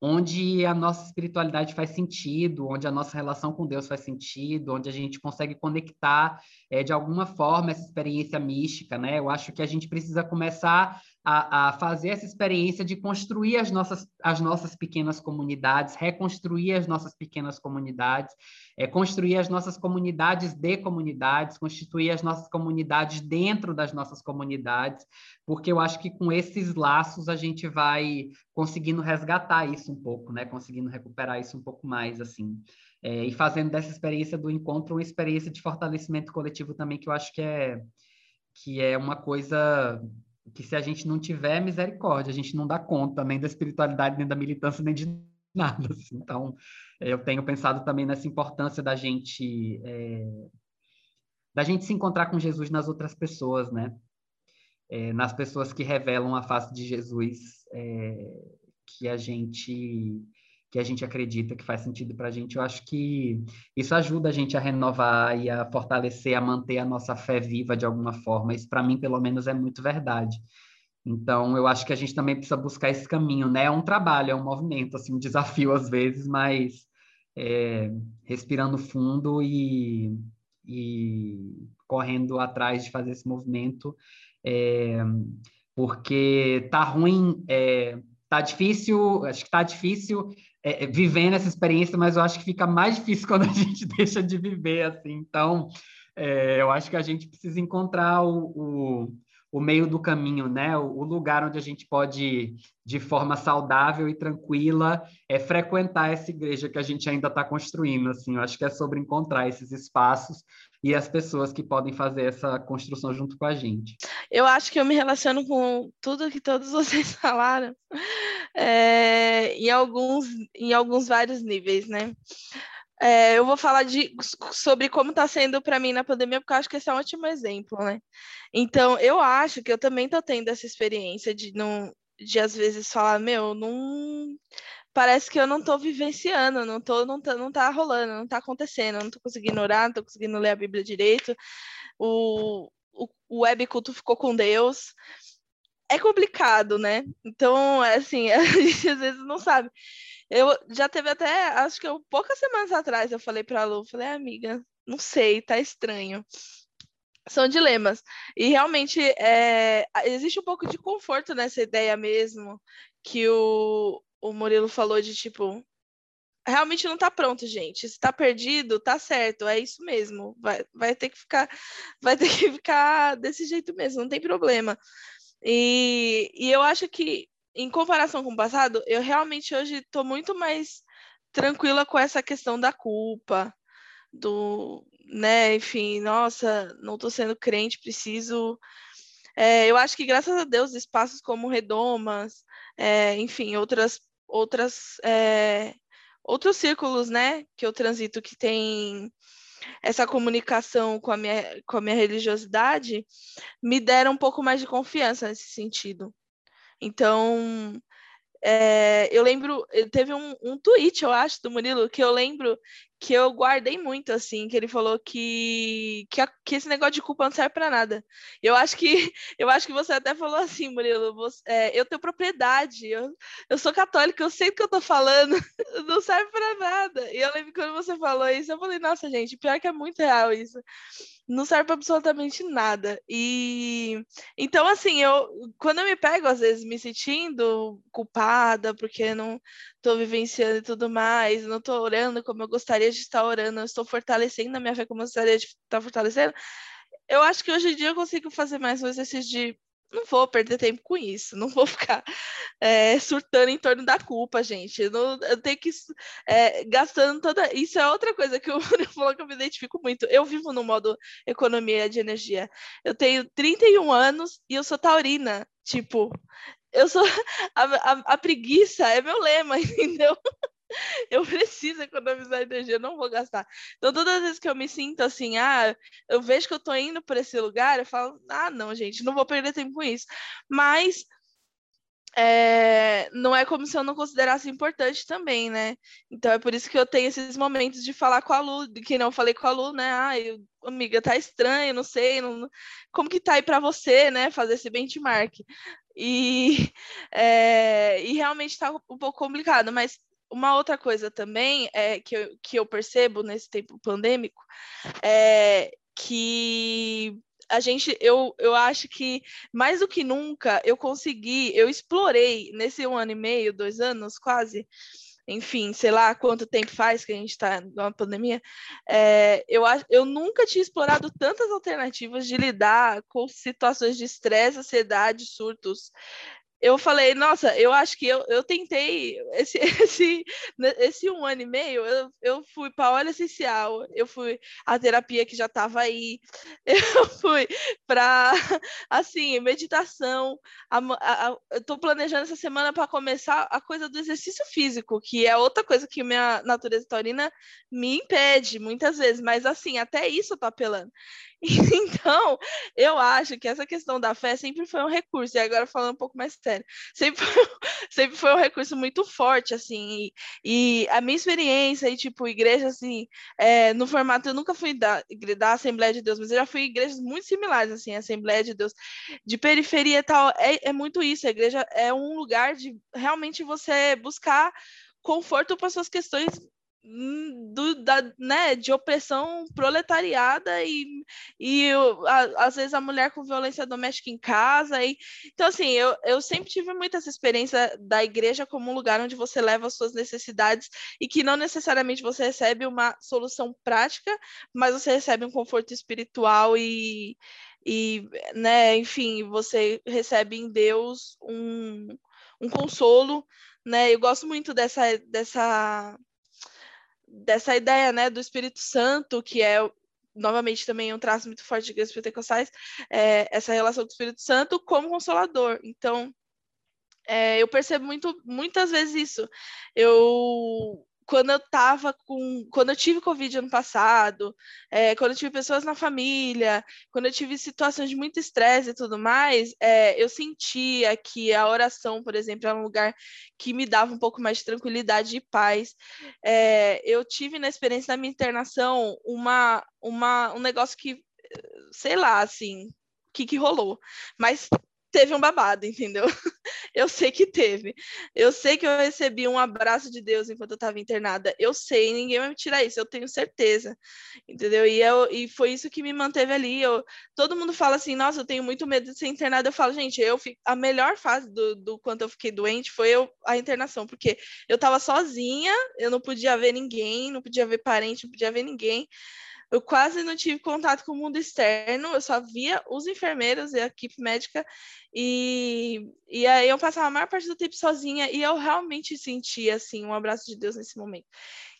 [SPEAKER 4] onde a nossa espiritualidade faz sentido, onde a nossa relação com Deus faz sentido, onde a gente consegue conectar é, de alguma forma essa experiência mística, né? Eu acho que a gente precisa começar a, a, fazer essa experiência de construir as nossas, as nossas pequenas comunidades, reconstruir as nossas pequenas comunidades, é, construir as nossas comunidades de comunidades, constituir as nossas comunidades dentro das nossas comunidades, porque eu acho que com esses laços a gente vai conseguindo resgatar isso um pouco, né? Conseguindo recuperar isso um pouco mais, assim. É, e fazendo dessa experiência do encontro uma experiência de fortalecimento coletivo também, que eu acho que é, que é uma coisa que se a gente não tiver misericórdia, a gente não dá conta nem da espiritualidade, nem da militância, nem de nada. Assim. Então, eu tenho pensado também nessa importância da gente é, da gente se encontrar com Jesus nas outras pessoas, né? É, nas pessoas que revelam a face de Jesus, é, que a gente que a gente acredita que faz sentido para a gente, eu acho que isso ajuda a gente a renovar e a fortalecer, a manter a nossa fé viva de alguma forma. Isso, para mim, pelo menos, é muito verdade. Então, eu acho que a gente também precisa buscar esse caminho, né? É um trabalho, é um movimento, assim, um desafio às vezes, mas é, respirando fundo e, e correndo atrás de fazer esse movimento, é, porque tá ruim, é, tá difícil, acho que tá difícil é, é, vivendo essa experiência, mas eu acho que fica mais difícil quando a gente deixa de viver, assim. Então, é, eu acho que a gente precisa encontrar o, o, o meio do caminho, né? O, o, lugar onde a gente pode, de forma saudável e tranquila, é frequentar essa igreja que a gente ainda está construindo, assim. Eu acho que é sobre encontrar esses espaços e as pessoas que podem fazer essa construção junto com a gente.
[SPEAKER 3] Eu acho que eu me relaciono com tudo que todos vocês falaram, é, em, alguns, em alguns vários níveis, né? É, eu vou falar de, sobre como está sendo para mim na pandemia, porque eu acho que esse é um ótimo exemplo, né? Então, eu acho que eu também estou tendo essa experiência de não, de às vezes falar, meu, não parece que eu não estou vivenciando, não tô, não tá, não tá rolando, não está acontecendo, não estou conseguindo orar, não estou conseguindo ler a Bíblia direito. O, o, o web culto ficou com Deus é complicado, né? Então, assim, a gente às vezes não sabe. Eu já teve até, acho que eu, poucas semanas atrás, eu falei para a Lu, falei, amiga, não sei, tá estranho. São dilemas. E realmente é, existe um pouco de conforto nessa ideia mesmo, que o, o Murilo falou de tipo, realmente não tá pronto, gente. Se tá perdido, tá certo, é isso mesmo. Vai, vai ter que ficar, vai ter que ficar desse jeito mesmo, não tem problema. E, e eu acho que, em comparação com o passado, eu realmente hoje estou muito mais tranquila com essa questão da culpa, do, né, enfim, nossa, não estou sendo crente, preciso. É, eu acho que, graças a Deus, espaços como Redomas, é, enfim, outras, outras, é, outros círculos, né, que eu transito que tem essa comunicação com a minha, com a minha religiosidade me deram um pouco mais de confiança nesse sentido. Então, é, eu lembro, teve um, um tweet, eu acho, do Murilo, que eu lembro que eu guardei muito, assim, que ele falou que, que, que esse negócio de culpa não serve para nada. Eu acho que eu acho que você até falou assim, Murilo, você, é, eu tenho propriedade, eu, eu sou católica, eu sei do que eu tô falando, não serve para nada. E eu lembro quando você falou isso, eu falei, nossa, gente, pior que é muito real isso não serve para absolutamente nada. E então, assim, eu quando eu me pego, às vezes, me sentindo culpada porque não estou vivenciando e tudo mais, não estou orando como eu gostaria de estar orando, não estou fortalecendo a minha fé como eu gostaria de estar fortalecendo. Eu acho que hoje em dia eu consigo fazer mais um exercício de não vou perder tempo com isso, não vou ficar é, surtando em torno da culpa, gente. Eu, não, eu tenho que é, gastando toda. Isso é outra coisa que eu falou que eu me identifico muito. Eu vivo no modo economia de energia. Eu tenho 31 anos e eu sou taurina. Tipo, eu sou. A, a, a preguiça é meu lema, entendeu? eu preciso economizar energia, não vou gastar. Então, todas as vezes que eu me sinto assim, ah, eu vejo que eu tô indo para esse lugar, eu falo, ah, não, gente, não vou perder tempo com isso. Mas é, não é como se eu não considerasse importante também, né? Então é por isso que eu tenho esses momentos de falar com a Lu, que não falei com a Lu, né? Ah, eu, amiga, tá estranho, não sei, não, como que tá aí para você, né? Fazer esse benchmark. E, é, e realmente tá um pouco complicado, mas uma outra coisa também é que eu, que eu percebo nesse tempo pandêmico é que a gente, eu, eu acho que mais do que nunca eu consegui, eu explorei nesse um ano e meio, dois anos quase, enfim, sei lá quanto tempo faz que a gente está na pandemia, é, eu, eu nunca tinha explorado tantas alternativas de lidar com situações de estresse, ansiedade, surtos eu falei, nossa, eu acho que eu, eu tentei esse, esse, esse um ano e meio, eu, eu fui para óleo essencial, eu fui a terapia que já estava aí, eu fui para, assim, meditação, a, a, a, eu estou planejando essa semana para começar a coisa do exercício físico, que é outra coisa que minha natureza taurina me impede muitas vezes, mas assim, até isso eu tô apelando. Então, eu acho que essa questão da fé sempre foi um recurso, e agora falando um pouco mais sério, sempre foi, sempre foi um recurso muito forte, assim, e, e a minha experiência, e tipo, igreja, assim, é, no formato, eu nunca fui da, da Assembleia de Deus, mas eu já fui em igrejas muito similares, assim, Assembleia de Deus, de periferia e tal, é, é muito isso, a igreja é um lugar de realmente você buscar conforto para suas questões do, da, né, de opressão proletariada e, e a, às vezes a mulher com violência doméstica em casa. E, então, assim, eu, eu sempre tive muita essa experiência da igreja como um lugar onde você leva as suas necessidades e que não necessariamente você recebe uma solução prática, mas você recebe um conforto espiritual e, e né, enfim, você recebe em Deus um, um consolo. Né? Eu gosto muito dessa, dessa dessa ideia, né, do Espírito Santo, que é novamente também um traço muito forte de igrejas pentecostais, é, essa relação do Espírito Santo como consolador. Então, é, eu percebo muito, muitas vezes isso. Eu quando eu tava com. Quando eu tive Covid ano passado, é, quando eu tive pessoas na família, quando eu tive situações de muito estresse e tudo mais, é, eu sentia que a oração, por exemplo, era um lugar que me dava um pouco mais de tranquilidade e paz. É, eu tive na experiência da minha internação uma, uma, um negócio que, sei lá, assim, o que, que rolou. Mas teve um babado, entendeu? Eu sei que teve. Eu sei que eu recebi um abraço de Deus enquanto eu estava internada. Eu sei, ninguém vai me tirar isso, eu tenho certeza. Entendeu? E, eu, e foi isso que me manteve ali. Eu, todo mundo fala assim, nossa, eu tenho muito medo de ser internada. Eu falo, gente, eu a melhor fase do, do quanto eu fiquei doente foi eu, a internação, porque eu estava sozinha, eu não podia ver ninguém, não podia ver parente, não podia ver ninguém. Eu quase não tive contato com o mundo externo, eu só via os enfermeiros e a equipe médica, e, e aí eu passava a maior parte do tempo sozinha, e eu realmente sentia, assim, um abraço de Deus nesse momento.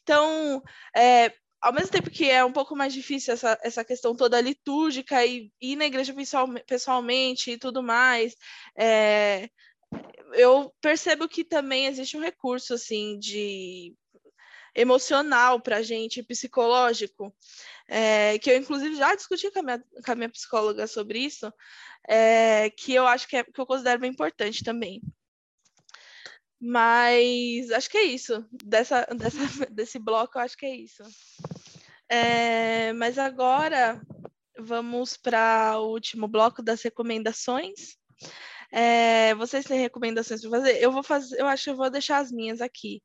[SPEAKER 3] Então, é, ao mesmo tempo que é um pouco mais difícil essa, essa questão toda litúrgica e ir na igreja pessoal, pessoalmente e tudo mais, é, eu percebo que também existe um recurso assim de emocional para a gente, psicológico, é, que eu inclusive já discuti com a minha, com a minha psicóloga sobre isso, é, que eu acho que, é, que eu considero bem importante também. Mas acho que é isso. Dessa, dessa, desse bloco, eu acho que é isso. É, mas agora vamos para o último bloco das recomendações. É, vocês têm recomendações para fazer? Eu vou fazer, eu acho que eu vou deixar as minhas aqui.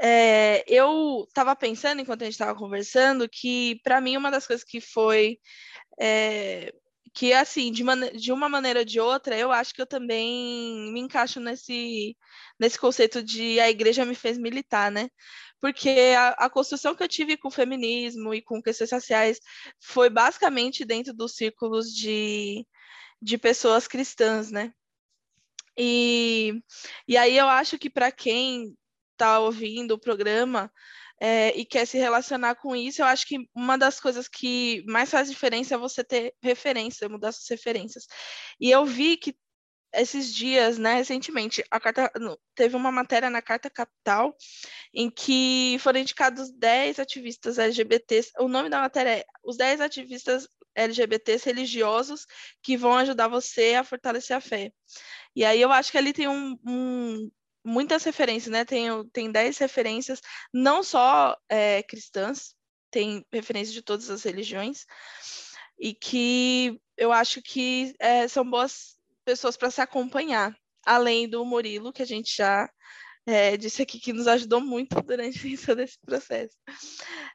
[SPEAKER 3] É, eu estava pensando, enquanto a gente estava conversando, que para mim uma das coisas que foi. É, que, assim, de, de uma maneira ou de outra, eu acho que eu também me encaixo nesse, nesse conceito de a igreja me fez militar, né? Porque a, a construção que eu tive com o feminismo e com questões sociais foi basicamente dentro dos círculos de, de pessoas cristãs, né? E, e aí eu acho que para quem está ouvindo o programa é, e quer se relacionar com isso, eu acho que uma das coisas que mais faz diferença é você ter referência, mudar suas referências. E eu vi que esses dias, né, recentemente, a carta teve uma matéria na Carta Capital em que foram indicados 10 ativistas LGBTs. O nome da matéria é Os 10 ativistas LGBTs religiosos que vão ajudar você a fortalecer a fé. E aí eu acho que ali tem um, um muitas referências, né? Tem, tem 10 referências, não só é, cristãs, tem referências de todas as religiões, e que eu acho que é, são boas pessoas para se acompanhar, além do Murilo, que a gente já é, disse aqui que nos ajudou muito durante todo esse processo.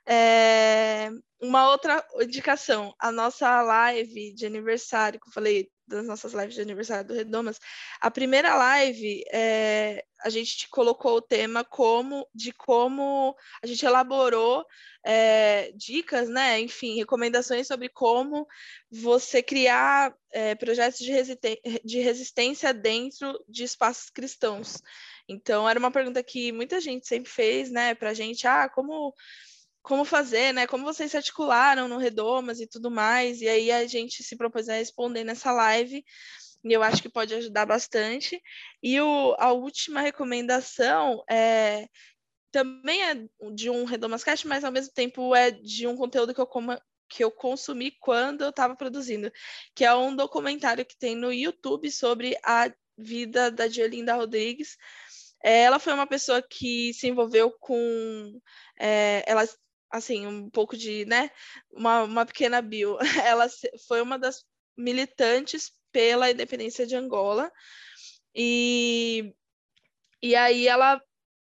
[SPEAKER 3] É, uma outra indicação, a nossa live de aniversário, que eu falei das nossas lives de aniversário do Redomas, a primeira live é, a gente colocou o tema como de como a gente elaborou é, dicas, né? Enfim, recomendações sobre como você criar é, projetos de, de resistência dentro de espaços cristãos. Então, era uma pergunta que muita gente sempre fez, né, para a gente, ah, como como fazer, né? Como vocês se articularam no Redomas e tudo mais. E aí a gente se propôs a responder nessa live. E eu acho que pode ajudar bastante. E o, a última recomendação é também é de um Redomascast, mas ao mesmo tempo é de um conteúdo que eu, coma, que eu consumi quando eu estava produzindo, que é um documentário que tem no YouTube sobre a vida da Diolinda Rodrigues. É, ela foi uma pessoa que se envolveu com. É, ela assim, um pouco de, né, uma, uma pequena bio. Ela foi uma das militantes pela independência de Angola. E, e aí ela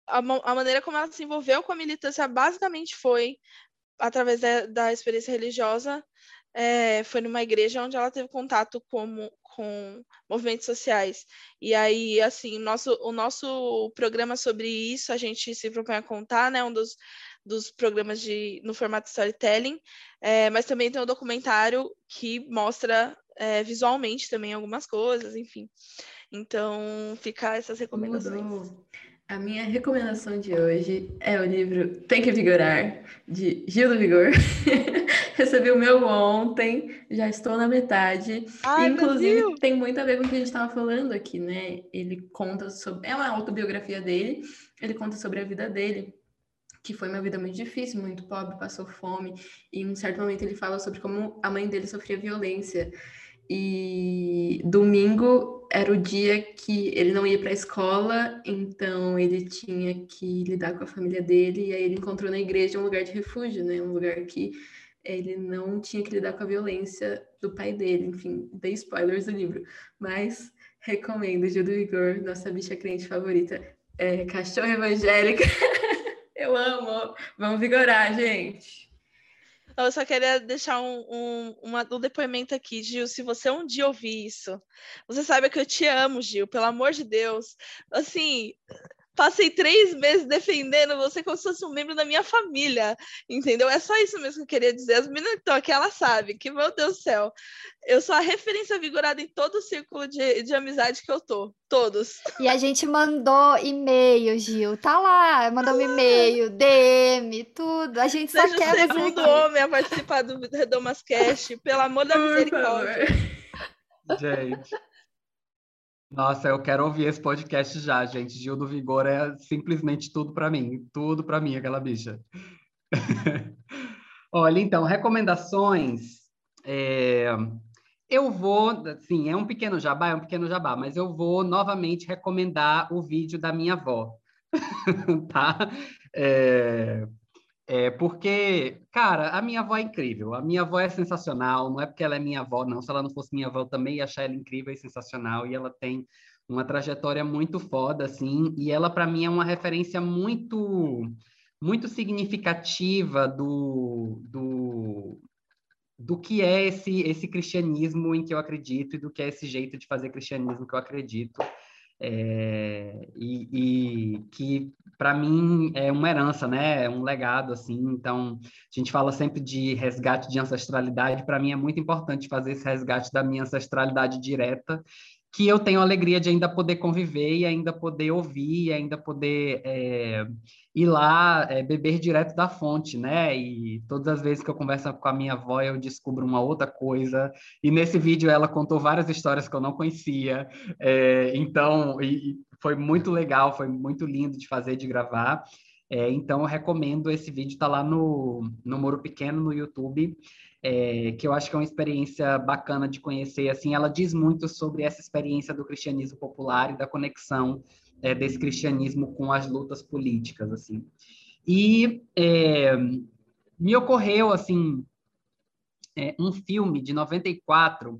[SPEAKER 3] a, a maneira como ela se envolveu com a militância basicamente foi através da, da experiência religiosa, é, foi numa igreja onde ela teve contato com, com movimentos sociais. E aí, assim, nosso, o nosso programa sobre isso, a gente se propõe a contar, né? Um dos, dos programas de, no formato storytelling, é, mas também tem um documentário que mostra é, visualmente também algumas coisas, enfim. Então, fica essas recomendações. Mudou.
[SPEAKER 2] A minha recomendação de hoje é o livro Tem que Vigorar, de Gil do Vigor. Recebi o meu ontem, já estou na metade. Ai, Inclusive, tem muito a ver com o que a gente estava falando aqui, né? Ele conta sobre. É uma autobiografia dele, ele conta sobre a vida dele que foi uma vida muito difícil, muito pobre, passou fome, e em um certo momento ele fala sobre como a mãe dele sofria violência. E domingo era o dia que ele não ia para a escola, então ele tinha que lidar com a família dele, e aí ele encontrou na igreja um lugar de refúgio, né? Um lugar que ele não tinha que lidar com a violência do pai dele. Enfim, dei spoilers do livro, mas recomendo Gil do Vigor, nossa bicha crente favorita, é Cachorro Evangélica. Eu amo. Vamos vigorar, gente.
[SPEAKER 3] Eu só queria deixar um, um, uma, um depoimento aqui, Gil. Se você um dia ouvir isso, você sabe que eu te amo, Gil, pelo amor de Deus. Assim, Passei três meses defendendo você como se fosse um membro da minha família, entendeu? É só isso mesmo que eu queria dizer. As meninas que estão aqui, elas sabem que, meu Deus do céu, eu sou a referência vigorada em todo o círculo de, de amizade que eu tô. Todos.
[SPEAKER 1] E a gente mandou e-mail, Gil. Tá lá, mandou um e-mail, DM, tudo. A gente
[SPEAKER 3] Seja
[SPEAKER 1] só quer
[SPEAKER 3] o segundo homem a participar do Redomas Cast, pelo amor da misericórdia.
[SPEAKER 4] Gente. Nossa, eu quero ouvir esse podcast já, gente. Gil do Vigor é simplesmente tudo para mim, tudo para mim, aquela bicha. Olha, então, recomendações. É... Eu vou, sim, é um pequeno jabá, é um pequeno jabá, mas eu vou novamente recomendar o vídeo da minha avó, tá? É... É porque, cara, a minha avó é incrível, a minha avó é sensacional, não é porque ela é minha avó, não. Se ela não fosse minha avó, eu também ia achar ela incrível e sensacional, e ela tem uma trajetória muito foda, assim, e ela, para mim, é uma referência muito, muito significativa do, do, do que é esse, esse cristianismo em que eu acredito e do que é esse jeito de fazer cristianismo que eu acredito. É, e, e, que para mim é uma herança, né? É um legado assim. Então a gente fala sempre de resgate de ancestralidade. Para mim é muito importante fazer esse resgate da minha ancestralidade direta que eu tenho a alegria de ainda poder conviver e ainda poder ouvir, e ainda poder é, ir lá é, beber direto da fonte, né? E todas as vezes que eu converso com a minha avó, eu descubro uma outra coisa. E nesse vídeo ela contou várias histórias que eu não conhecia. É, então, e, foi muito legal, foi muito lindo de fazer, de gravar. É, então, eu recomendo esse vídeo, tá lá no, no Muro Pequeno, no YouTube é, que eu acho que é uma experiência bacana de conhecer. Assim, ela diz muito sobre essa experiência do cristianismo popular e da conexão é, desse cristianismo com as lutas políticas, assim. E é, me ocorreu assim é, um filme de 94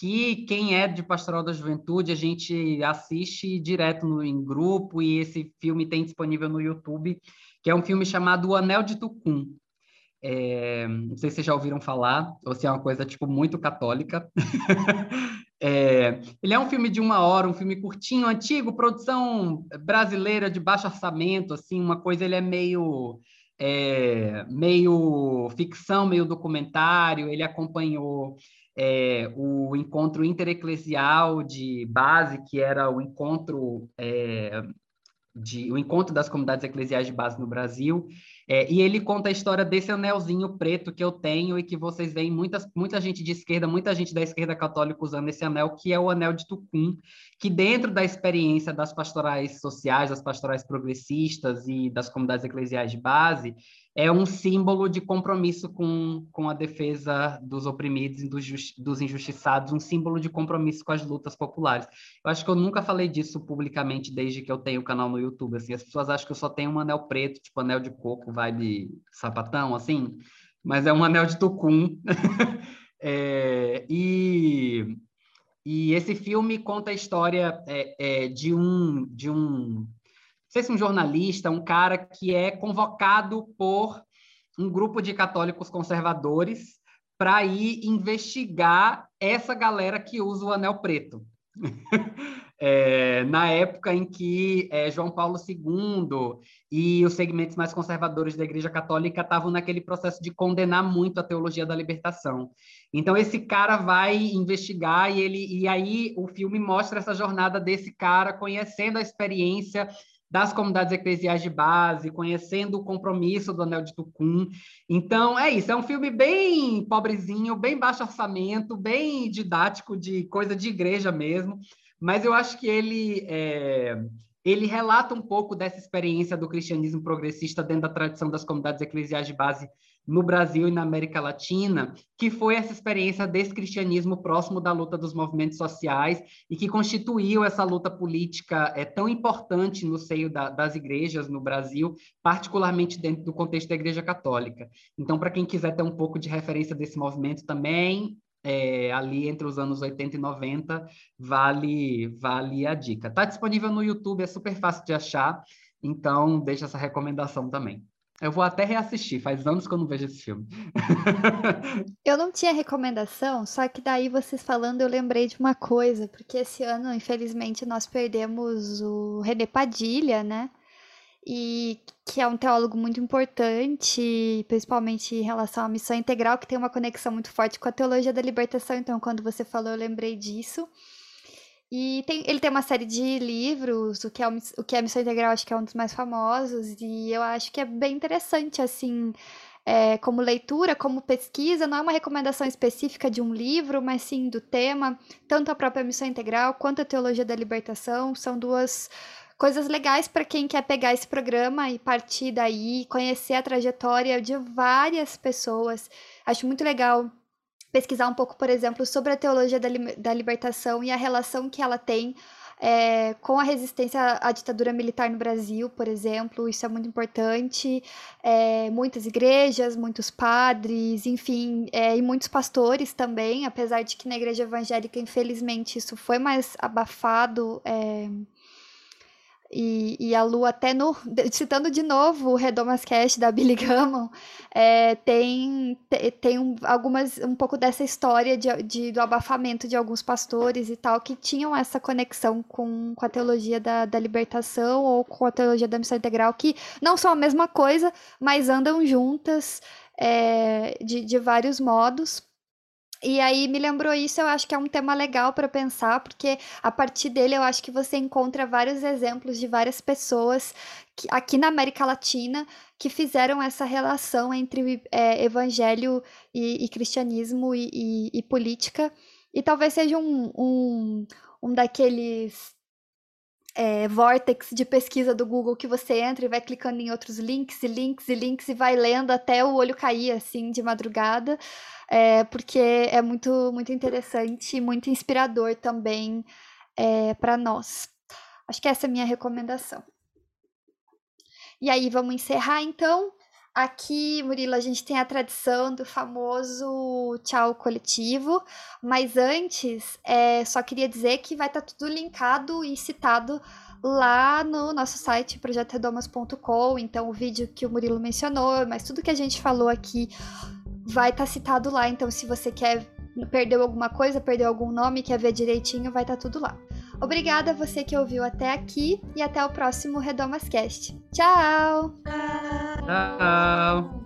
[SPEAKER 4] que quem é de Pastoral da Juventude a gente assiste direto no, em grupo e esse filme tem disponível no YouTube, que é um filme chamado O Anel de Tucum. É, não sei se vocês já ouviram falar, ou se é uma coisa, tipo, muito católica. é, ele é um filme de uma hora, um filme curtinho, antigo, produção brasileira de baixo orçamento, assim, uma coisa, ele é meio... É, meio ficção, meio documentário, ele acompanhou é, o encontro intereclesial de base, que era o encontro é, de, o encontro das comunidades eclesiais de base no Brasil, é, e ele conta a história desse anelzinho preto que eu tenho e que vocês veem muitas, muita gente de esquerda, muita gente da esquerda católica usando esse anel, que é o anel de Tucum, que dentro da experiência das pastorais sociais, das pastorais progressistas e das comunidades eclesiais de base, é um símbolo de compromisso com, com a defesa dos oprimidos e dos, dos injustiçados, um símbolo de compromisso com as lutas populares. Eu acho que eu nunca falei disso publicamente desde que eu tenho o canal no YouTube. Assim, as pessoas acham que eu só tenho um anel preto, tipo anel de coco, vibe sapatão, assim, mas é um anel de tucum. é, e, e esse filme conta a história é, é, de um de um sei se um jornalista, um cara que é convocado por um grupo de católicos conservadores para ir investigar essa galera que usa o anel preto. é, na época em que é, João Paulo II e os segmentos mais conservadores da Igreja Católica estavam naquele processo de condenar muito a teologia da libertação. Então esse cara vai investigar e ele e aí o filme mostra essa jornada desse cara conhecendo a experiência das comunidades eclesiais de base, conhecendo o compromisso do Anel de Tucum. Então, é isso, é um filme bem pobrezinho, bem baixo orçamento, bem didático, de coisa de igreja mesmo, mas eu acho que ele. É ele relata um pouco dessa experiência do cristianismo progressista dentro da tradição das comunidades eclesiais de base no Brasil e na América Latina, que foi essa experiência desse cristianismo próximo da luta dos movimentos sociais e que constituiu essa luta política é, tão importante no seio da, das igrejas no Brasil, particularmente dentro do contexto da Igreja Católica. Então, para quem quiser ter um pouco de referência desse movimento também, é, ali entre os anos 80 e 90, vale, vale a dica. Está disponível no YouTube, é super fácil de achar, então deixa essa recomendação também. Eu vou até reassistir, faz anos que eu não vejo esse filme.
[SPEAKER 1] eu não tinha recomendação, só que daí vocês falando eu lembrei de uma coisa, porque esse ano, infelizmente, nós perdemos o René Padilha, né? E que é um teólogo muito importante, principalmente em relação à missão integral, que tem uma conexão muito forte com a teologia da libertação. Então, quando você falou, eu lembrei disso. E tem, ele tem uma série de livros, o que, é o, que é a Missão Integral, acho que é um dos mais famosos, e eu acho que é bem interessante, assim, é, como leitura, como pesquisa, não é uma recomendação específica de um livro, mas sim do tema, tanto a própria Missão Integral quanto a Teologia da Libertação, são duas coisas legais para quem quer pegar esse programa e partir daí, conhecer a trajetória de várias pessoas. Acho muito legal pesquisar um pouco, por exemplo, sobre a teologia da, li da libertação e a relação que ela tem é, com a resistência à ditadura militar no Brasil, por exemplo, isso é muito importante. É, muitas igrejas, muitos padres, enfim, é, e muitos pastores também, apesar de que na igreja evangélica, infelizmente, isso foi mais abafado. E, e, a Lu até no citando de novo o Redomas Cast da Billy Gammon é, tem tem um, algumas um pouco dessa história de, de, do abafamento de alguns pastores e tal que tinham essa conexão com, com a teologia da, da libertação ou com a teologia da missão integral que não são a mesma coisa mas andam juntas é, de, de vários modos e aí me lembrou isso, eu acho que é um tema legal para pensar, porque a partir dele eu acho que você encontra vários exemplos de várias pessoas que, aqui na América Latina que fizeram essa relação entre é, evangelho e, e cristianismo e, e, e, política. E talvez seja um, um, um daqueles é, vortex de pesquisa do Google que você entra e vai clicando em outros links e links e links e vai lendo até o olho cair assim de madrugada, é, porque é muito muito interessante e muito inspirador também é, para nós. Acho que essa é a minha recomendação. E aí vamos encerrar então. Aqui, Murilo, a gente tem a tradição do famoso tchau coletivo, mas antes, é, só queria dizer que vai estar tá tudo linkado e citado lá no nosso site projetoredomas.com. Então, o vídeo que o Murilo mencionou, mas tudo que a gente falou aqui vai estar tá citado lá. Então, se você quer perdeu alguma coisa, perdeu algum nome, quer ver direitinho, vai estar tá tudo lá. Obrigada a você que ouviu até aqui e até o próximo Redomas Cast. Tchau!
[SPEAKER 4] Tchau!